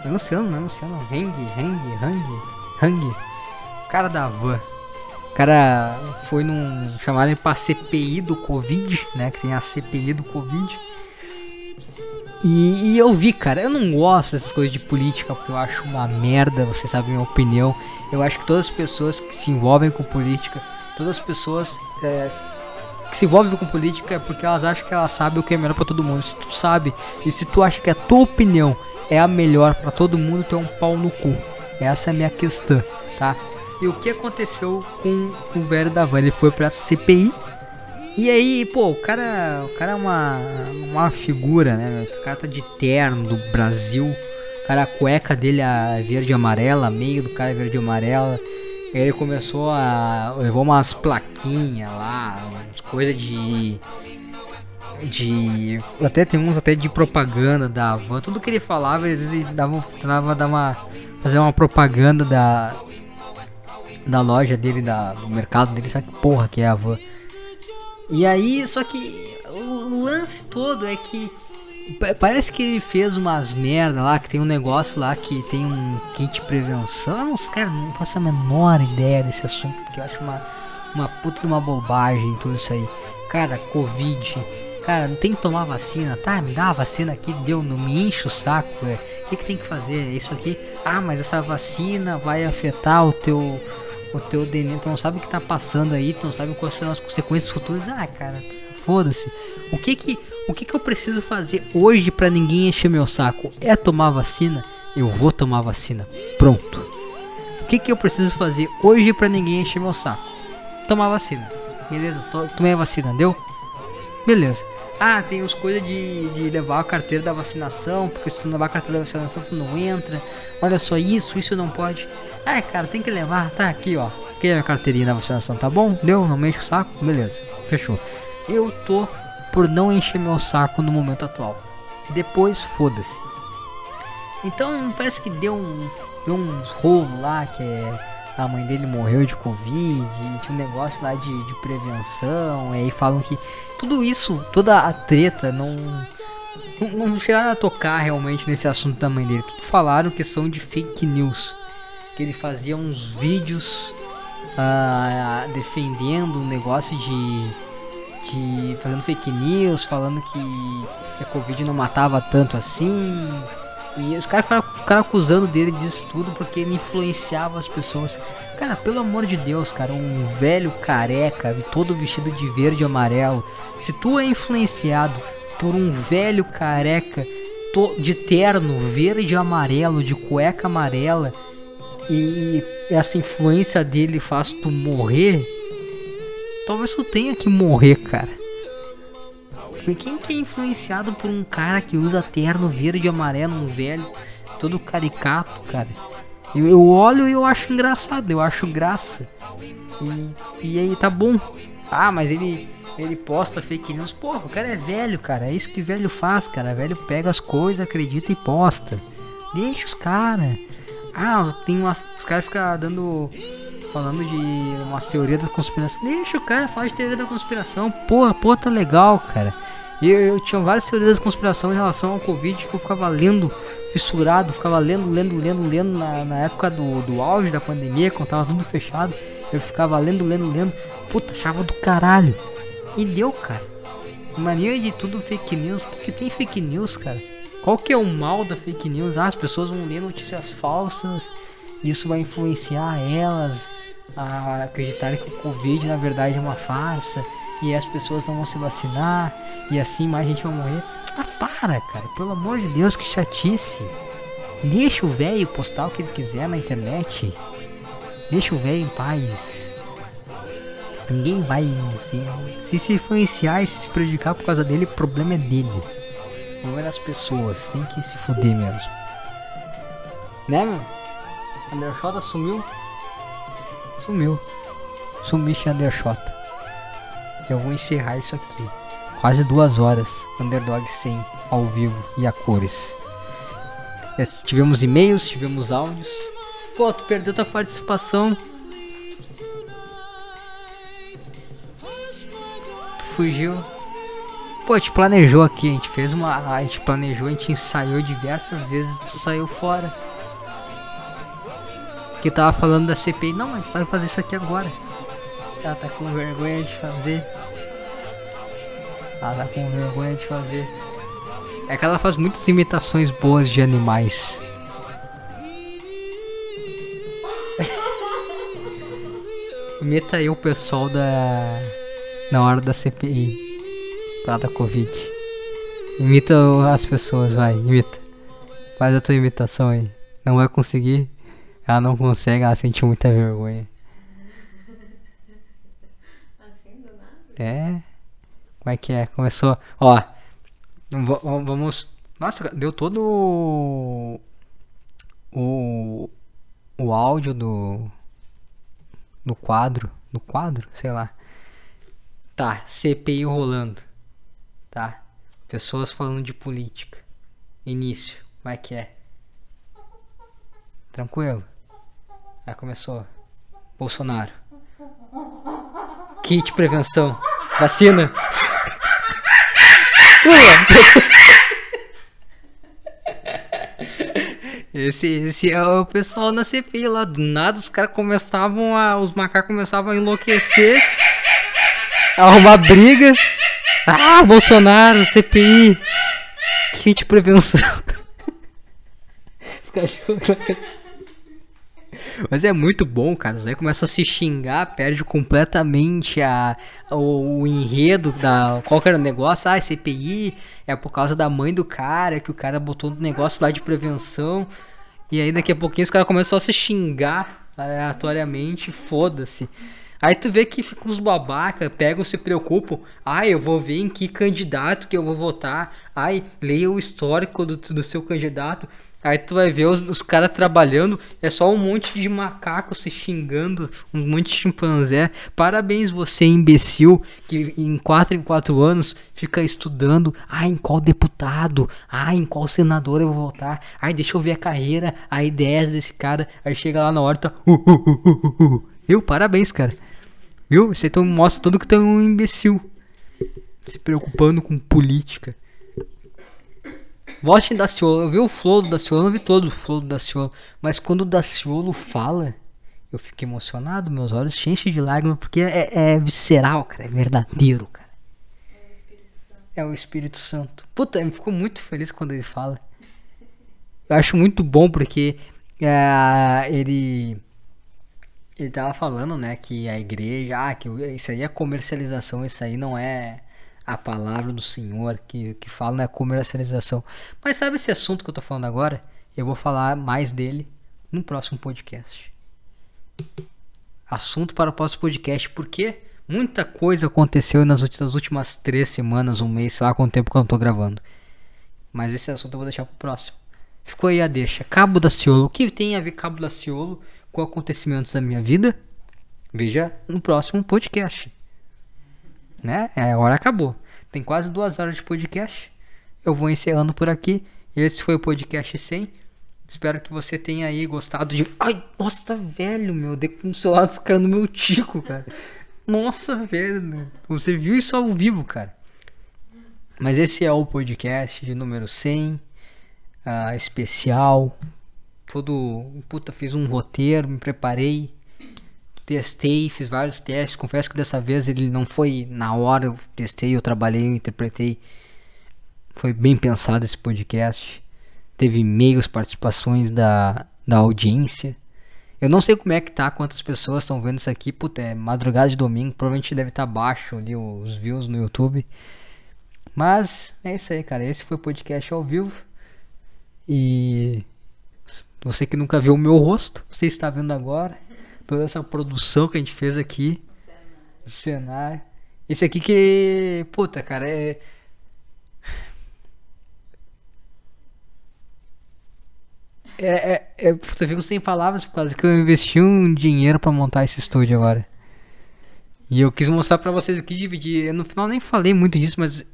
É Luciano, não é Luciano? Hang, Hang, Hang, Hang. Cara da van. O cara foi num. chamado ele pra CPI do Covid, né? Que tem a CPI do Covid. E, e, eu vi, cara, eu não gosto dessas coisas de política porque eu acho uma merda, você sabe a minha opinião. Eu acho que todas as pessoas que se envolvem com política, todas as pessoas é, que se envolvem com política é porque elas acham que elas sabem o que é melhor para todo mundo. Se tu sabe e se tu acha que a tua opinião é a melhor para todo mundo, ter um pau no cu. Essa é a minha questão, tá? E o que aconteceu com o velho da van? Ele foi pra CPI E aí, pô, o cara, o cara é uma, uma figura, né? O cara tá de terno do Brasil. O cara, a cueca dele é verde e amarela, meio do cara é verde e amarela. Ele começou a. levou umas plaquinhas lá, umas coisas de. De. Até tem uns até de propaganda da Havan. Tudo que ele falava, às vezes dava, dar uma. fazer uma propaganda da. Da loja dele, da, do mercado dele, sabe que porra que é a Havan. E aí, só que o lance todo é que pa- parece que ele fez umas merda lá, que tem um negócio lá que tem um kit prevenção. Os caras não faço a menor ideia desse assunto, porque eu acho uma, uma puta de uma bobagem tudo isso aí. Cara, Covid, cara, não tem que tomar vacina, tá? Me dá a vacina aqui, deu, não me enche o saco, é. O que, que tem que fazer? Isso aqui. Ah, mas essa vacina vai afetar o teu o teu DNA, tu não sabe o que tá passando aí, tu não sabe quais serão as consequências futuras. Ah, cara, foda-se. O que que, o que que eu preciso fazer hoje pra ninguém encher meu saco? É tomar vacina? Eu vou tomar vacina. Pronto. O que que eu preciso fazer hoje pra ninguém encher meu saco? Tomar vacina. Beleza? To- Tomei a vacina, deu? Beleza. Ah, tem as coisas de, de levar a carteira da vacinação, porque se tu não levar a carteira da vacinação, tu não entra. Olha só isso, isso não pode. Ah, cara, tem que levar. Tá aqui, ó. Aqui é a carteirinha da vacinação, tá bom? Deu? Não me enche o saco? Beleza, fechou. Eu tô por não encher meu saco no momento atual. Depois, foda-se. Então, parece que deu, um, deu uns rolos lá, que é... A mãe dele morreu de Covid, tinha um negócio lá de, de prevenção, e aí falam que tudo isso, toda a treta, não, não, não chegaram a tocar realmente nesse assunto da mãe dele. Tudo falaram questão de fake news. Que ele fazia uns vídeos ah, defendendo um negócio de, de. fazendo fake news, falando que, que a Covid não matava tanto assim. E os caras ficaram, ficaram acusando dele disso tudo porque ele influenciava as pessoas. Cara, pelo amor de Deus, cara, um velho careca, todo vestido de verde e amarelo. Se tu é influenciado por um velho careca de terno verde e amarelo, de cueca amarela, e essa influência dele faz tu morrer, talvez tu tenha que morrer, cara. Quem que é influenciado por um cara que usa terno verde e amarelo, um velho, todo caricato, cara? Eu, eu olho e eu acho engraçado, eu acho graça. E, e aí tá bom. Ah, mas ele ele posta fake news. Porra, o cara é velho, cara. É isso que velho faz, cara. Velho pega as coisas, acredita e posta. Deixa os caras. Ah, tem umas. Os caras ficam dando. Falando de umas teorias da conspiração. Deixa o cara falar de teoria da conspiração. Porra, porra, tá legal, cara. Eu, eu tinha várias teorias da conspiração em relação ao Covid que eu ficava lendo, fissurado, ficava lendo, lendo, lendo, lendo na, na época do, do auge da pandemia, quando tava tudo fechado. Eu ficava lendo, lendo, lendo. Puta, achava do caralho. E deu, cara. Mania de tudo fake news. Porque tem fake news, cara. Qual que é o mal da fake news? Ah, as pessoas vão ler notícias falsas. Isso vai influenciar elas a acreditarem que o Covid na verdade é uma farsa. E as pessoas não vão se vacinar. E assim mais gente vai morrer. Ah, para, cara. Pelo amor de Deus, que chatice. Deixa o velho postar o que ele quiser na internet. Deixa o velho em paz. Ninguém vai se, se se influenciar e se prejudicar por causa dele, o problema é dele. O problema é das pessoas. Tem que se fuder mesmo. Né, meu? Undershot sumiu. Sumiu. Sumiste, Undershot. Eu vou encerrar isso aqui. Quase duas horas. Underdog 100 ao vivo e a cores. É, tivemos e-mails, tivemos áudios. Pô, tu perdeu tua participação. Tu fugiu. Pô, a gente planejou aqui, a gente fez uma. A gente planejou, a gente ensaiou diversas vezes, tu saiu fora. Que tava falando da CPI. Não, a gente vai fazer isso aqui agora. Ela tá com vergonha de fazer. Ela tá com vergonha de fazer. É que ela faz muitas imitações boas de animais. Imita aí o pessoal da. Na hora da CPI. Lá da Covid. Imita as pessoas, vai, imita. Faz a tua imitação aí. Não vai conseguir. Ela não consegue, ela sente muita vergonha. Assim, do nada? É. Como é que é? Começou. Ó. Vamos. Nossa, deu todo o. O. O áudio do. Do quadro. Do quadro? Sei lá. Tá, CPI rolando. Tá. Pessoas falando de política. Início. Como é que é? Tranquilo? Aí começou. Bolsonaro. Kit prevenção. Vacina. Esse, esse é o pessoal na CPI lá. Do nada os caras começavam a. Os macacos começavam a enlouquecer. A arrumar briga. Ah, Bolsonaro, CPI. Kit prevenção. Os cachorros. Mas é muito bom, cara. Aí começa a se xingar, perde completamente a, o, o enredo da. Qual era o negócio? Ah, CPI é por causa da mãe do cara, que o cara botou um negócio lá de prevenção. E aí daqui a pouquinho os caras começam a se xingar aleatoriamente, foda-se. Aí tu vê que ficam uns babaca, pegam, se preocupam. Ai, eu vou ver em que candidato que eu vou votar. Ai, leia o histórico do, do seu candidato. Aí tu vai ver os, os caras trabalhando, é só um monte de macaco se xingando, um monte de chimpanzé. Parabéns você, imbecil, que em 4 em 4 anos fica estudando. Ai, em qual deputado? Ai, em qual senador eu vou votar? Ai, deixa eu ver a carreira, a ideias desse cara. Aí chega lá na hora, tá. Uh, uh, uh, uh, uh, uh. Viu? Parabéns, cara. Viu? Você então mostra tudo que tu é um imbecil. Se preocupando com política. Volte Daciolo, eu vi o flow do Daciolo, eu não vi todo o flow do Daciolo, mas quando o Daciolo fala, eu fico emocionado, meus olhos se enchem de lágrimas, porque é, é visceral, cara, é verdadeiro, cara. É o Espírito Santo. Puta, ele ficou muito feliz quando ele fala. Eu acho muito bom porque é, ele ele tava falando, né, que a igreja, ah, que isso aí é comercialização, isso aí não é a palavra do Senhor que, que fala na comercialização. Mas sabe esse assunto que eu tô falando agora? Eu vou falar mais dele no próximo podcast. Assunto para o próximo podcast, porque muita coisa aconteceu nas últimas, nas últimas três semanas, um mês, sei lá quanto tempo que eu não tô gravando. Mas esse assunto eu vou deixar pro próximo. Ficou aí a deixa. Cabo da Ciolo. O que tem a ver Cabo da Ciolo com acontecimentos da minha vida? Veja no próximo podcast né? É, a hora acabou. Tem quase duas horas de podcast. Eu vou encerrando por aqui. Esse foi o podcast 100. Espero que você tenha aí gostado de. Ai, nossa, velho, meu. Dei com o celular caindo no meu tico, cara. Nossa, velho. Você viu isso ao vivo, cara. Mas esse é o podcast de número 100. ah, especial. Todo. Puta, fiz um roteiro, me preparei testei, fiz vários testes. Confesso que dessa vez ele não foi na hora, eu testei, eu trabalhei, eu interpretei. Foi bem pensado esse podcast. Teve e-mails, participações da, da audiência. Eu não sei como é que tá, quantas pessoas estão vendo isso aqui. Puta, é madrugada de domingo, provavelmente deve estar baixo ali os views no YouTube. Mas é isso aí, cara. Esse foi o podcast ao vivo. E você que nunca viu o meu rosto, você está vendo agora toda essa produção que a gente fez aqui. O cenário. Esse aqui que. Puta, cara, é. É, é, é, eu fico sem palavras por causa que eu investi um dinheiro pra montar esse estúdio agora. E eu quis mostrar pra vocês, eu quis dividir. Eu, no final nem falei muito disso, mas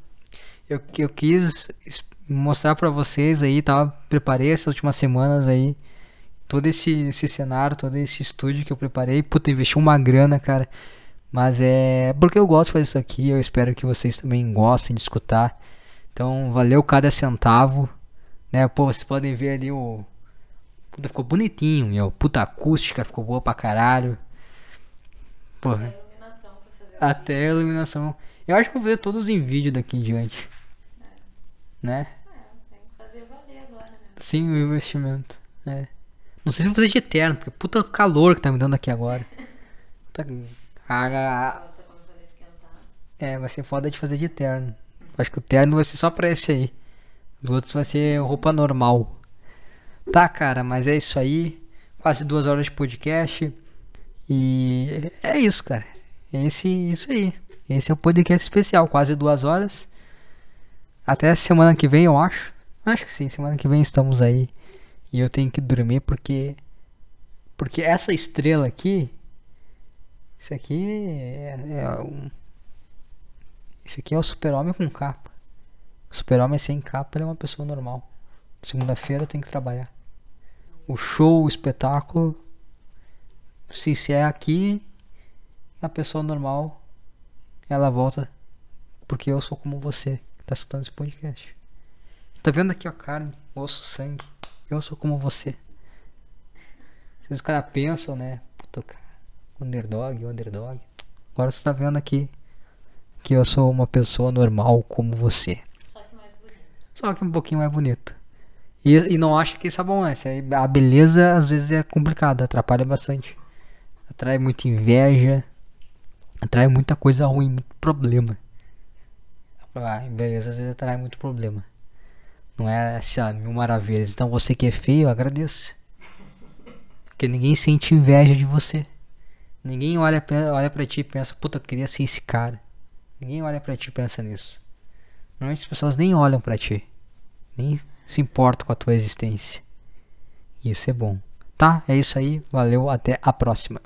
eu, eu quis mostrar pra vocês aí, tá? Preparei essas últimas semanas aí todo esse, esse cenário, todo esse estúdio que eu preparei. Puta, investi uma grana, cara. Mas é porque eu gosto de fazer isso aqui. Eu espero que vocês também gostem de escutar. Então, valeu cada centavo. Né? Pô, vocês podem ver ali o. Puta, ficou bonitinho, meu. Puta acústica, ficou boa pra caralho. Porra, iluminação pra fazer o até a iluminação. Eu acho que eu vou fazer todos em vídeo daqui em diante. Né? É, tem que fazer valer agora, né? Sim, o investimento. É. Não sei se vou fazer de eterno, porque puta calor que tá me dando aqui agora. Tá, a- a- Agora tá começando a esquentar. é, vai ser foda de fazer de terno. Acho que o terno vai ser só pra esse aí. Os outros vai ser roupa normal. Tá, cara, mas é isso aí. Quase duas horas de podcast. E é isso, cara. esse, isso aí. Esse é o podcast especial, quase duas horas. Até semana que vem, eu acho. Acho que sim, semana que vem estamos aí. E eu tenho que dormir porque. Porque essa estrela aqui. Isso aqui é, é um. Isso aqui é o super-homem com capa. O super-homem sem capa ele é uma pessoa normal. Segunda-feira tem que trabalhar. O show, o espetáculo se encerra aqui. A pessoa normal ela volta porque eu sou como você que tá escutando esse podcast. Tá vendo aqui a carne, osso, sangue. Eu sou como você. Vocês caras pensam, né? Puta, cara, underdog, underdog. Agora você tá vendo aqui que eu sou uma pessoa normal como você. Só que mais bonito. Só que um pouquinho mais bonito. E, e não acha que isso é bom, né? A beleza às vezes é complicada, atrapalha bastante. Atrai muita inveja, atrai muita coisa ruim, muito problema. A beleza às vezes atrai muito problema. Não é assim, ah, mil maravilhas. Então você que é feio, agradeça. Porque ninguém sente inveja de você. Ninguém olha, olha pra ti e pensa, puta, eu queria ser esse cara. Ninguém olha pra ti e pensa nisso. Normalmente as pessoas nem olham pra ti. Nem se importam com a tua existência. Isso é bom. Tá? É isso aí. Valeu. Até a próxima.